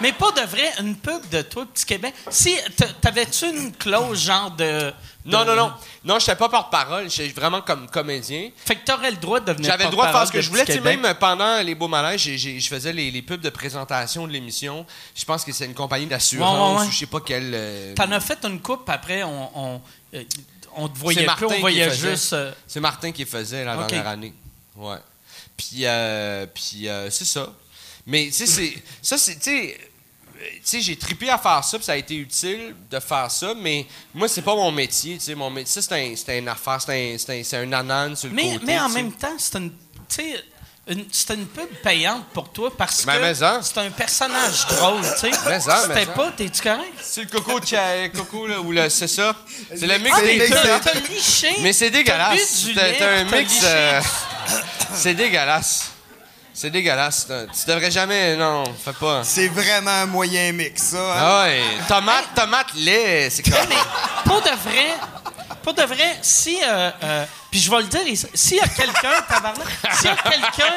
mais pas de vrai, une pub de toi, Petit Québec. Si, t- t'avais-tu une clause genre de. Non, non, non. Non, je pas porte-parole. Je suis vraiment comme comédien. Fait que t'aurais le droit de devenir J'avais le droit de faire ce que je voulais. Tu sais, même pendant les beaux malaises, j'ai- j'ai- je faisais les, les pubs de présentation de l'émission. Je pense que c'est une compagnie d'assurance Ouais, ouais, ouais. ou je sais pas quelle. euh, T'en as fait une coupe, après, on, on, euh, on te voyait C'est plus, Martin on voyait qui faisait. juste. euh, C'est Martin qui faisait la Ok. dernière année. Ouais. Puis, euh, puis euh, c'est ça. Mais, tu sais, c'est- ça, c'est, tu sais, tu sais, j'ai trippé à faire ça, puis ça a été utile de faire ça, mais moi, c'est pas mon métier, tu sais. Mon métier, c'est un, c'est une affaire, c'est un, c'est un, c'est un ananas sur le mais, côté. mais en même temps, c'est une. Tu sais, une- c'était une pub payante pour toi parce Ben, que c'est un personnage drôle, tu sais. Mais ça, mais C'était pas, t'es-tu correct? C'est le coco, de coco là, ou le, c'est ça? C'est le mix Ah, des mais deux. Mais c'est dégueulasse. T'as t'as un mix. euh, c'est dégueulasse. C'est dégueulasse. Tu devrais jamais. Non, fais pas. C'est vraiment un moyen mix, ça. hein? Ah ouais. Tomate, tomate, lait, c'est comme. Mais pour de vrai, pour de vrai, si. euh, euh, puis je vais le dire, ici, s'il y a quelqu'un, tabarnak, s'il y a quelqu'un.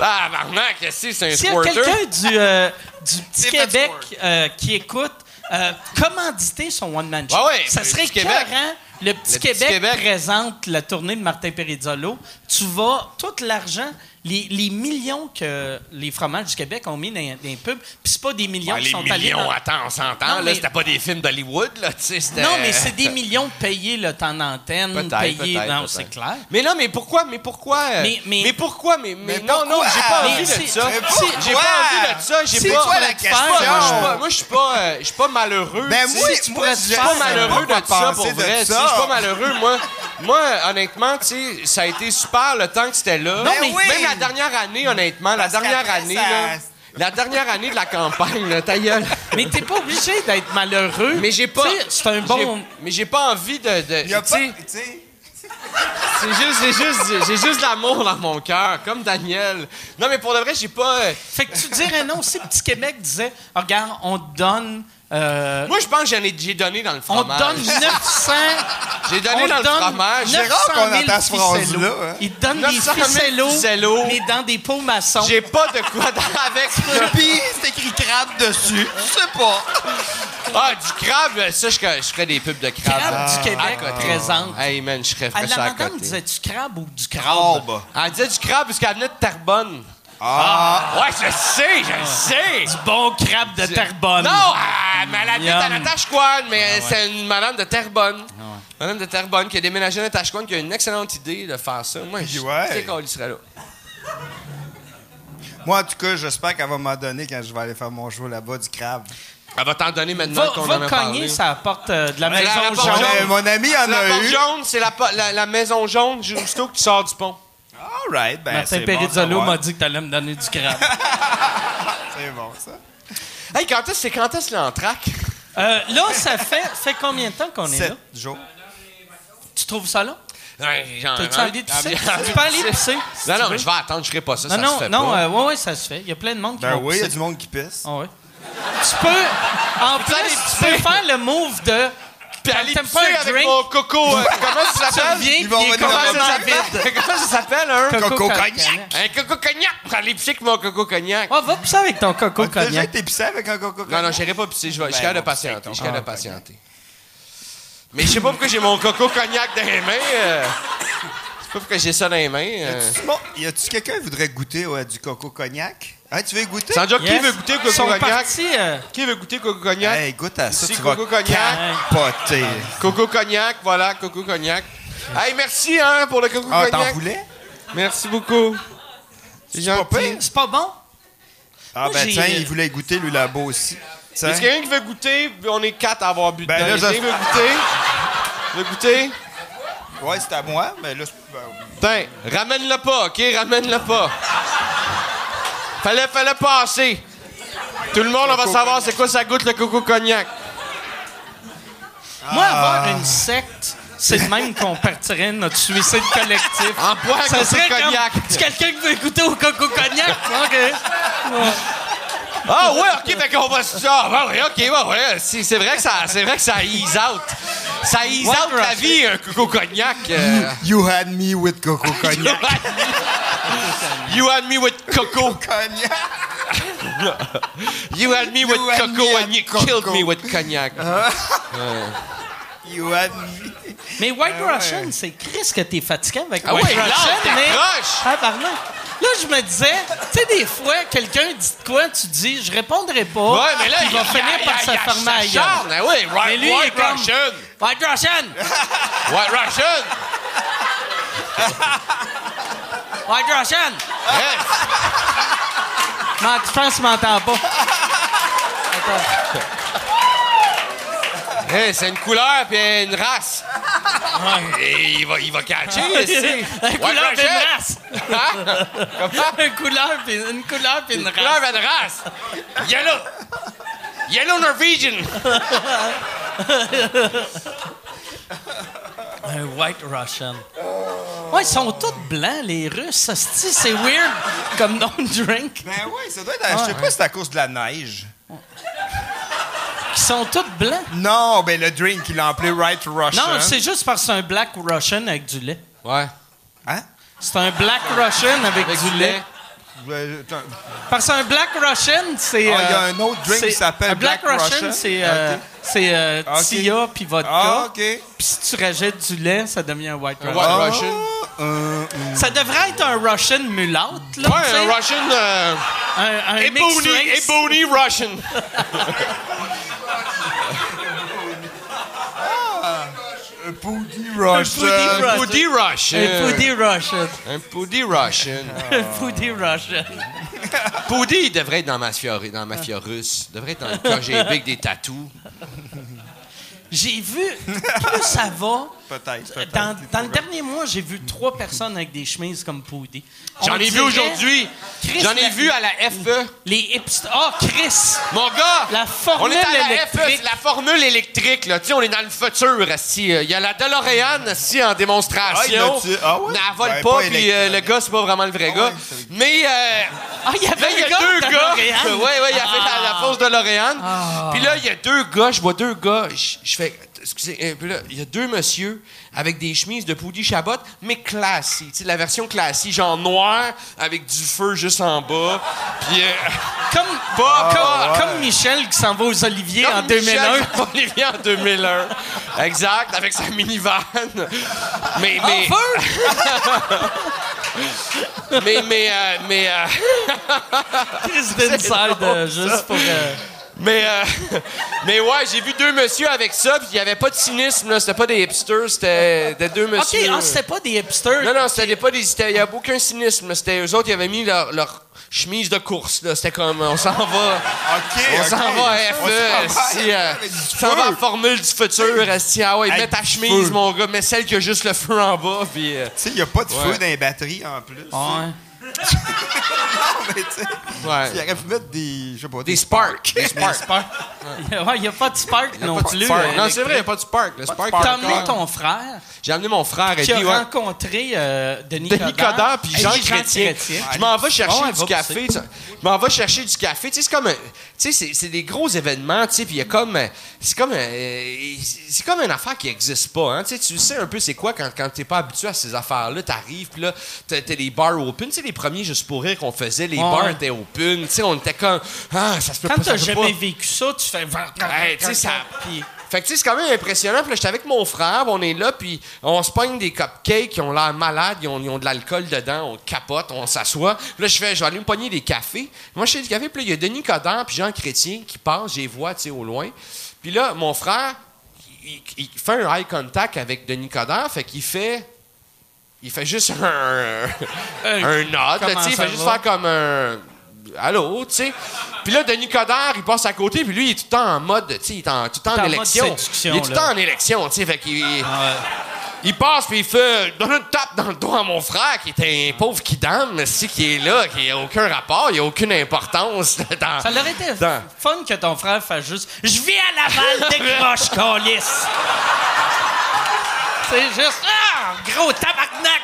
Ah, barnac, qu'est-ce que c'est un S'il y a quelqu'un du, euh, du Petit C'est Québec euh, qui écoute, euh, commanditer son one-man show. Ouais, ouais, ça serait Petit écœurant. Le Petit, Le Petit Québec, Québec. présente la tournée de Martin Perizzolo. Tu vas, tout l'argent, les, les millions que les fromages du Québec ont mis dans, dans les pubs, puis c'est pas des millions Ah, qui les sont allés millions, dans- attends, on s'entend. Non, là, mais- c'était pas des films d'Hollywood, là, tu sais. Non, mais c'est des millions payés le temps d'antenne, Peut-être, payés. Non, c'est clair. Mais non, mais pourquoi, mais pourquoi... euh, Mais- mais- pourquoi, mais, mais, Mais non, non, pourquoi? j'ai pas Mais envie de ça. mais J'ai pourquoi? pas envie de ça, j'ai C'est pas... la Moi, question? je suis pas, moi, je suis pas, euh, je suis pas malheureux. Ben moi, tu moi, je suis pas malheureux de ça, pour vrai. Je suis pas malheureux. Moi, moi honnêtement, tu sais, ça a été super le temps que c'était là. Non, mais- oui. Même la dernière année, honnêtement, la dernière année, ça- là, la dernière année de la campagne, là, ta gueule. Mais t'es pas obligé d'être malheureux. Mais j'ai pas. C'est un bon. Mais j'ai pas envie de. de Il y a tu pas. sais, Tu sais. c'est juste, j'ai juste, j'ai juste l'amour dans mon cœur, comme Daniel. Non, mais pour de vrai, j'ai pas. euh, Fait que tu dirais non si Petit Québec disait Regarde, on te donne. Euh, Moi, je pense que j'en ai, j'ai donné dans le on fromage. donne 900. J'ai donné on dans le fromage. 900 rare qu'on 000 entend cette phrase-là, hein. Ils te donnent 900 des 000 ficellos, ficellos. mais dans des pots maçons. J'ai pas de quoi dans- avec. Puis, c'est écrit crabe dessus. Je sais pas. Ah, du crabe, ça, je, je ferais des pubs de crabe. Crabe du Québec côté. présente. Hey, man, je ferais Ah, la ça à madame côté. disait-tu crabe ou du crabe? Crabe? Elle disait du crabe parce qu'elle venait de Terrebonne. Ah. Ouais, je sais, je le sais. Du bon crabe de Terrebonne. Non, elle habite à Yum. Natashquan, mais c'est une madame de Terrebonne. Madame de Terrebonne qui a déménagé à Natashquan, qui a une excellente idée de faire ça. Moi, je Ouais. sais qu'on serait là. Moi, en tout cas, j'espère qu'elle va m'en donner quand je vais aller faire mon show là-bas du crabe. Elle va t'en donner maintenant Va, qu'on va en a cogner, parlé. ça apporte euh, de la Mais la maison jaune. Euh, mon ami en La a porte eu. jaune, c'est la, la, la maison jaune, juste que tu sors du pont. All right, ben Martin c'est bon, Perizzolo m'a dit que t'allais me donner du crabe. C'est bon, ça. Hey, quand est-ce c'est quand est-ce l'entraque? Euh, là, ça fait, fait combien de temps qu'on est là? Sept jours. Tu trouves ça là? T'as-tu envie de pisser? envie Tu peux aller pisser. si Non, tu non, mais je vais attendre, je ferai pas ça, Non, ça non, se fait non, pas. euh, ouais, ouais, ça se fait. Il y a plein de monde qui Ben vont oui, il y a du monde qui pisse. Ah ouais. Tu peux, en plus, tu peux faire le move de. Puis aller pisser avec drink? mon coco. euh, comment ça s'appelle? Ils vont venir Comment complètement ça s'appelle? Comment ça s'appelle, un? Coco cognac. cognac. Un coco cognac. Aller pisser avec mon coco cognac. Oh, va pisser avec ton coco déjà cognac. été pissé avec un coco Non, cognac? non, j'irai pas pisser. Je vais- je suis Ben, capable de patienter. Je suis capable de Ah, patienter. Mais je sais pas pourquoi j'ai mon coco cognac dans les mains. euh. Je sais pas pourquoi j'ai ça dans les mains. euh. Y a-tu quelqu'un qui voudrait goûter ouais, du coco cognac? Hein, tu veux y goûter? Sandra, qui Yes. veut goûter coco cognac? partis. euh, Qui veut goûter coco cognac? Hey, goûte à ça, Si, tu vas coco cognac. capoter. Coco cognac, voilà, coco cognac. Hey, merci, hein, pour le coco Ah, t'en cognac. voulais? Merci beaucoup. C'est gentil. C'est pas bon? Ah, Moi, ben tiens, il voulait goûter, lui, là-bas aussi. Est-ce quelqu'un qui veut goûter? On est quatre à avoir bu Ben dedans. là, je- veut goûter? Veut goûter? Ouais, c'est à moi, mais là, c'est- ben, Tiens, ramène-le pas, OK? Ramène-le pas. Fallait, fallait passer. Tout le monde, on va savoir c'est quoi ça goûte le coco cognac. Moi, avoir une secte c'est de même qu'on partirait notre suicide collectif. En bois, Ça Coco serait comme, Cognac. c'est quelqu'un qui veut écouter au Coco Cognac? OK. Ah ouais, ok, fait qu'on va se ah, ouais, ouais, ok, ouais, ouais. C'est, c'est vrai que ça, c'est vrai que ça ease out. Ça ease White out la vie, un coco cognac. euh. You had me with Coco Cognac. you had me with coco. Cognac. You had me with had coco me and you killed coco. me with cognac. You Mais White Russian, c'est Chris que t'es fatigué avec Ah White ouais, Russian, mais... décroche. Tabarnak. Là, je me disais, tu sais, des fois, quelqu'un dit de quoi, tu dis, je répondrai pas. Ouais, mais là, puis il va finir par se fermer à la gueule. Ah oui, Mais lui, il White est comme- Russian. White Russian! White Russian. White Russian! Yes. Non, je pense qu'il m'entend pas. Hey, c'est une couleur puis une race. Et il va, il va catcher ici. Un White couleur puis Russian. une race. Hein? Comment? Un couleur puis une couleur puis une Couleur race. puis une race. Yellow. Yellow Norwegian. Un White Russian. Ouais, ils sont tous blancs, les Russes. C'est weird comme nom de drink. Ben oui, ça doit être. Je sais pas si c'est à cause de la neige. Ils sont tous blancs. Non, ben le drink, il a appelé Right Russian. Non, c'est juste parce que c'est un Black Russian avec du lait. Ouais. Hein? C'est un Black Russian avec, Avec du du lait. lait. Parce qu'un Black Russian, c'est. Ah, il y a euh, un autre drink c'est- qui s'appelle un Black, Black Russian, Russian. c'est euh, euh. Tia puis vodka. Ah, OK. Puis si tu rajoutes du lait, ça devient un White Un Russian. White Russian. Euh, Ça devrait être un Russian mulâtre, là. Ouais, un Russian. Euh, un, un Ebony. Ebony Russian. un Poody Poody Russian. Un Poody Russian. Un Foodie Russian. Un Russian. Poody, il devrait être dans ma mafia, dans la mafia russe. Devrait être dans le KGB avec des tatous. J'ai vu, plus ça va, Peut-être, dans, dans le dernier mois, j'ai vu trois personnes avec des chemises comme Poudy. J'en ai vu aujourd'hui. Chris, J'en ai vu à la. FE. Les hipsters. Oh, Chris! Mon gars! La formule on est à la électrique. FE, c'est la formule électrique, là. Tu sais, on est dans le futur, esti. Il y a la DeLorean, esti, en Ah, démonstration. l'a-tu? Ah ouais? Mais elle vole Ouais, pas, puis euh, le gars, c'est pas vraiment le vrai Ah gars. Mais, euh, Ah, il y avait Là, il y a gars deux de gars. Ouais, ouais, il a fait la, la Ah. fausse de Lauriane. Puis là, il y a deux gars, je vois deux gars. Je fais. Excusez, puis là, il y a deux messieurs avec des chemises de Poudy Chabot, mais classiques. Tu sais, la version classique, genre noir, avec du feu juste en bas. Puis. euh, Comme, comme, pas- comme Michel qui s'en va aux Oliviers comme en 2001. Michel Olivier en 2001. Exact, avec sa minivan. Mais, mais, mais, mais, euh, mais, euh, Chris d'Inside, euh, juste pour. euh, Mais, euh, mais ouais, j'ai vu deux messieurs avec ça, puis il n'y avait pas de cynisme, là. C'était pas des hipsters, c'était des deux Ok, messieurs. ah, c'était pas des hipsters. non, non, c'était pas des. Il n'y avait aucun cynisme. C'était eux autres qui avaient mis leur, leur chemise de course, là. C'était comme, on s'en va. OK, On OK. s'en va à On FE, FE euh, s'en va à feu. formule du futur, esti, ah ouais, mets ta chemise, feu. mon gars, mets celle qui a juste le feu en bas, puis... euh, Tu sais, il n'y a pas de Ouais. feu dans les batteries en plus. Ouais. Non, mais tu sais, ouais. il aurait pu mettre des. Je sais pas, Des sparks. Des sparks. Ouais, il n'y a pas de Spark non plus. spark. euh, Non, c'est vrai, il n'y a pas de spark. Le spark, T'as il y a amené ton frère J'ai amené mon frère et qui a puis, ouais. rencontré euh, Denis, Denis Coderre puis et Jean Chrétien. Je m'en vais chercher Ouais, du va café. tu sais. Je m'en vais chercher du café. Tu sais, c'est comme Tu sais, c'est- c'est des gros événements, tu sais, puis il y a comme... euh, C'est comme... euh, C'est comme une affaire qui n'existe pas, hein. Tu sais, tu sais un peu c'est quoi quand, quand t'es pas habitué à ces affaires-là. T'arrives, puis là, t'as t'as les bars open. Tu sais, les premiers Juste pour rire qu'on faisait, les bars étaient open. Tu sais, on était comme... Ah, ça se peut Quand pas, ça t'as jamais pas. vécu ça, tu fais... Ouais, tu sais, ça- Puis- Fait que tu sais, c'est quand même impressionnant. Puis là, j'étais avec mon frère, on est là, puis on se pogne des cupcakes, ils ont l'air malades, ils ont, ils ont de l'alcool dedans, on capote, on s'assoit. Puis là, je fais, je vais aller me pogner des cafés. Moi, je fais du café, puis là, il y a Denis Coderre, puis Jean Chrétien qui passent, je les vois, tu sais, au loin. Puis là, mon frère, il, il fait un eye contact avec Denis Coderre, fait qu'il fait. Il fait juste un. un nod, là, comment tu sais, il fait juste faire comme un. Allô, tu sais. Puis là, Denis Coderre, il passe à côté, puis lui, il est tout le temps en mode, tu sais, il est en- tout le temps en élection. Il est tout le temps en élection, tu sais, fait qu'il. Il passe, puis il fait. Donne une tape dans le dos à mon frère, qui est un pauvre kidam, mais si, qui est là, qui n'a aucun rapport, il a aucune importance. Dans, Ça aurait été dans- fun que ton frère fasse juste « Je vais à Laval, décroche, calice! C'est juste, ah, gros tabarnak!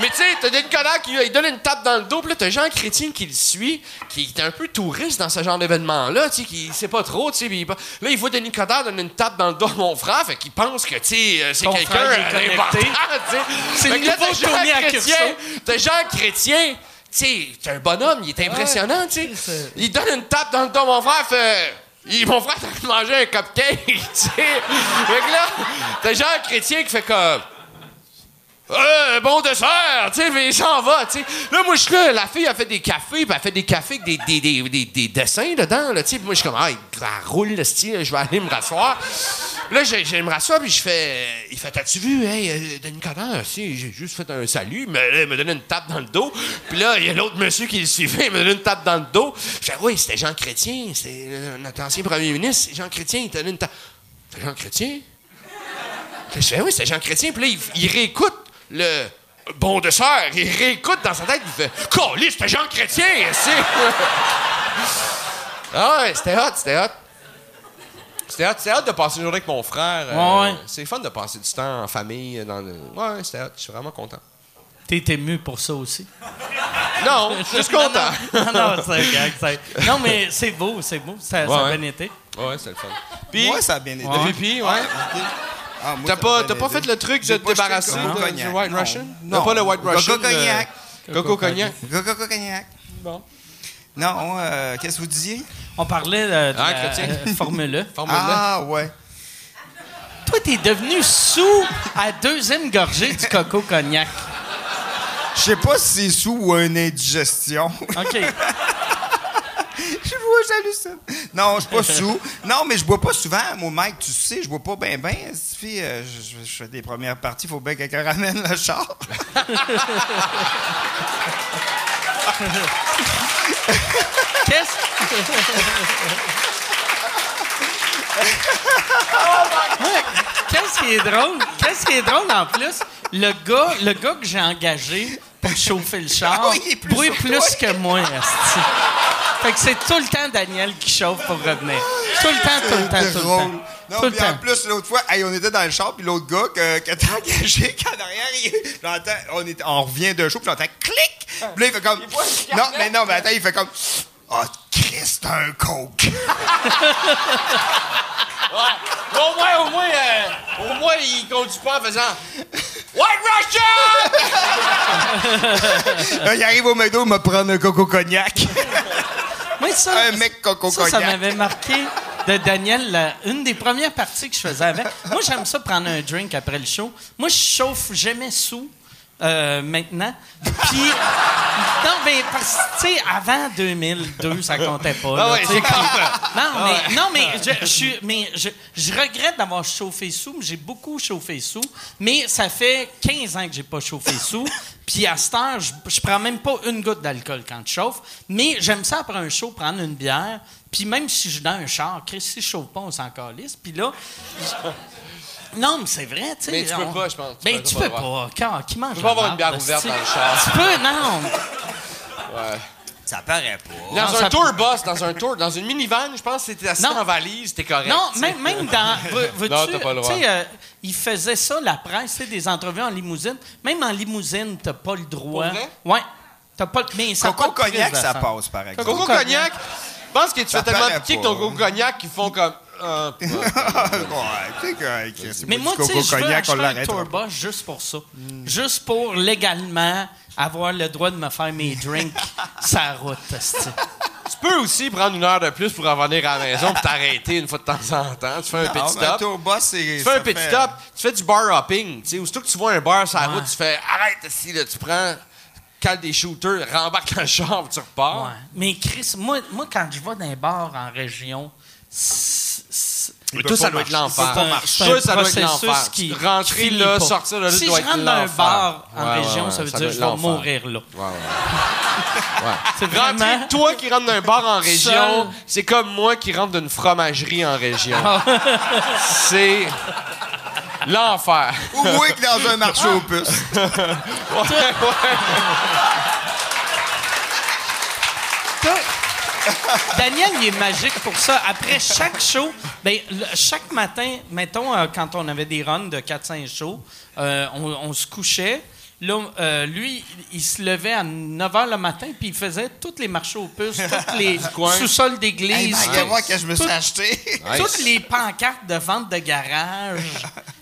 Mais tu sais, t'as Denis Coderre qui lui, donne une tape dans le dos, puis là, t'as Jean Chrétien qui le suit, qui est un peu touriste dans ce genre d'événement-là, tu sais, qui sait pas trop, tu sais. il Là, il voit Denis Coderre donner une tape dans le dos à mon frère, fait qu'il pense que, tu sais, euh, c'est quelqu'un d'important, tu sais. C'est le nouveau Tony Chrétien, Accurso. t'as Jean Chrétien, tu sais, t'es un bonhomme, il est impressionnant, tu sais. Il donne une tape dans le dos à mon frère, fait... Il, mon frère, t'as mangé un cupcake, tu sais. Fait que là, t'as Jean Chrétien qui fait comme... Euh, bon dessert, tu sais, mais il s'en va, tu sais. Là, moi, je suis là, la fille, a fait des cafés, puis elle fait des cafés avec des, des, des, des, des dessins dedans, là, tu sais. Moi, je suis comme, ah, elle roule, le style, je vais aller me rasseoir. Là, je, me rassois, puis je fais, il fait, t'as-tu vu, hey, euh, Denis Coderre, si, j'ai juste fait un salut, mais là, il me donne une tape dans le dos. Puis là, il y a l'autre monsieur qui le suivait, il me donne une tape dans le dos. Je fais, oui, c'était Jean Chrétien, c'est euh, notre ancien premier ministre, Jean Chrétien, il t'a donné une tape. Jean Chrétien? Je fais, oui, c'est Jean Chrétien. Puis là, il réécoute le bon dessert. Il réécoute dans sa tête. Il fait, Caliste, c'était Jean Chrétien, ici. ah ouais, c'était hot, c'était hot. C'était hot, c'était hot de passer une journée avec mon frère. Euh, Ouais, ouais. C'est fun de passer du temps en famille. Dans le... Ouais, c'était hot. Je suis vraiment content. T'es ému pour ça aussi? Non, juste content. Non, non, non, c'est un gag. c'est- Non, mais c'est beau, c'est beau. Ça, ça a bien été. Ouais, c'était le fun. Puis, Moi, ça a bien été. le pipi, ouais. Ah, T'as pas, t'as pas fait le truc de te débarrasser Coco du Cognac. White Non. Russian? Non. Pas le White Coco Russian? Cognac. euh, Coco Cognac. Coco Cognac. Bon. Non, euh, qu'est-ce que vous disiez? On parlait euh, de Ah, la euh, Formule 1. Formule Ah, ouais. Toi, t'es devenu sous à deuxième gorgée du coco cognac. Je sais pas si c'est sous ou une indigestion. OK. Je vois, j'hallucine. Non, je suis pas sous. Non, mais je bois pas souvent. Moi, Mike, tu sais, je bois pas bien, bien. je, je- je fais des premières parties, il faut bien que quelqu'un ramène le char. Qu'est-ce? Qu'est-ce qui est drôle? Qu'est-ce qui est drôle en plus? Le gars, le gars que j'ai engagé pour chauffer le char Ah oui, plus bruit sur plus toi. que moi, esti. Fait que c'est tout le temps Daniel qui chauffe pour revenir. Tout le temps, tout le temps, tout le drôle. temps. Non, Tout le puis en temps. plus, l'autre fois, hey, on était dans le char, puis l'autre gars que, que t'as engagé, qu'en arrière, il, j'entends, on, est, on revient d'un show, puis j'entends clic! Puis là, il fait comme. Non, mais non, mais attends, il fait comme. Ah, Christ, un coke! Au moins, au moins, euh, au moins, il conduit pas en faisant White Russian! Là, il arrive au McDo, il me prendre un coco cognac. Moi, ça, un mec coco ça, ça cognac. m'avait marqué de Daniel. la- une des premières parties que je faisais avec. Moi, j'aime ça prendre un drink après le show. Moi, je chauffe jamais sous. Euh, maintenant. Puis, non, mais parce que, tu sais, avant 2002, ça comptait pas. là, Ah ouais, puis- non, mais, non, mais je, je mais je, je regrette d'avoir chauffé sous. mais J'ai beaucoup chauffé sous, mais ça fait 15 ans que j'ai pas chauffé sous. Puis à cette heure, je, je prends même pas une goutte d'alcool quand je chauffe. Mais j'aime ça après un show prendre une bière. Puis même si je suis dans un char, Chris, si je chauffe pas, on s'en calisse. Puis là, non, mais c'est vrai, tu sais. Mais tu peux on- pas, je pense. Tu Ben, peux tu pas peux pas. Quand, qui mange peux pas avoir une bière ouverte dans le char. Tu peux, non. Ça paraît pas. Dans Non, un ça- tour bus, dans un tour, dans une minivan, je pense que c'était assis Non. en valise, t'es correct. Non, tu même, même dans. veux- Non, t'as pas le droit. Tu sais, euh, ils faisaient ça, la presse, tu sais, des entrevues en limousine. Même en limousine, t'as pas le droit. Pour vrai? Ouais. T'as pas. Mais ça Coco pas de cognac, ça de passe, par exemple. Coco Cognac, je pense que tu fais tellement piquer que ton Coco Cognac qu'ils font comme. Euh, Mais moi, tu sais, coco je veux acheter un juste pour ça. Juste pour légalement avoir le droit de me faire mes drinks sa route. Tu peux aussi prendre une heure de plus pour revenir à la maison puis t'arrêter une fois de temps en temps. Tu fais un Non, petit un stop. tour bus, c'est. Tu fais un petit fait- stop, tu fais du bar hopping. Tu sais, aussitôt que tu vois un bar sur la Ouais. route, tu fais arrête ici, là, tu prends, cale des shooters, rembarque dans le char, tu repars. Ouais. Mais Chris, moi, moi, quand je vais dans un bar en région, peut toi, ça doit être l'enfer. Un ça doit être processus l'enfer. qui- Rentrer qui là, pas. sortir là, Si doit je être rentre dans un bar en Ouais, ouais, région, ouais, ça veut ça dire que je vais mourir là. Ouais, ouais. Ouais. C'est vraiment. Rentrer, toi qui rentres d'un bar en région, c'est comme moi qui rentre d'une fromagerie en région. Ah. c'est l'enfer. Ou moi que dans un marché aux puces. Toi, Daniel, il est magique pour ça. Après chaque show, ben, le- chaque matin, mettons, euh, quand on avait des runs de 4-5 shows, euh, on, on se couchait. Là, euh, lui, il se levait à 9 h le matin, puis il faisait toutes les marchés aux puces, tous les sous-sols Hey, d'église, tout- viens voir que je me suis tout- acheté. toutes les pancartes de vente de garage.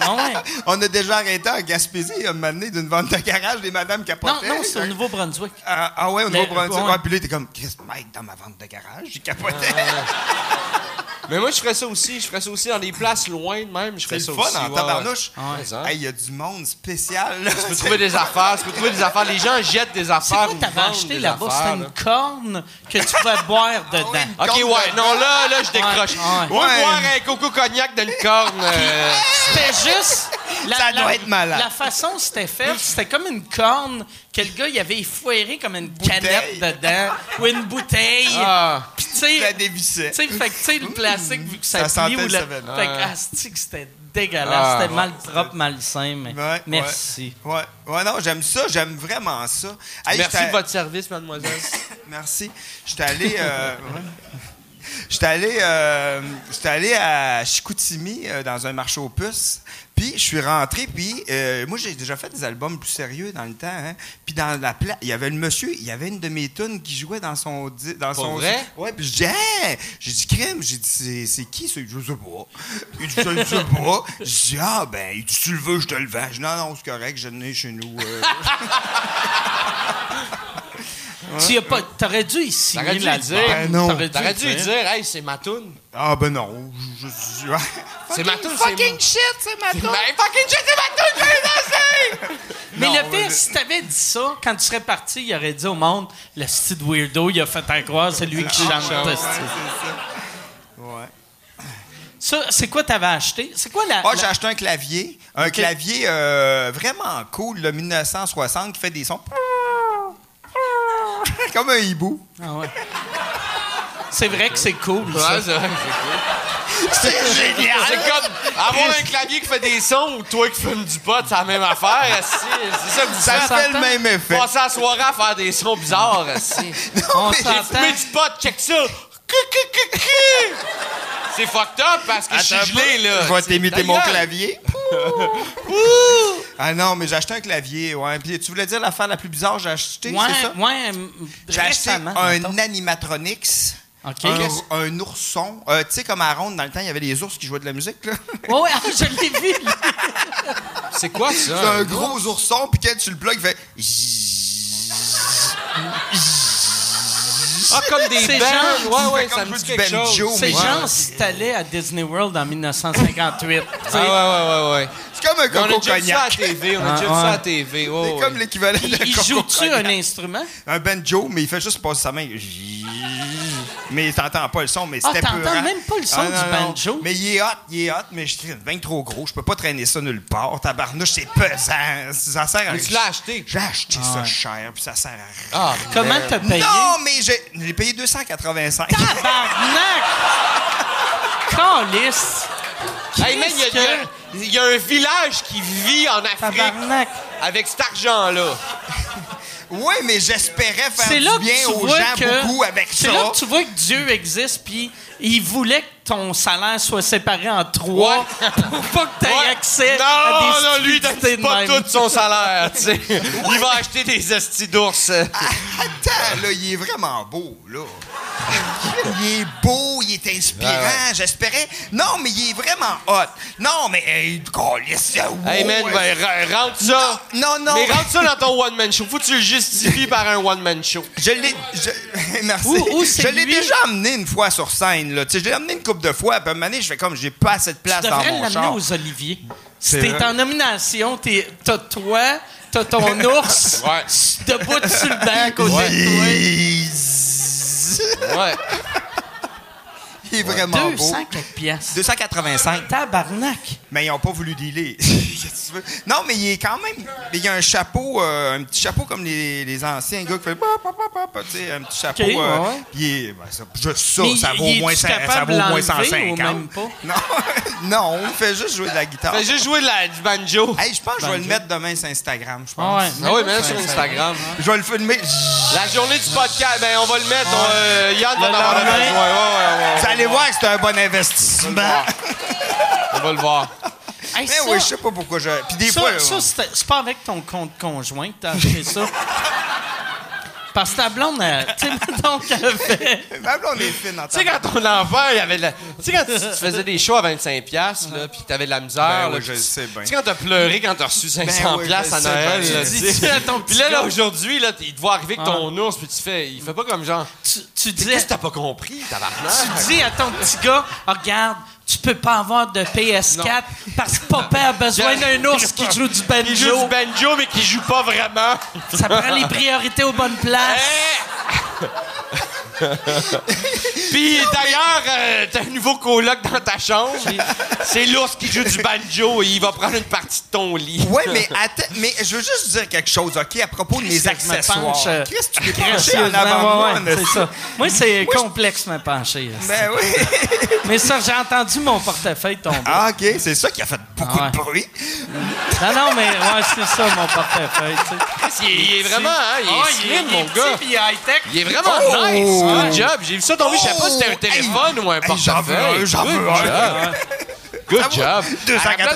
Ah ouais. On a déjà arrêté en Gaspésie, à un moment donné, d'une vente de garage, des madames Non, capotaient. non, c'est au Nouveau-Brunswick. Ah, ah ouais, au Nouveau-Brunswick. ouais. Puis là, t'es comme, Chris, Mike, dans ma vente de garage, j'ai capoté. Mais moi, je ferais ça aussi. Je ferais ça aussi dans des places loin de même. Je ferais C'est ça le fun aussi. en ouais, tabarnouche. ouais. Ouais, hein. Hey, il y a du monde spécial. là. Tu peux trouver des affaires, tu peux trouver des affaires. Les gens jettent des C'est affaires quoi ou t'avais acheté là-bas? C'était une corne que tu pouvais boire dedans. oui. OK, ouais. de- Non, là, là, je décroche. Ouais, Moi, boire un coco cognac dans une corne. euh, C'était juste. la- Ça la- doit être malade. La façon c'était fait, c'était comme une corne que le gars, il avait effoiré comme une canette dedans ou une bouteille. Ah. Puis, tu sais, La dévissait. tu sais, fait que, tu sais, le plastique, vu que ça, Ça plie ou le. Seven. Fait que, c'était dégueulasse. Ah, c'était ouais, mal propre, malsain, mais. Ouais, Merci. Ouais. ouais, non, j'aime ça, j'aime vraiment ça. Hey, Merci de votre service, mademoiselle. Merci. J'étais allé. euh. J'étais allé, euh, j'étais allé à Chicoutimi euh, dans un marché aux puces. Puis je suis rentré, puis euh, moi j'ai déjà fait des albums plus sérieux dans le temps. Hein. Puis dans la pla- il y avait le monsieur, il y avait une de mes tunes qui jouait dans son dans son vrai? Ouais, puis je dis hey! j'ai dit crème, j'ai dit c'est, qui ça? Je sais pas. Il dit je sais pas. Je dis ah ben, il dit tu le veux, je te le vends. Je dis non non, c'est correct, je l'ai chez nous. euh. Tu y as pas. T'aurais dû y signer T'aurais dû l'album. dire. Ben non. T'aurais dû T'aurais dire, hey, c'est ma toune. ah ben non, je, je- ouais. C'est ma toune, c'est Fucking shit, c'est ma Ben, fucking shit, c'est ma toune, toune! Mais Non, le mais- pire, si t'avais dit ça, quand tu serais parti, il aurait dit au monde, le style weirdo, il a fait à croire, c'est lui qui chante. Ouais, c'est ça. Ouais. Ça, c'est quoi t'avais acheté? C'est quoi la... La- j'ai acheté un clavier. Un clavier euh, vraiment cool, le 1960, qui fait des sons. Comme un hibou. Ah ouais. C'est vrai que c'est cool, ça. Ouais, c'est vrai, c'est cool. C'est génial! C'est comme avoir un clavier qui fait des sons ou toi qui fumes du pot, c'est la même affaire. C'est ça que vous Ça fait le même effet. Passer la soirée à faire des sons bizarres. esti. On mais J'ai s'entend. fumé du pot, check ça. C'est fucked up parce que je suis Attends gelé, là. Je vais t'imiter mon clavier. ah non, mais j'ai acheté un clavier. Ouais. Puis, tu voulais dire l'affaire la plus bizarre que j'ai acheté, Ouais, c'est ça? ouais, J'ai acheté un mettons. animatronics. OK. Un, un ourson. Euh, tu sais, comme à Ronde, dans le temps, il y avait des ours qui jouaient de la musique. là. Ouais, ouais, ah, je l'ai vu. là. C'est quoi C'est ça? un gros ourson, puis quand tu le plugues, il fait. Ah, comme des C'est bands. genre- Ouais, ouais, comme ça me du dit quelque banjo, chose. mais- C'est Ouais. genre si t'allais à Disney World en 1958. tu sais. Ah, ouais, ouais, ouais, ouais. C'est comme un Mais On a coco déjà vu ça à la cognac. TV. On a Ah, déjà vu ça à TV. C'est comme l'équivalent Il, de il coco joue-tu cognac. un instrument? Un banjo, mais il fait juste passer sa main. Mais t'entends pas le son, mais Ah, c'était t'entends peurant. même pas le son Ah, du non, non. banjo? Mais il est hot, il est hot, mais je suis bien trop gros. Je peux pas traîner ça nulle part. Tabarnouche, c'est pesant. Ça sert à Mais tu l'as acheté. J'ai acheté ça cher, puis ça sert à rien. Ah, Comment t'as payé? Non, mais j'ai j'ai payé 285. Tabarnak! Calice! Hey, man, il y a- il y, a- il y a un village qui vit en Afrique Tabarnak! avec cet argent-là. Oui, mais j'espérais faire C'est là du bien aux gens que beaucoup avec c'est ça. là que tu vois que Dieu existe puis il voulait que ton salaire soit séparé en trois Ouais. pour pas que tu aies Ouais. accès non, à des non, lui, il donne de pas même. tout son salaire, tu sais. Il va acheter des estis d'ours. Attends, là, il est vraiment beau, là. Il est beau, il est inspirant, Ouais, j'espérais. Non, mais il est vraiment hot. Non, mais, hey, câlisse, Hey, wow, man, ouais. ben, re- rentre ça. Non, non. Mais rentre ça dans ton one-man show. Faut que tu le justifies par un one-man show. Je l'ai. je- Merci. Où- où c'est je l'ai déjà amené une fois sur scène, là. Tu sais, je l'ai amené une couple de fois, puis à un moment donné, je fais comme, j'ai pas assez de place Tu dans devrais mon l'amener char. aux t'es vrai. en nomination, t'es- t'as toi, t'as ton ours, Ouais. debout sur le banc à côté de Ouais. Ouais. Il est vraiment beau. 200 quelques piastres. 285. Tabarnak. Mais ils n'ont pas voulu dealer. Qu'est-ce que tu veux? non, mais il est quand même. mais Il y a un chapeau, euh, un petit chapeau comme les, les anciens gars qui fait. un petit chapeau. Euh, ouais. il est, ben, ça- juste ça, Mais ça vaut moins, ça vaut moins l'enlever 150. ou même pas? Non, non, on fait juste jouer de la guitare. Fais juste jouer de la- du banjo. Hey, je pense que je vais le mettre demain sur Instagram, je Ah pense. ouais. Ah oui, mais là, sur Instagram. Je vais le filmer. La journée du podcast, ben, on va le mettre. on, euh, Yann va en avoir lendemain. besoin. Ouais, ouais, ouais, Vous allez voir que c'est un bon investissement. On va le voir. Hey, Mais ça, oui, je sais pas pourquoi je. Puis des ça, fois. ça, euh, c'est pas avec ton compte conjoint que t'as acheté ça. Parce que ta blonde, elle- tu sais, mettons qu'elle fait... ma blonde est fine en Tu sais, quand ton enfant, il avait de la... Tu sais, quand tu tu faisais des shows à 25$, piastres, là, puis t'avais de la misère. Ben là, oui, je le sais bien. Tu sais, quand t'as pleuré quand t'as reçu 500$ Ben oui, à Noël, là, Tu tu sais. Puis là, là, aujourd'hui, là, il te voit arriver avec ton ours, puis tu fais... Il fait pas comme genre... Tu, tu dis, Qu'est-ce que t'as pas compris, tabarnak? tu dis à ton petit gars, Ah, regarde, tu peux pas avoir de PS4 parce que papa a besoin d'un ours qui joue du banjo. Il joue du banjo, mais qui joue pas vraiment. Ça prend les priorités aux bonnes places. Puis d'ailleurs, euh, t'as un nouveau coloc dans ta chambre. C'est l'ours qui joue du banjo et il va prendre une partie de ton lit. Ouais, mais attends, mais je veux juste dire quelque chose, OK, à propos de mes que accessoires. penche, euh, Chris, tu t'es penché en avant de moi, ouais, ouais, n'est-ce c'est pas? ça. Moi, c'est complexe me pencher. Ben oui. Mais ça, j'ai entendu mon portefeuille tomber. Ah, OK, c'est ça qui a fait beaucoup Ah ouais. de bruit. Non, non, mais ouais, c'est ça, mon portefeuille. tu sais. Il est, il est vraiment, hein, il est slim, il mon petit, gars. puis il est high-tech. Il est vraiment Oh! nice. Good job. J'ai vu ça tomber. Je sais pas si c'était un Oh! téléphone ou un Hey, j'en veux portefeuille. un, j'en veux un. Good Ça job. vaut À la place de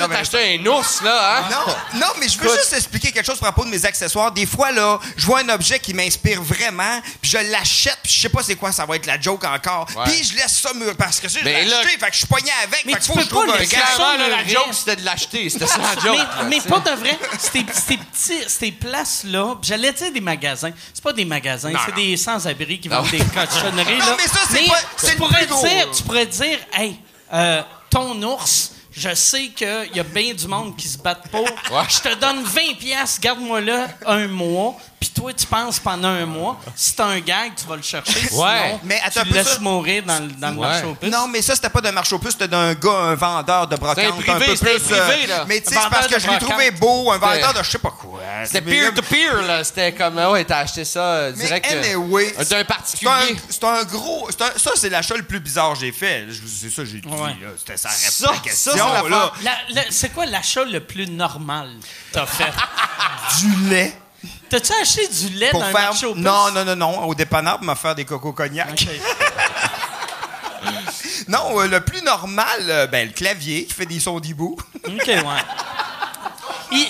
280. t'acheter un ours, là, hein? Non, non, mais je veux juste expliquer quelque chose à propos de mes accessoires. Des fois, là, je vois un objet qui m'inspire vraiment, puis je l'achète, puis je sais pas c'est quoi, ça va être la joke encore. Ouais. Puis je laisse ça me... parce que ça, je l'ai là- acheté, fait que je suis pogné avec, Mais fait que tu faut que peux je trouve un gars. là, la joke, c'était de l'acheter. C'était ça, la joke. mais, là, mais tu sais. pas de vrai. Ces, ces petits, ces places-là, j'allais dire des magasins. C'est pas des magasins, c'est des sans-abri qui vendent des cochonneries. Non, là. mais ça, c'est pas- tu pourrais dire, hey, euh, ton ours. Je sais qu'il y a bien du monde qui se battent pour. Je te donne 20 pièces, garde-moi là un mois. Puis toi, tu penses pendant un mois. Si t'as un gag, tu vas le chercher. Sinon, Mais attends tu un le laisses ça- mourir dans, le- dans le Ouais. marché aux puces. Non, mais ça, c'était pas d'un marché aux puces, c'était d'un gars, un vendeur de brocante. C'était un privé, peu plus, euh, privé, là. Mais tu sais, Un c'est parce que je l'ai trouvé beau, un vendeur de je sais pas quoi. C'était Mais- peer-to-peer, là. C'était comme, ah ouais, t'as acheté ça euh, Mais direct. euh, anyway, D'un un, particulier. c'est un gros. un- ça, c'est l'achat le plus bizarre que j'ai fait. Je- C'est ça que j'ai dit. Ouais. là. C'était ça, Ça, la ça, question. là. La- c'est quoi l'achat le plus normal que t'as fait? Du lait. T'as-tu acheté du lait Pour dans faire. puces? Non, non, non, non. Au dépanneur, pour me faire des cocos cognac. Non, euh, le plus normal, euh, ben, le clavier qui fait des sons d'hibou. OK, ouais. Il,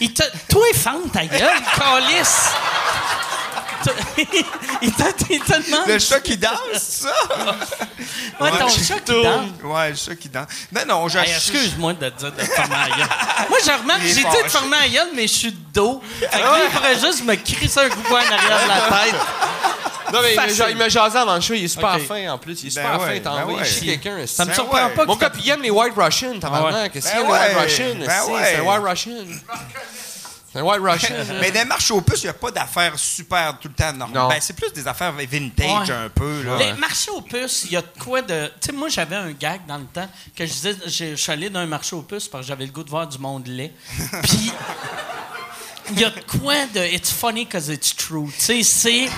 il te... Toi, ta gueule, calice! Il te, il te demande... Le chat qui danse, ça? Ouais, ton Ouais. chat qui danse. Ouais, le chat qui danse. Mais non, j'ai Hey, excuse-moi de te dire de fermer la gueule. Moi, je remarque, j'ai dit de fermer la gueule, mais je suis de dos. Fait que lui, il pourrait juste me crisser un coup de poing en arrière de la tête. Non, mais il me, Facile. ja- il me jasait avant le show. Il est super fin, en plus. Il est Ben super ouais, fin. T'as ben envoyé ouais. chier quelqu'un. Ça me Ben surprend ouais. pas que Mon gars, il aime les White Russians, tabarnak. ouais. Qu'est-ce qu'il Ben y a, les White ouais, Russians? ben ouais. C'est un White Russian. C'est un White Russian. Mais dans les marchés aux puces, il n'y a pas d'affaires super tout le temps normales. Ben, c'est plus des affaires vintage Ouais. un peu. Là. Les marchés aux puces, il y a de quoi de. Tu sais, moi, j'avais un gag dans le temps que je disais, je je suis allé dans un marché aux puces parce que j'avais le goût de voir du monde laid. Puis, il y a de quoi de. It's funny because it's true. Tu sais, c'est.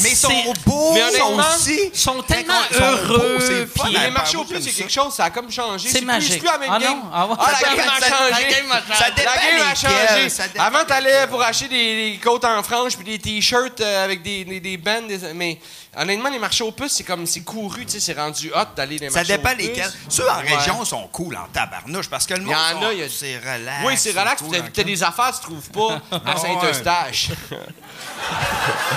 Mais ils sont beaux, Mais ça honnêtement, aussi. ils sont tellement Ils sont heureux, puis- Les marchés part, aux moi, puces, c'est quelque ça. chose, ça a comme changé. C'est plus- magique. C'est plus la même Ah game. non? Ah ouais. Ah, la Ça game a dépend- changé. la game a changé. Ça dépend La game a lesquels, changé. ça dépend Avant, t'allais pour acheter des, des côtes en franges puis des t-shirts euh, avec des, des, des bands. des- mais honnêtement, les marchés aux puces, c'est comme c'est couru, tu sais, c'est rendu hot d'aller les Ça marchés dépend aux puces. lesquels. Ceux en Ouais. région sont cool en tabarnouche parce que le Il y monde. en sont- a, il y a- C'est relax. Oui, c'est relax. T'as des affaires tu trouves pas à Saint-Eustache.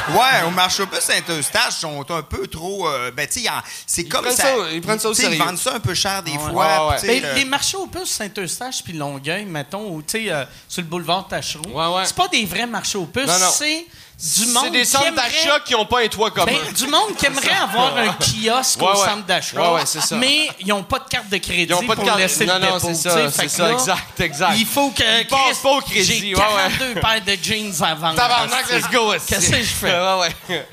Ouais, au marché aux puces Saint-Eustache, ils sont un peu trop. euh, ben, tu sais, c'est comme prennent ça. ça- ils prennent ça au tu sais, Ils sérieux. vendent ça un peu cher des Ouais. fois. Ouais, Ben, les marchés aux puces Saint-Eustache puis Longueuil, mettons, ou tu sais, euh, sur le boulevard Tachereau, Ouais, ouais. c'est pas des vrais marchés aux puces. Non, non. C'est, du monde C'est des centres aimerait- d'achat qui n'ont pas un toit commun. Ben, du monde qui aimerait avoir un kiosque Ouais, au ouais. centre d'achat, Ouais, ouais, c'est ça. mais ils n'ont pas de carte de crédit Ils ont pas de pour carte- laisser non, le non, dépôt. c'est ça, c'est ça, là, exact, exact. Il faut que Ils passent Chris, pas au crédit, J'ai ouais, 42 paires de jeans à vendre. Tabarnak, let's go! Qu'est-ce que je fais? Ouais, ouais.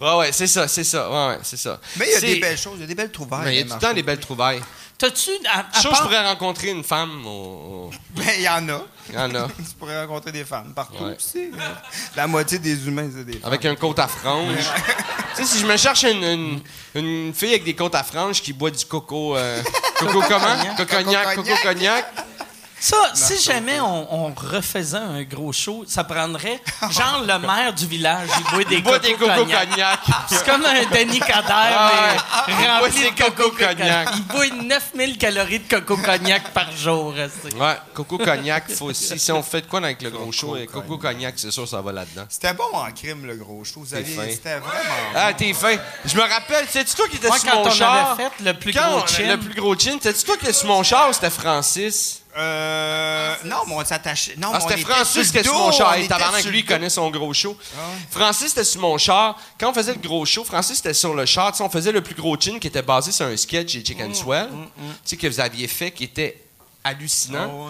Ouais, ouais, c'est ça, c'est ça. Ouais, ouais, c'est ça. Mais il y a des belles choses, il y a des belles trouvailles. Mais il y a tout le temps des belles trouvailles. T'as-tu, Je suis sûr que je part- pourrais rencontrer une femme au. Ben, il y en a. Il y en a. tu pourrais rencontrer des femmes partout Ouais. aussi. La moitié des humains, c'est des femmes. Avec un côte à franges. tu sais, si je me cherche une, une, une fille avec des côtes à franges qui boit du coco. euh, coco comment? Coco cognac. Coco cognac. Ça, si jamais on, on refaisait un gros show, ça prendrait genre le maire du village, il boit des Il boit coco des coco cognac. cognac. C'est comme un Denis Coderre, Ah mais ouais. Il boit rempli ses de coco coco cognac. cognac. Il boit 9000 calories de coco cognac par jour. c'est- Ouais, coco cognac, faut aussi. Si on fait de quoi avec le gros show, euh, coco cognac, c'est sûr, ça va là-dedans. C'était bon en crime, le gros show. Vous aviez-. C'était vraiment. Ah, t'es fin. Je me rappelle, c'est-tu toi qui étais Moi, sur quand mon on char? avait fait le plus Quand gros on- chin, Le plus gros chin, toi qui étais sur mon char ou c'était Francis? Euh. Non, mais on s'attachait. Non, Ah, c'était était Francis qui était sur mon char. tabarnak, lui, il connaît son gros show. Francis était sur mon char. Quand on faisait le gros show, Francis était sur le char. On faisait le plus gros chin qui était basé sur un sketch des Chicken Mm, Swell. Tu sais, que vous aviez fait, qui était hallucinant.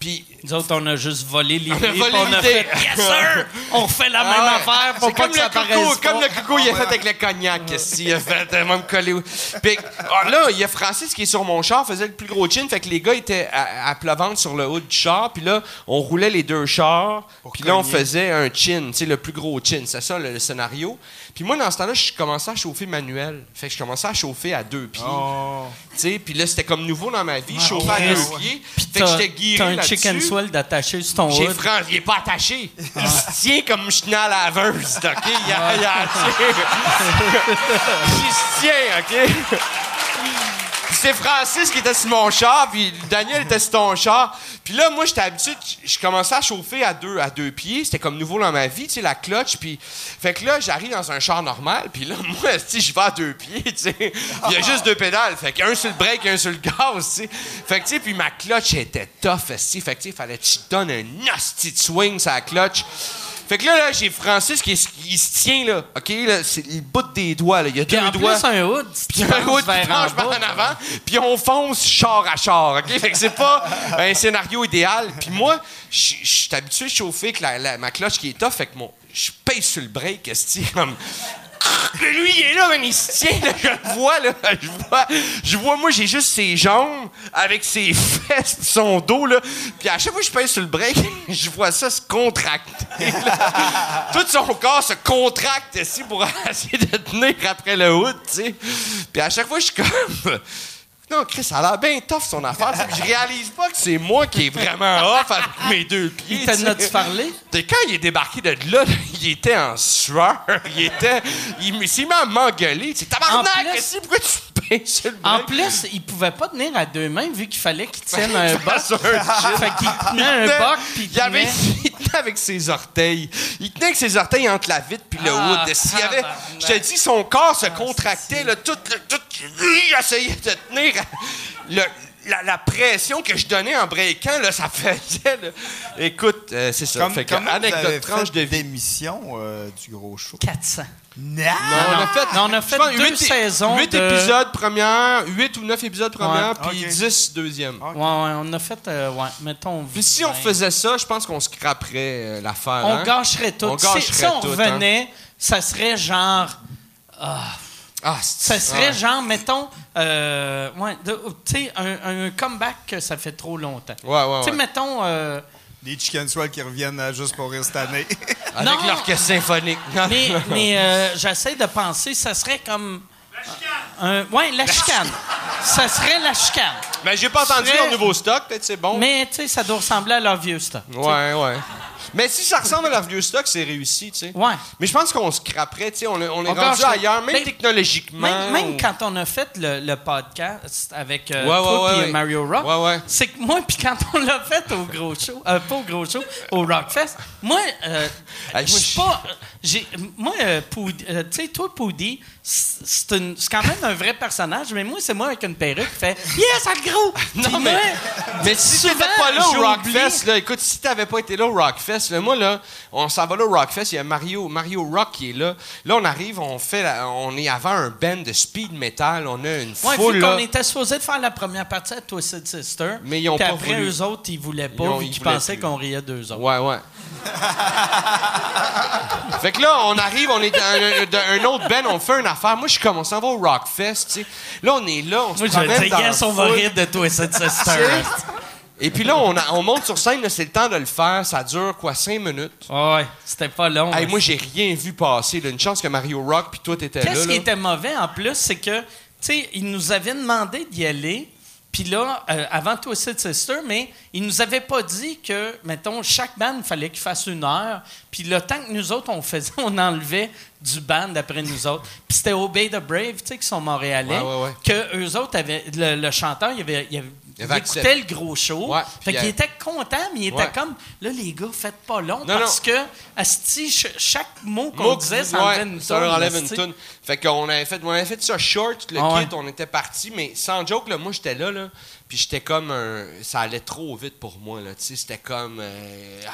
Puis nous autres, on a juste volé l'idée. On a volé puis on a fait « Yes, sir! On fait la même Ah ouais. affaire pour C'est pas comme que ça le paraisse comme pas. le coco, il a fait avec le cognac. Qu'est-ce qu'il a fait? euh, Même collé. Puis ah, là, il y a Francis qui est sur mon char, faisait le plus gros chin. Fait que les gars étaient à, à sur le haut du char. Puis là, on roulait les deux chars. Puis là, on faisait un chin, tu sais, le plus gros chin. C'est ça le, le scénario. Puis moi, dans ce temps-là, je commençais à chauffer manuel. Fait que je commençais à chauffer à deux pieds. Oh. Tu sais, puis là, c'était comme nouveau dans ma vie. chauffer à deux pieds. Puis Fait que t'as- j'étais T'as guéri un là-dessus. chicken swell d'attaché sur ton J'ai hood. France, il est pas attaché. Il se tient comme je tenais à la laveuse, OK? Il, a, il a Il se tient, OK? C'est Francis qui était sur mon char, puis Daniel était sur ton char. Puis là, moi, j'étais habitué, je commençais à chauffer à deux, à deux pieds. C'était comme nouveau dans ma vie, tu sais, la clutch. Puis, fait que là, j'arrive dans un char normal, puis là, moi, tu sais, je vais à deux pieds, tu sais. Il y a juste deux pédales. Fait qu'un sur le break, un sur le gaz, tu. Fait que, tu sais, puis ma clutch était tough, esti. Fait que, tu sais, fallait que tu donnes un nasty swing sur la clutch. Fait que là, là j'ai Francis qui, qui se tient, là. OK, là, c'est le bout des doigts, là. Il y a Puis deux en doigts. plus, un hood, Puis un autre qui en penche par bas, en avant, puis on fonce char à char, OK? Fait que c'est pas un scénario idéal. Puis moi, je je suis habitué de chauffer avec la, la- ma cloche qui est tough, fait que mon, je pèse sur le break, esti, comme... Mais lui, il est là, man, il se tient, là, je le vois, là, je vois, je vois, moi, j'ai juste ses jambes avec ses fesses son dos, là, puis à chaque fois que je pèse sur le break, je vois ça se contracter. Tout son corps se contracte, ici, pour essayer de tenir après le hood, tu sais. Puis à chaque fois, je suis comme... Non, Chris, ça a l'air bien tough, son affaire. Je réalise pas que c'est moi qui est vraiment off avec mes deux pieds. Il t'a tu sais. notre parlé? Quand il est débarqué de là, il était en sueur. Il était. Il s'est mis à m'engueuler. C'est tabarnak, pourquoi tu sur le En plus, il pouvait pas tenir à deux mains vu qu'il fallait qu'il tienne un boc. Fait qu'il tenait un boc puis il il, avait, tenait- il tenait avec ses orteils. Il tenait avec ses orteils entre la vitre puis le Ah, wood. S'il avait, je te dis, son corps se contractait, là, tout, le- tout, il essayait de tenir le- la, la pression que je donnais en breakant, là, ça faisait. là. Écoute, euh, c'est ça. Comme, fait que, anecdote tranche de vie. d'émission euh, du gros show? 400. Non! On a fait, Non, on a fait je pense, deux huit- saisons huit de- épisodes première, 8 ou 9 épisodes première, Ouais, puis ok. 10 deuxième. Ouais, ouais, on a fait, euh, ouais, mettons. Puis si on 20. faisait ça, je pense qu'on scraperait euh, l'affaire. On hein? gâcherait tout. On Si- gâcherait si on hein. revenait, ça serait genre. Ah, Ça serait ouais. genre, mettons, euh, ouais, tu sais, un, un comeback que ça fait trop longtemps. Ouais, ouais, Tu sais, mettons. Les Chicken Swell qui reviennent euh, juste pour rire cette année. Avec Non. l'orchestre symphonique. mais mais euh, j'essaie de penser, ça serait comme. La chicane. ouais, la chicane. ça serait la chicane. Mais j'ai pas entendu leur nouveau stock, peut-être c'est bon. Mais, tu sais, ça doit ressembler à leur vieux stock. Ouais, ouais. Mais si ça ressemble à leur vieux stock, c'est réussi, tu sais. Ouais. Mais je pense qu'on scraperait, tu sais. On, est- on est On rendu ailleurs, même Ben, technologiquement. Même, même ou- quand on a fait le, le podcast avec euh, Ouais, toi ouais, et. Mario Rock, c'est que moi, puis quand on l'a fait au gros show, euh, pas au gros show, au Rockfest, moi, euh, je suis pas. moi, euh, euh, tu sais, toi, Poudy, c'est quand même un vrai personnage, mais moi, c'est moi avec une perruque qui fait Yes, ça le gros! Non, mais- moi, Mais si t'étais pas là au. Rockfest, là, écoute, si t'avais pas été là au Rockfest, là, moi, là, on s'en va là au Rockfest, il y a Mario, Mario Rock qui est là. Là, on arrive, on fait, la- on est avant un band de speed metal, on a une Ouais, foule, vu là. qu'on était supposé de faire la première partie à Twisted Sister. Mais ils ont puis pas après, voulu. eux autres, ils voulaient pas, Ils ont- vu ils pensaient qu'on riait d'eux autres. Ouais, ouais. fait que là, on arrive, on est dans un, autre band, on fait une affaire. Moi, je suis comme, on s'en va au Rockfest, tu sais. Là, on est là, on se Moi, je dans yes, on va rire de Twisted Sister. Et puis là, on, a- on monte sur scène, c'est le temps de le faire. Ça dure, quoi, cinq minutes? ouais, c'était pas long. Hey, moi, j'ai rien vu passer. là. Une chance que Mario Rock puis toi, t'étais là. Qu'est-ce qui était mauvais en plus, c'est que, tu sais, ils nous avaient demandé d'y aller, puis là, euh, avant Twisted Sister, mais ils nous avaient pas dit que, mettons, chaque band, il fallait qu'il fasse une heure, puis le temps que nous autres, on faisait, on enlevait du band après nous autres. Puis c'était Obey the Brave, tu sais, qui sont montréalais, Ouais, ouais, ouais. que eux autres avaient, le, le chanteur, il avait... Il avait Il écoutait le gros show. Ouais, fait qu'il était content, mais il était comme, là, les gars, faites pas long, Non, parce non. que, asti, ch- chaque mot qu'on disait, ça enlevait une ça leur toune, enlève une toune. Fait qu'on avait fait, on avait fait ça short, le Ah kit, on était parti, mais sans joke, là, moi j'étais là, là, puis j'étais comme un, ça allait trop vite pour moi, là, tu sais, c'était comme, euh, ah,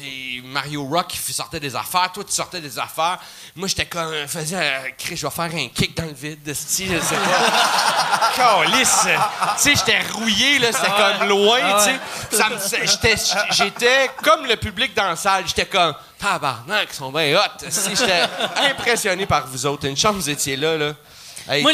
les Mario Rock qui sortait des affaires, toi tu sortais des affaires, moi j'étais comme, faisais, euh, Chris, je vais faire un kick dans le vide, style, je sais pas. Calice! Tu sais, j'étais rouillé, là, c'était comme loin, tu sais. J'étais, j'étais comme le public dans la salle, j'étais comme, tabarnak, ils sont bien hot. Si, J'étais impressionné par vous autres. Une chance vous étiez là, là. Hey, Moi,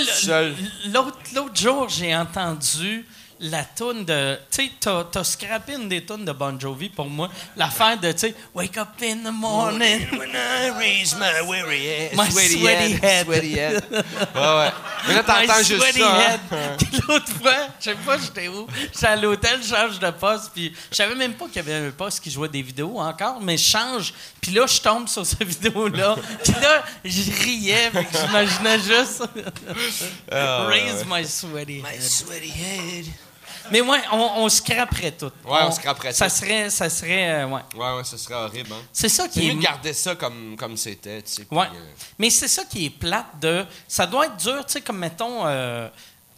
l'autre, l'autre jour, j'ai entendu la toune de. Tu sais, t'as, t'as scrappé une des tunes de Bon Jovi pour moi. L'affaire de, tu sais, Wake up in the morning. When I raise my weary head. My sweaty head. Sweaty head. Ouais, ouais. Mais là, My t'entends juste sweaty ça. hein. head. L'autre fois, je sais pas j'étais où. J'étais à l'hôtel, je change de poste, puis je savais même pas qu'il y avait un poste qui jouait des vidéos encore, mais je change. Puis là, je tombe sur cette vidéo-là. Puis là, je riais, que j'imaginais juste Raise my sweaty head. Sweaty head. Mais ouais, on, on scraperait tout. Ouais, on scraperait ça. tout. Serait, ça serait, euh, ouais. Ouais, ouais, ce serait horrible, hein. C'est ça qui est. mieux de garder ça comme, comme c'était, tu sais. puis, Ouais. euh, Mais c'est ça qui est plate de. Ça doit être dur, tu sais, comme mettons. euh,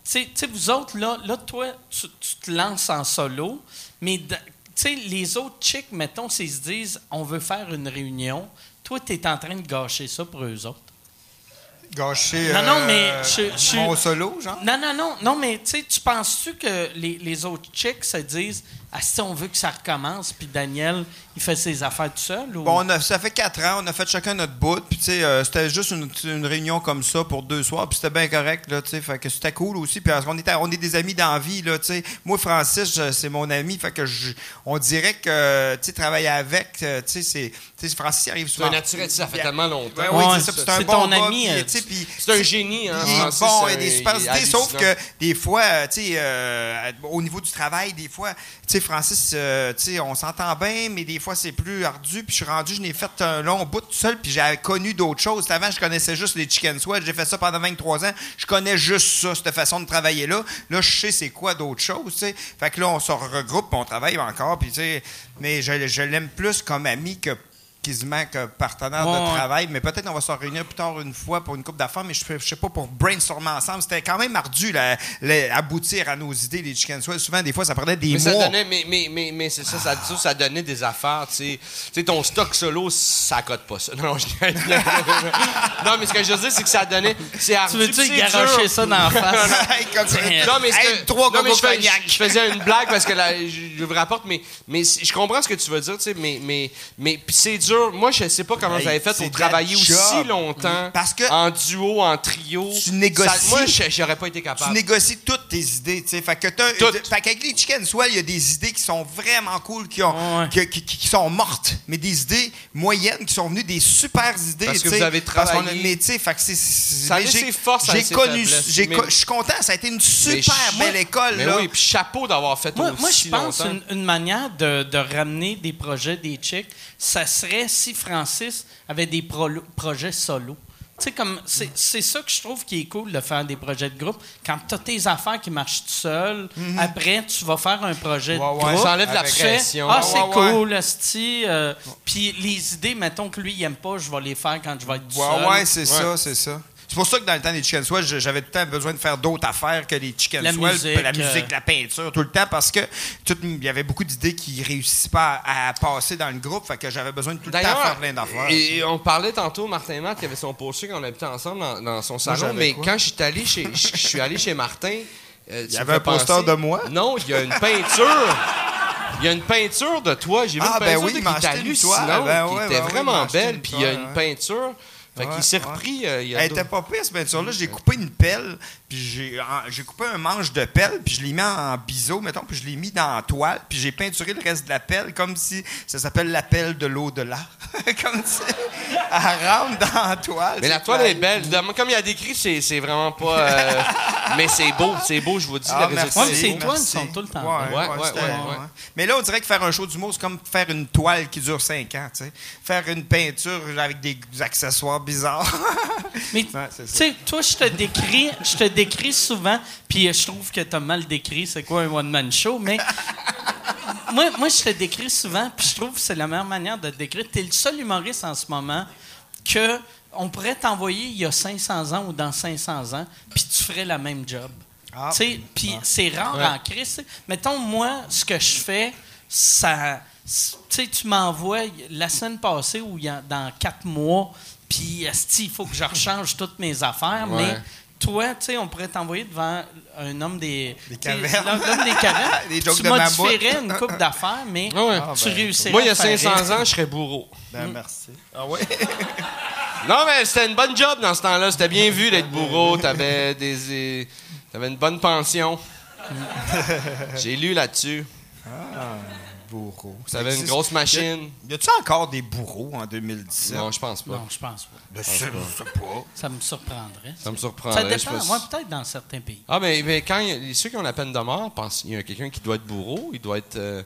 tu sais- vous autres, là, là toi, tu, tu te lances en solo, mais tu sais, les autres chicks, mettons, s'ils se disent on veut faire une réunion, toi, tu es en train de gâcher ça pour eux autres. Gâcher Non, non, euh, mais je- je- mon solo, genre? Non, non, non, non, mais tu sais, tu penses-tu que les, les autres chicks se disent Ah, si on veut que ça recommence, puis Daniel, il fait ses affaires tout seul? Ou... Bon, on a- ça fait quatre ans, on a fait chacun notre bout, puis tu sais, euh, c'était juste une, une réunion comme ça pour deux soirs, puis c'était bien correct, là, tu sais, fait que c'était cool aussi, puis parce qu'on était, on est des amis d'envie, là, tu sais. Moi, Francis, c'est mon ami, fait que je, on dirait que, tu sais, travailler avec, euh, tu sais, c'est, tu sais, Francis il arrive C'est souvent. un naturel, ça fait tellement longtemps. Ouais, oui, Ouais, c'est c'est un c'est bon ton gars, ami, euh, C'est un génie, hein. il Francis, bon, c'est il a des super idées, sauf que des fois, euh, tu sais, euh, au niveau du travail, des fois, tu sais, Francis, euh, tu sais, on s'entend bien, mais des fois, c'est plus ardu. Puis je suis rendu, je n'ai fait un long bout tout seul, puis j'ai connu d'autres choses. Avant, je connaissais juste les chicken sweat. J'ai fait ça pendant 23 ans. Je connais juste ça, cette façon de travailler là. Là, je sais c'est quoi d'autres choses, tu sais. Fait que là, on se regroupe, on travaille encore, puis tu sais, mais je l'aime plus comme ami que quasiment que partenaire Ouais, de ouais. travail, mais peut-être on va se réunir plus tard une fois pour une coupe d'affaires, mais je, sais- je sais pas, pour brainstormer ensemble. C'était quand même ardu, là, aboutir à nos idées, les chicken sweat. Souvent, des fois, ça prenait des Mais ça mois. donnait, mais, mais, mais, mais c'est ça, ça, ça, ça donnait des affaires, tu sais. Tu ton stock solo, ça cote pas ça. Non, je... non, mais ce que je veux dire, c'est que ça donnait. C'est Tu ardu, veux-tu puis c'est garocher ça dans la face? Ça. Non, mais, trois non, mais cocos je, fais- cognac. je- je faisais une blague parce que là, je, vous rapporte, mais, mais je comprends ce que tu veux dire, tu sais, mais, mais, mais c'est dur. Moi, je sais pas comment Hey, vous avez fait pour travailler aussi longtemps. Parce que En duo, en trio. tu négocies. Ça- moi, je- j'aurais pas été tu capable. négocies toutes tes idées, tu sais. Fait que t'as- Toutes. fait qu'avec les chicken swell, il y a des idées qui sont vraiment cool, qui, ont, Ouais. qui, qui- qui sont mortes, mais des idées moyennes qui sont venues des super idées, Parce que tu vous avez Parce qu'on a- travaillé. mais tu sais, fait que c'est-. Ça j'ai- J'ai connu, je suis content, ça a été une super belle école, Mais là. oui, puis chapeau d'avoir fait Moi, aussi moi, je pense une manière de, de ramener des projets des chicks, ça serait si Francis avait des pro- projets solo. Comme, c'est ça que je trouve qui est cool de faire des projets de groupe. Quand tu as tes affaires qui marchent tout seul, après, tu vas faire un projet Mhm. Ouais, de ouais. groupe. Ça enlève la pression. Ah, Ouais, c'est cool, euh, Puis les idées, mettons que lui, il aime pas, je vais les faire quand je vais être tout Ouais, seul. ouais, c'est ça, c'est ça. C'est pour ça que dans le temps des Chicken Swell, je- j'avais tout le temps besoin de faire d'autres affaires que les Chicken La Swell, musique, la musique, euh. la peinture, tout le temps, parce que tout- il y avait beaucoup d'idées qui réussissaient pas à, à passer dans le groupe, fait que j'avais besoin de tout le temps faire plein d'affaires. et on parlait tantôt, Martin et Matt, qui avait son poster quand on habitait ensemble dans, dans son salon, mais quoi? quand je suis allé chez, je je suis allé chez Martin, euh, Il y avait un poster penser- de moi? Non, il y a une peinture. Il y a une peinture de toi. J'ai vu Ah, une ben peinture oui, de m'a qui était hallucinante, Ben qui ouais, était ben vraiment belle, puis il y a une ouais. peinture. Fait Ouais, qu'il s'est ouais. repris. euh, il y a Elle était pas pire, cette peinture-là. J'ai coupé une pelle, puis j'ai coupé un manche de pelle, puis je l'ai mis en biseau, mettons, puis je l'ai mis dans la toile, puis j'ai peinturé le reste de la pelle comme si ça s'appelle la pelle de l'au-delà. comme si elle rentre dans la toile. Mais la C'est toile clair. est belle. Comme il a décrit, c'est c'est vraiment pas. euh, mais c'est beau, c'est beau, je vous dis. Ah, le merci. Ouais, mais ces merci. toiles sont tout le temps Ouais, belles. ouais, Ouais, c'était- ouais, ouais. ouais. Mais là, on dirait que faire un show d'humour, c'est comme faire une toile qui dure 5 ans, tu sais. Faire une peinture avec des accessoires bizarres. Mais Ouais, tu sais, toi, je te décris, je te décris souvent, puis je trouve que t'as mal décrit c'est quoi un one-man show, mais moi, moi, je te décris souvent, puis je trouve que c'est la meilleure manière de te décrire. T'es le seul humoriste en ce moment que on pourrait t'envoyer il y a 500 ans ou dans 500 ans, puis tu ferais la même job. Ah. Tu sais, puis c'est rare Ouais. en crise. Mettons, moi, ce que je fais, ça. Tu sais, tu m'envoies la semaine passée ou il y a- dans quatre mois, puis il faut que je rechange toutes mes affaires, Ouais. mais toi, tu sais, on pourrait t'envoyer devant un homme des. Des cavernes. L'homme des cavernes. Des jokes tu de modifierais une coupe d'affaires, mais Ah ouais. tu réussirais Moi, il y a à faire 500 rire. ans, je serais bourreau. Ben, merci. Ah ouais? Non, mais c'était une bonne job dans ce temps-là. C'était bien vu d'être bourreau. T'avais des. T'avais une bonne pension. J'ai lu là-dessus. Bourreau. T'avais une grosse machine. Y a-tu encore des bourreaux en 2017? Non, je pense pas. Non, je pense pas. Ben, je sais pas. Ça me surprendrait. Ça me Ça surprendrait. sais dépend. Moi, peut-être dans certains pays. Ah, mais, mais quand il y a- ceux qui ont la peine de mort, pensent il y a quelqu'un qui doit être bourreau, il doit être. euh,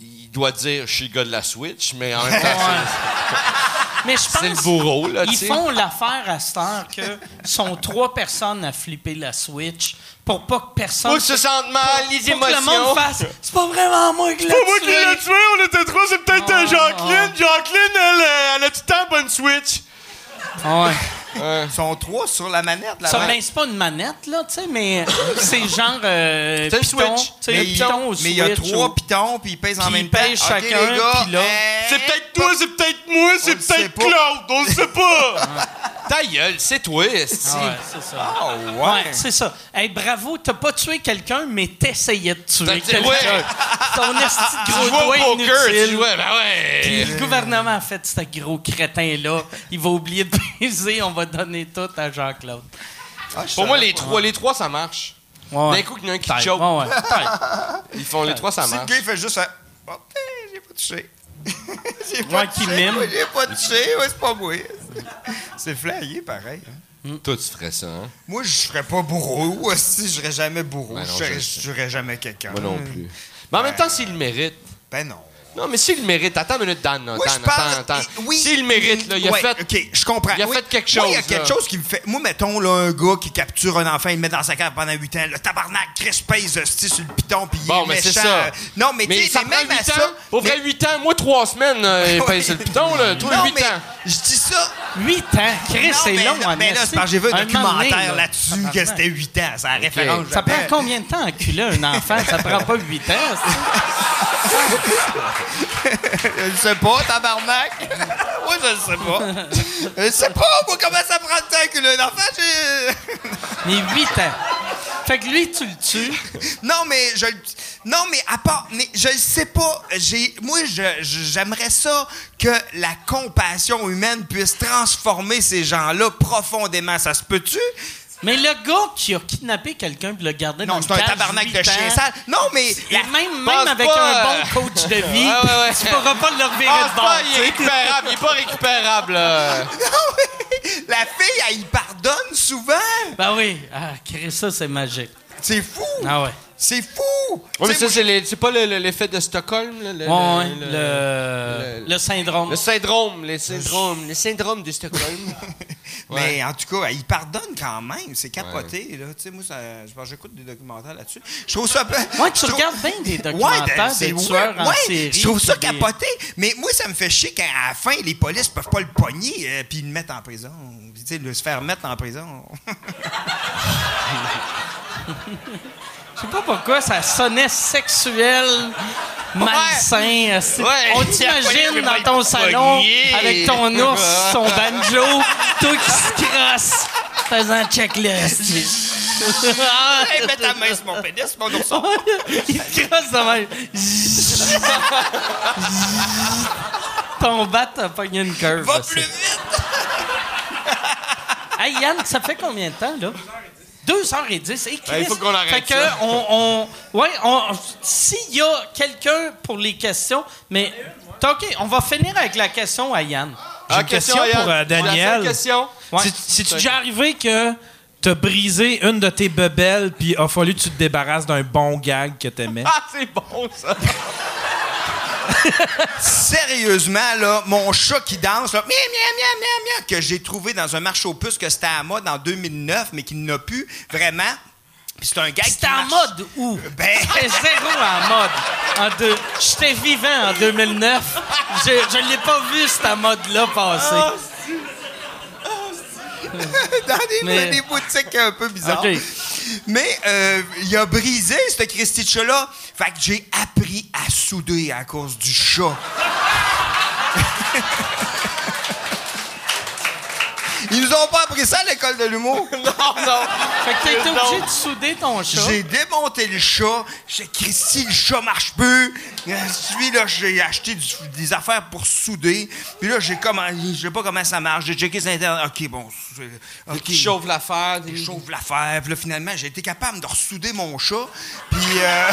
il doit dire je suis le gars de la Switch, mais en même temps, Mais je c'est- pense c'est le bourreau, là, Ils font l'affaire à cette heure que sont trois personnes à flipper la Switch pour pas que personne. Que se sente mal, les pour que le émotions. monde fasse. C'est pas vraiment moi qui l'ai tué. tué, on était trois, c'est peut-être Ah, Jacqueline. Jacqueline, elle, elle a tout le temps bonne Switch. Ouais. Ils sont trois sur la manette, là. Ça, ben, c'est pas une manette, là, tu sais, mais c'est genre. Euh, C'est Switch. mais, il- piton au mais il y a trois pitons, puis ils pèsent en même ils temps. pèsent OK, chacun, les gars, puis là- hey, C'est peut-être toi, c'est peut-être moi, c'est peut-être. Claude, on le sait pas. Ta gueule, c'est toi, esti. Ah ouais, c'est ça. Ah, Ouais, ouais. c'est ça. Hey, bravo, t'as pas tué quelqu'un, mais t'essayais de tuer quelqu'un. ouais. Ton esti de Tu gros jouais au doigt poker, tu jouais, ben ouais. Puis le gouvernement a fait ce gros crétin-là. Il va oublier de baiser, on va donner tout à Jean-Claude. Ah, je Pour moi, les trois, les trois, ça marche. Ouais. D'un coup, il y en a un qui choke. Ouais, ouais, peut-être. Ils font les trois, ça Si le marche. gars, il fait juste un... Oh, j'ai pas touché. pas qui moi, J'ai pas touché. Ouais, c'est pas moi. C'est flayé, pareil. hein. Toi, tu ferais ça, hein? Moi, je serais pas bourreau. Si, je serais jamais bourreau. Ben non, je serais jamais quelqu'un. Moi non plus. Mais en même temps, s'il le mérite. Ben non. Non, mais s'il le mérite, attends une minute, Dan. là, Moi, Dan, je parle. attends, attends. Oui. S'il le mérite, là, il a Ouais, fait. OK, je comprends. il a Oui. fait quelque Moi, il y a chose, quelque là. chose qui me fait. Moi, mettons, là, un gars qui capture un enfant, il le met dans sa cave pendant 8 ans. Le tabarnak, Chris pèse hostie, sur le piton, puis il Bon, est mais c'est méchant. ça. Non, mais, Mais tu sais, ça même à 8 ça. ans. Pour vrai, 8 ans. Moi, 3 semaines, euh, il pèse sur le piton, là. Toi, non, 8 mais ans. je dis ça. 8 ans? Chris, c'est long. là, en mais là, c'est parce que j'ai vu un documentaire là. là-dessus que c'était 8 ans. C'est la référence. Ça prend combien de temps à enculer un enfant? Ça prend pas 8 ans. Je le sais pas, tabarnak. Moi, je le sais pas. Je sais pas, moi, comment ça prend de temps que un enfant, j'ai... Mais 8 ans. Fait que lui, tu le tues. Non, mais je... le- Non, mais à part... Mais je le sais pas. J'ai... Moi, je, je- j'aimerais ça que la compassion humaine puisse transformer ces gens-là profondément. Ça se peut-tu? Mais le gars qui a kidnappé quelqu'un et l'a gardé dans Non, le c'est un tabarnak de chien sale. Non, mais... La- même, même avec pas, un bon coach de vie, Ouais, ouais, ouais. tu pourras pas le revirer Ah, de bord. pas, il est récupérable. Il est pas récupérable, là. Non, mais la fille, elle, il pardonne souvent. Ben oui. Ah, Chris, ça, c'est magique. C'est fou. Ah ouais. C'est fou! Tu mais ça, c'est pas le- le- l'effet de Stockholm, le, Ouais, le- le, le- le syndrome. le syndrome, les syndromes, le syndrome de Stockholm. Mais en tout cas, il pardonne quand même. C'est capoté. Là. Tu sais, moi, j'écoute des documentaires là-dessus. Je trouve ça. Ouais, tu regardes bien des documentaires c'est- de tueurs en ouais, série. Je trouve ça des- capoté. Mais moi, ça me fait chier qu'à la fin, les polices peuvent pas le pogner euh, puis le mettre en prison. Tu sais, le se faire mettre en prison. Je sais pas pourquoi ça sonnait sexuel, malsain. euh, Ouais. On t'imagine dans ton salon avec ton ours, son banjo, toi qui se crosse, faisant checklist. hey, mets ta main sur mon pénis, mon ourson. Il te crosse de même. Ton bat a pogné une curve. Va plus vite! Hey Yann, ça fait combien de temps, là? 2h10. Hey, Ouais, il faut qu'on arrête fait que ça. On, on, ouais, on, s'il y a quelqu'un pour les questions, mais OK, on va finir avec la question à Yann. Ah, une question Yann. pour, euh, Daniel. question. Ouais. C'est- C'est-tu déjà arrivé que t'as brisé une de tes bebelles puis a fallu que tu te débarrasses d'un bon gag que t'aimais? Ah, c'est bon, ça. Sérieusement, là, mon chat qui danse, là, miam, miam, que j'ai trouvé dans un marché aux puces que c'était à mode en 2009, mais qui n'a plus vraiment. Puis c'est un gars qui C'était en marche- mode où? Ben, C'était zéro en mode. En deux. J'étais vivant en 2009. Je ne l'ai pas vu, cette mode-là, passer. dans des, Mais- des boutiques un peu bizarres. Mais euh, il a brisé, ce Christy de chat-là. Fait que j'ai appris à souder à cause du chat. Ils nous ont pas appris ça à l'école de l'humour. non, non. Fait que t'as été obligé de souder ton chat. J'ai démonté le chat. J'ai Christy, le chat marche plus. Euh, Celui là, j'ai acheté du- des affaires pour souder. Puis là, j'ai comment, je sais pas comment ça marche. J'ai checké sur internet. Ok, bon, c'est- ok. Chauffe l'affaire. Je chauffe l'affaire. Puis là, finalement, j'ai été capable de ressouder mon chat. Puis. Euh...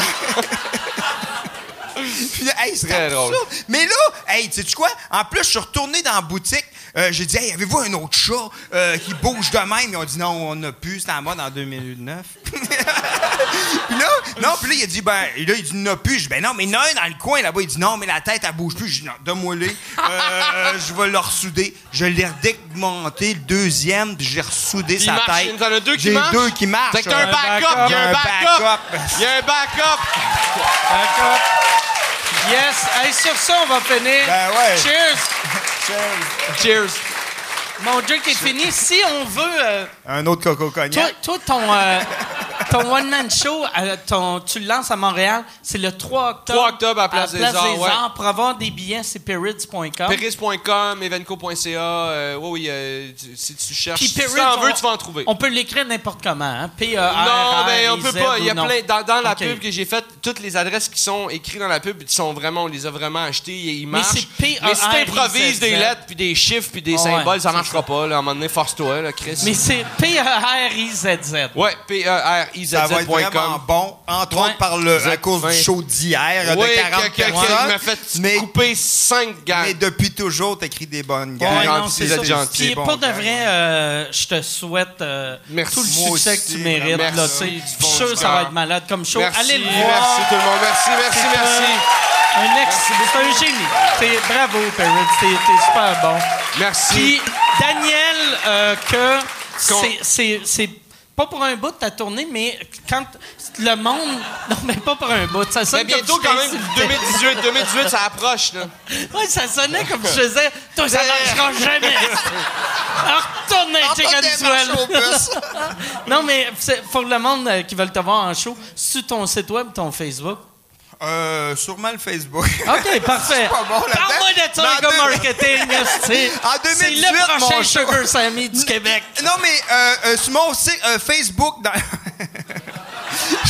Puis là, hey, c'était Très drôle. ça. Mais là, hey, tu sais quoi? En plus, je suis retourné dans la boutique. Euh, j'ai dit, hey, avez-vous un autre chat euh, qui bouge de même? Ils ont dit, non, on n'a plus. C'était en mode en 2009. puis là, non, puis là, il a dit, ben, là, il dit, n'a plus. Je dis, ben non, mais il y en a un dans le coin là-bas. Il dit, non, mais la tête, elle bouge plus. Je dis, non, donne-moi-les. Euh, je vais le ressouder. Je l'ai redémonté, le deuxième, puis j'ai ressoudé Il sa marche. tête. Il y en a deux qui J'ai marchent. deux qui marchent. Fait que t'as un backup. Il y a un backup. Il y a un backup. Yes. Hey, sur ça, on va finir. Ben ouais. Cheers. Cheers. Mon drink est fini. Si on veut... euh, Un autre coco toi, cognac. toi, ton, euh, ton one-man show, euh, ton, tu le lances à Montréal, c'est le 3 octobre. 3 octobre à Place des Arts, ouais. Pour avoir des billets, c'est perrids.com. Peris.com, evenco.ca. Euh, oui, oui, euh, tu- si tu cherches. Puis si tu en veux, on- tu vas en trouver. On peut l'écrire n'importe comment. Hein? p e r Non, mais on peut pas. Il y a non. plein. Dans, dans la pub que j'ai faite, toutes les adresses qui sont écrites dans la pub, ils sont vraiment, on les a vraiment achetées et ils Mais marchent. c'est P-E-R-I-Z-Z. Mais si t'improvises des lettres, puis des chiffres, puis des Ouais, symboles, ça c'est marchera pas. Là, à un moment donné, force-toi, là, Chris. Mais c'est E P-E-R-I-Z-Z. Ouais, Ça va être vraiment P-E-R-I-Z-Z.com. bon, entre Ouais. autres par le, à cause ouais. du show d'hier Oui, de 40 que, que, personnes. il m'a fait mais, couper 5 gars. mais depuis toujours, t'écris des bonnes. Ouais, non, gentil, c'est ça. gentil. Puis pour de vrai, euh, je te souhaite euh, Merci. tout le succès aussi, que tu mérites. merci. Là, tu Je suis sûr que ça va être malade comme show. Merci, Allez le voir. merci tout le monde. Merci, merci, merci. Un ex, c'est un génie. Bravo, Perrin. T'es super bon. Merci. Puis Daniel, euh, que c'est- pas pour un bout de ta tournée, mais quand le monde. Non, mais pas pour un bout. Ça sonne Mais bientôt, comme quand même, t'insultais. 2018, 2018, ça approche, là. Ouais, ça sonnait comme je faisais. Toi, ça marchera jamais. Alors, retourne bus. Non, mais pour le monde euh, qui veut te voir en show, c'est ton site web, ton Facebook. Euh, sûrement le Facebook. OK, parfait. Parle-moi de ça, deux- marketing. C'est 2018, le prochain mon Sugar Sammy du Québec. Non, mais euh, euh, sur mon site euh, Facebook, dans...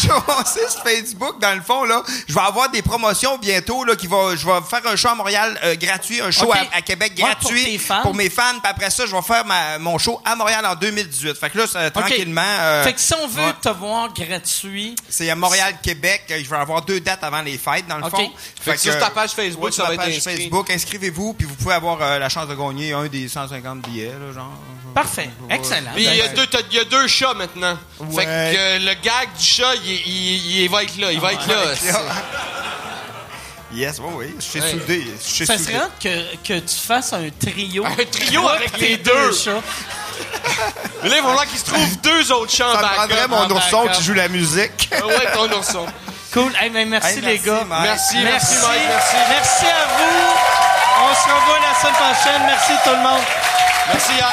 sur Facebook, dans le fond, là, je vais avoir des promotions bientôt. Là, qui va, je vais faire un show à Montréal euh, gratuit, un show à, à Québec Ouais, pour gratuit fans. mes fans. Puis après ça, je vais faire ma- mon show à Montréal en 2018. Fait que là, ça, OK. tranquillement. euh, Fait que si on veut ouais. te voir gratuit, C'est à Montréal-Québec. Je vais avoir deux dates avant les fêtes, dans le fond. Fait que sur ta page Facebook, ouais, ça sur va être inscrit. Facebook, inscrivez-vous, puis vous pouvez avoir euh, la chance de gagner un des 150 billets, là, genre. parfait. Excellent. Puis il y, a deux, il y a deux chats maintenant. Fait que euh, le gag du chat, il il, il va être là, il va être là. Yes, oui, oui. Je suis Ouais. soudé. Je suis Ça soudé. serait hâte que, que tu fasses un trio. Un trio avec les tes deux. chats. Mais là, il va falloir qu'il se trouve deux autres chants Ça prendrait mon ourson qui joue la musique. Ah ouais, ton ourson. Cool. Hey, mais merci, Hey, les gars. Mike. Merci, merci, Merci. Mike, merci. Merci à vous. On se revoit la semaine prochaine. Merci tout le monde. Merci, Yann.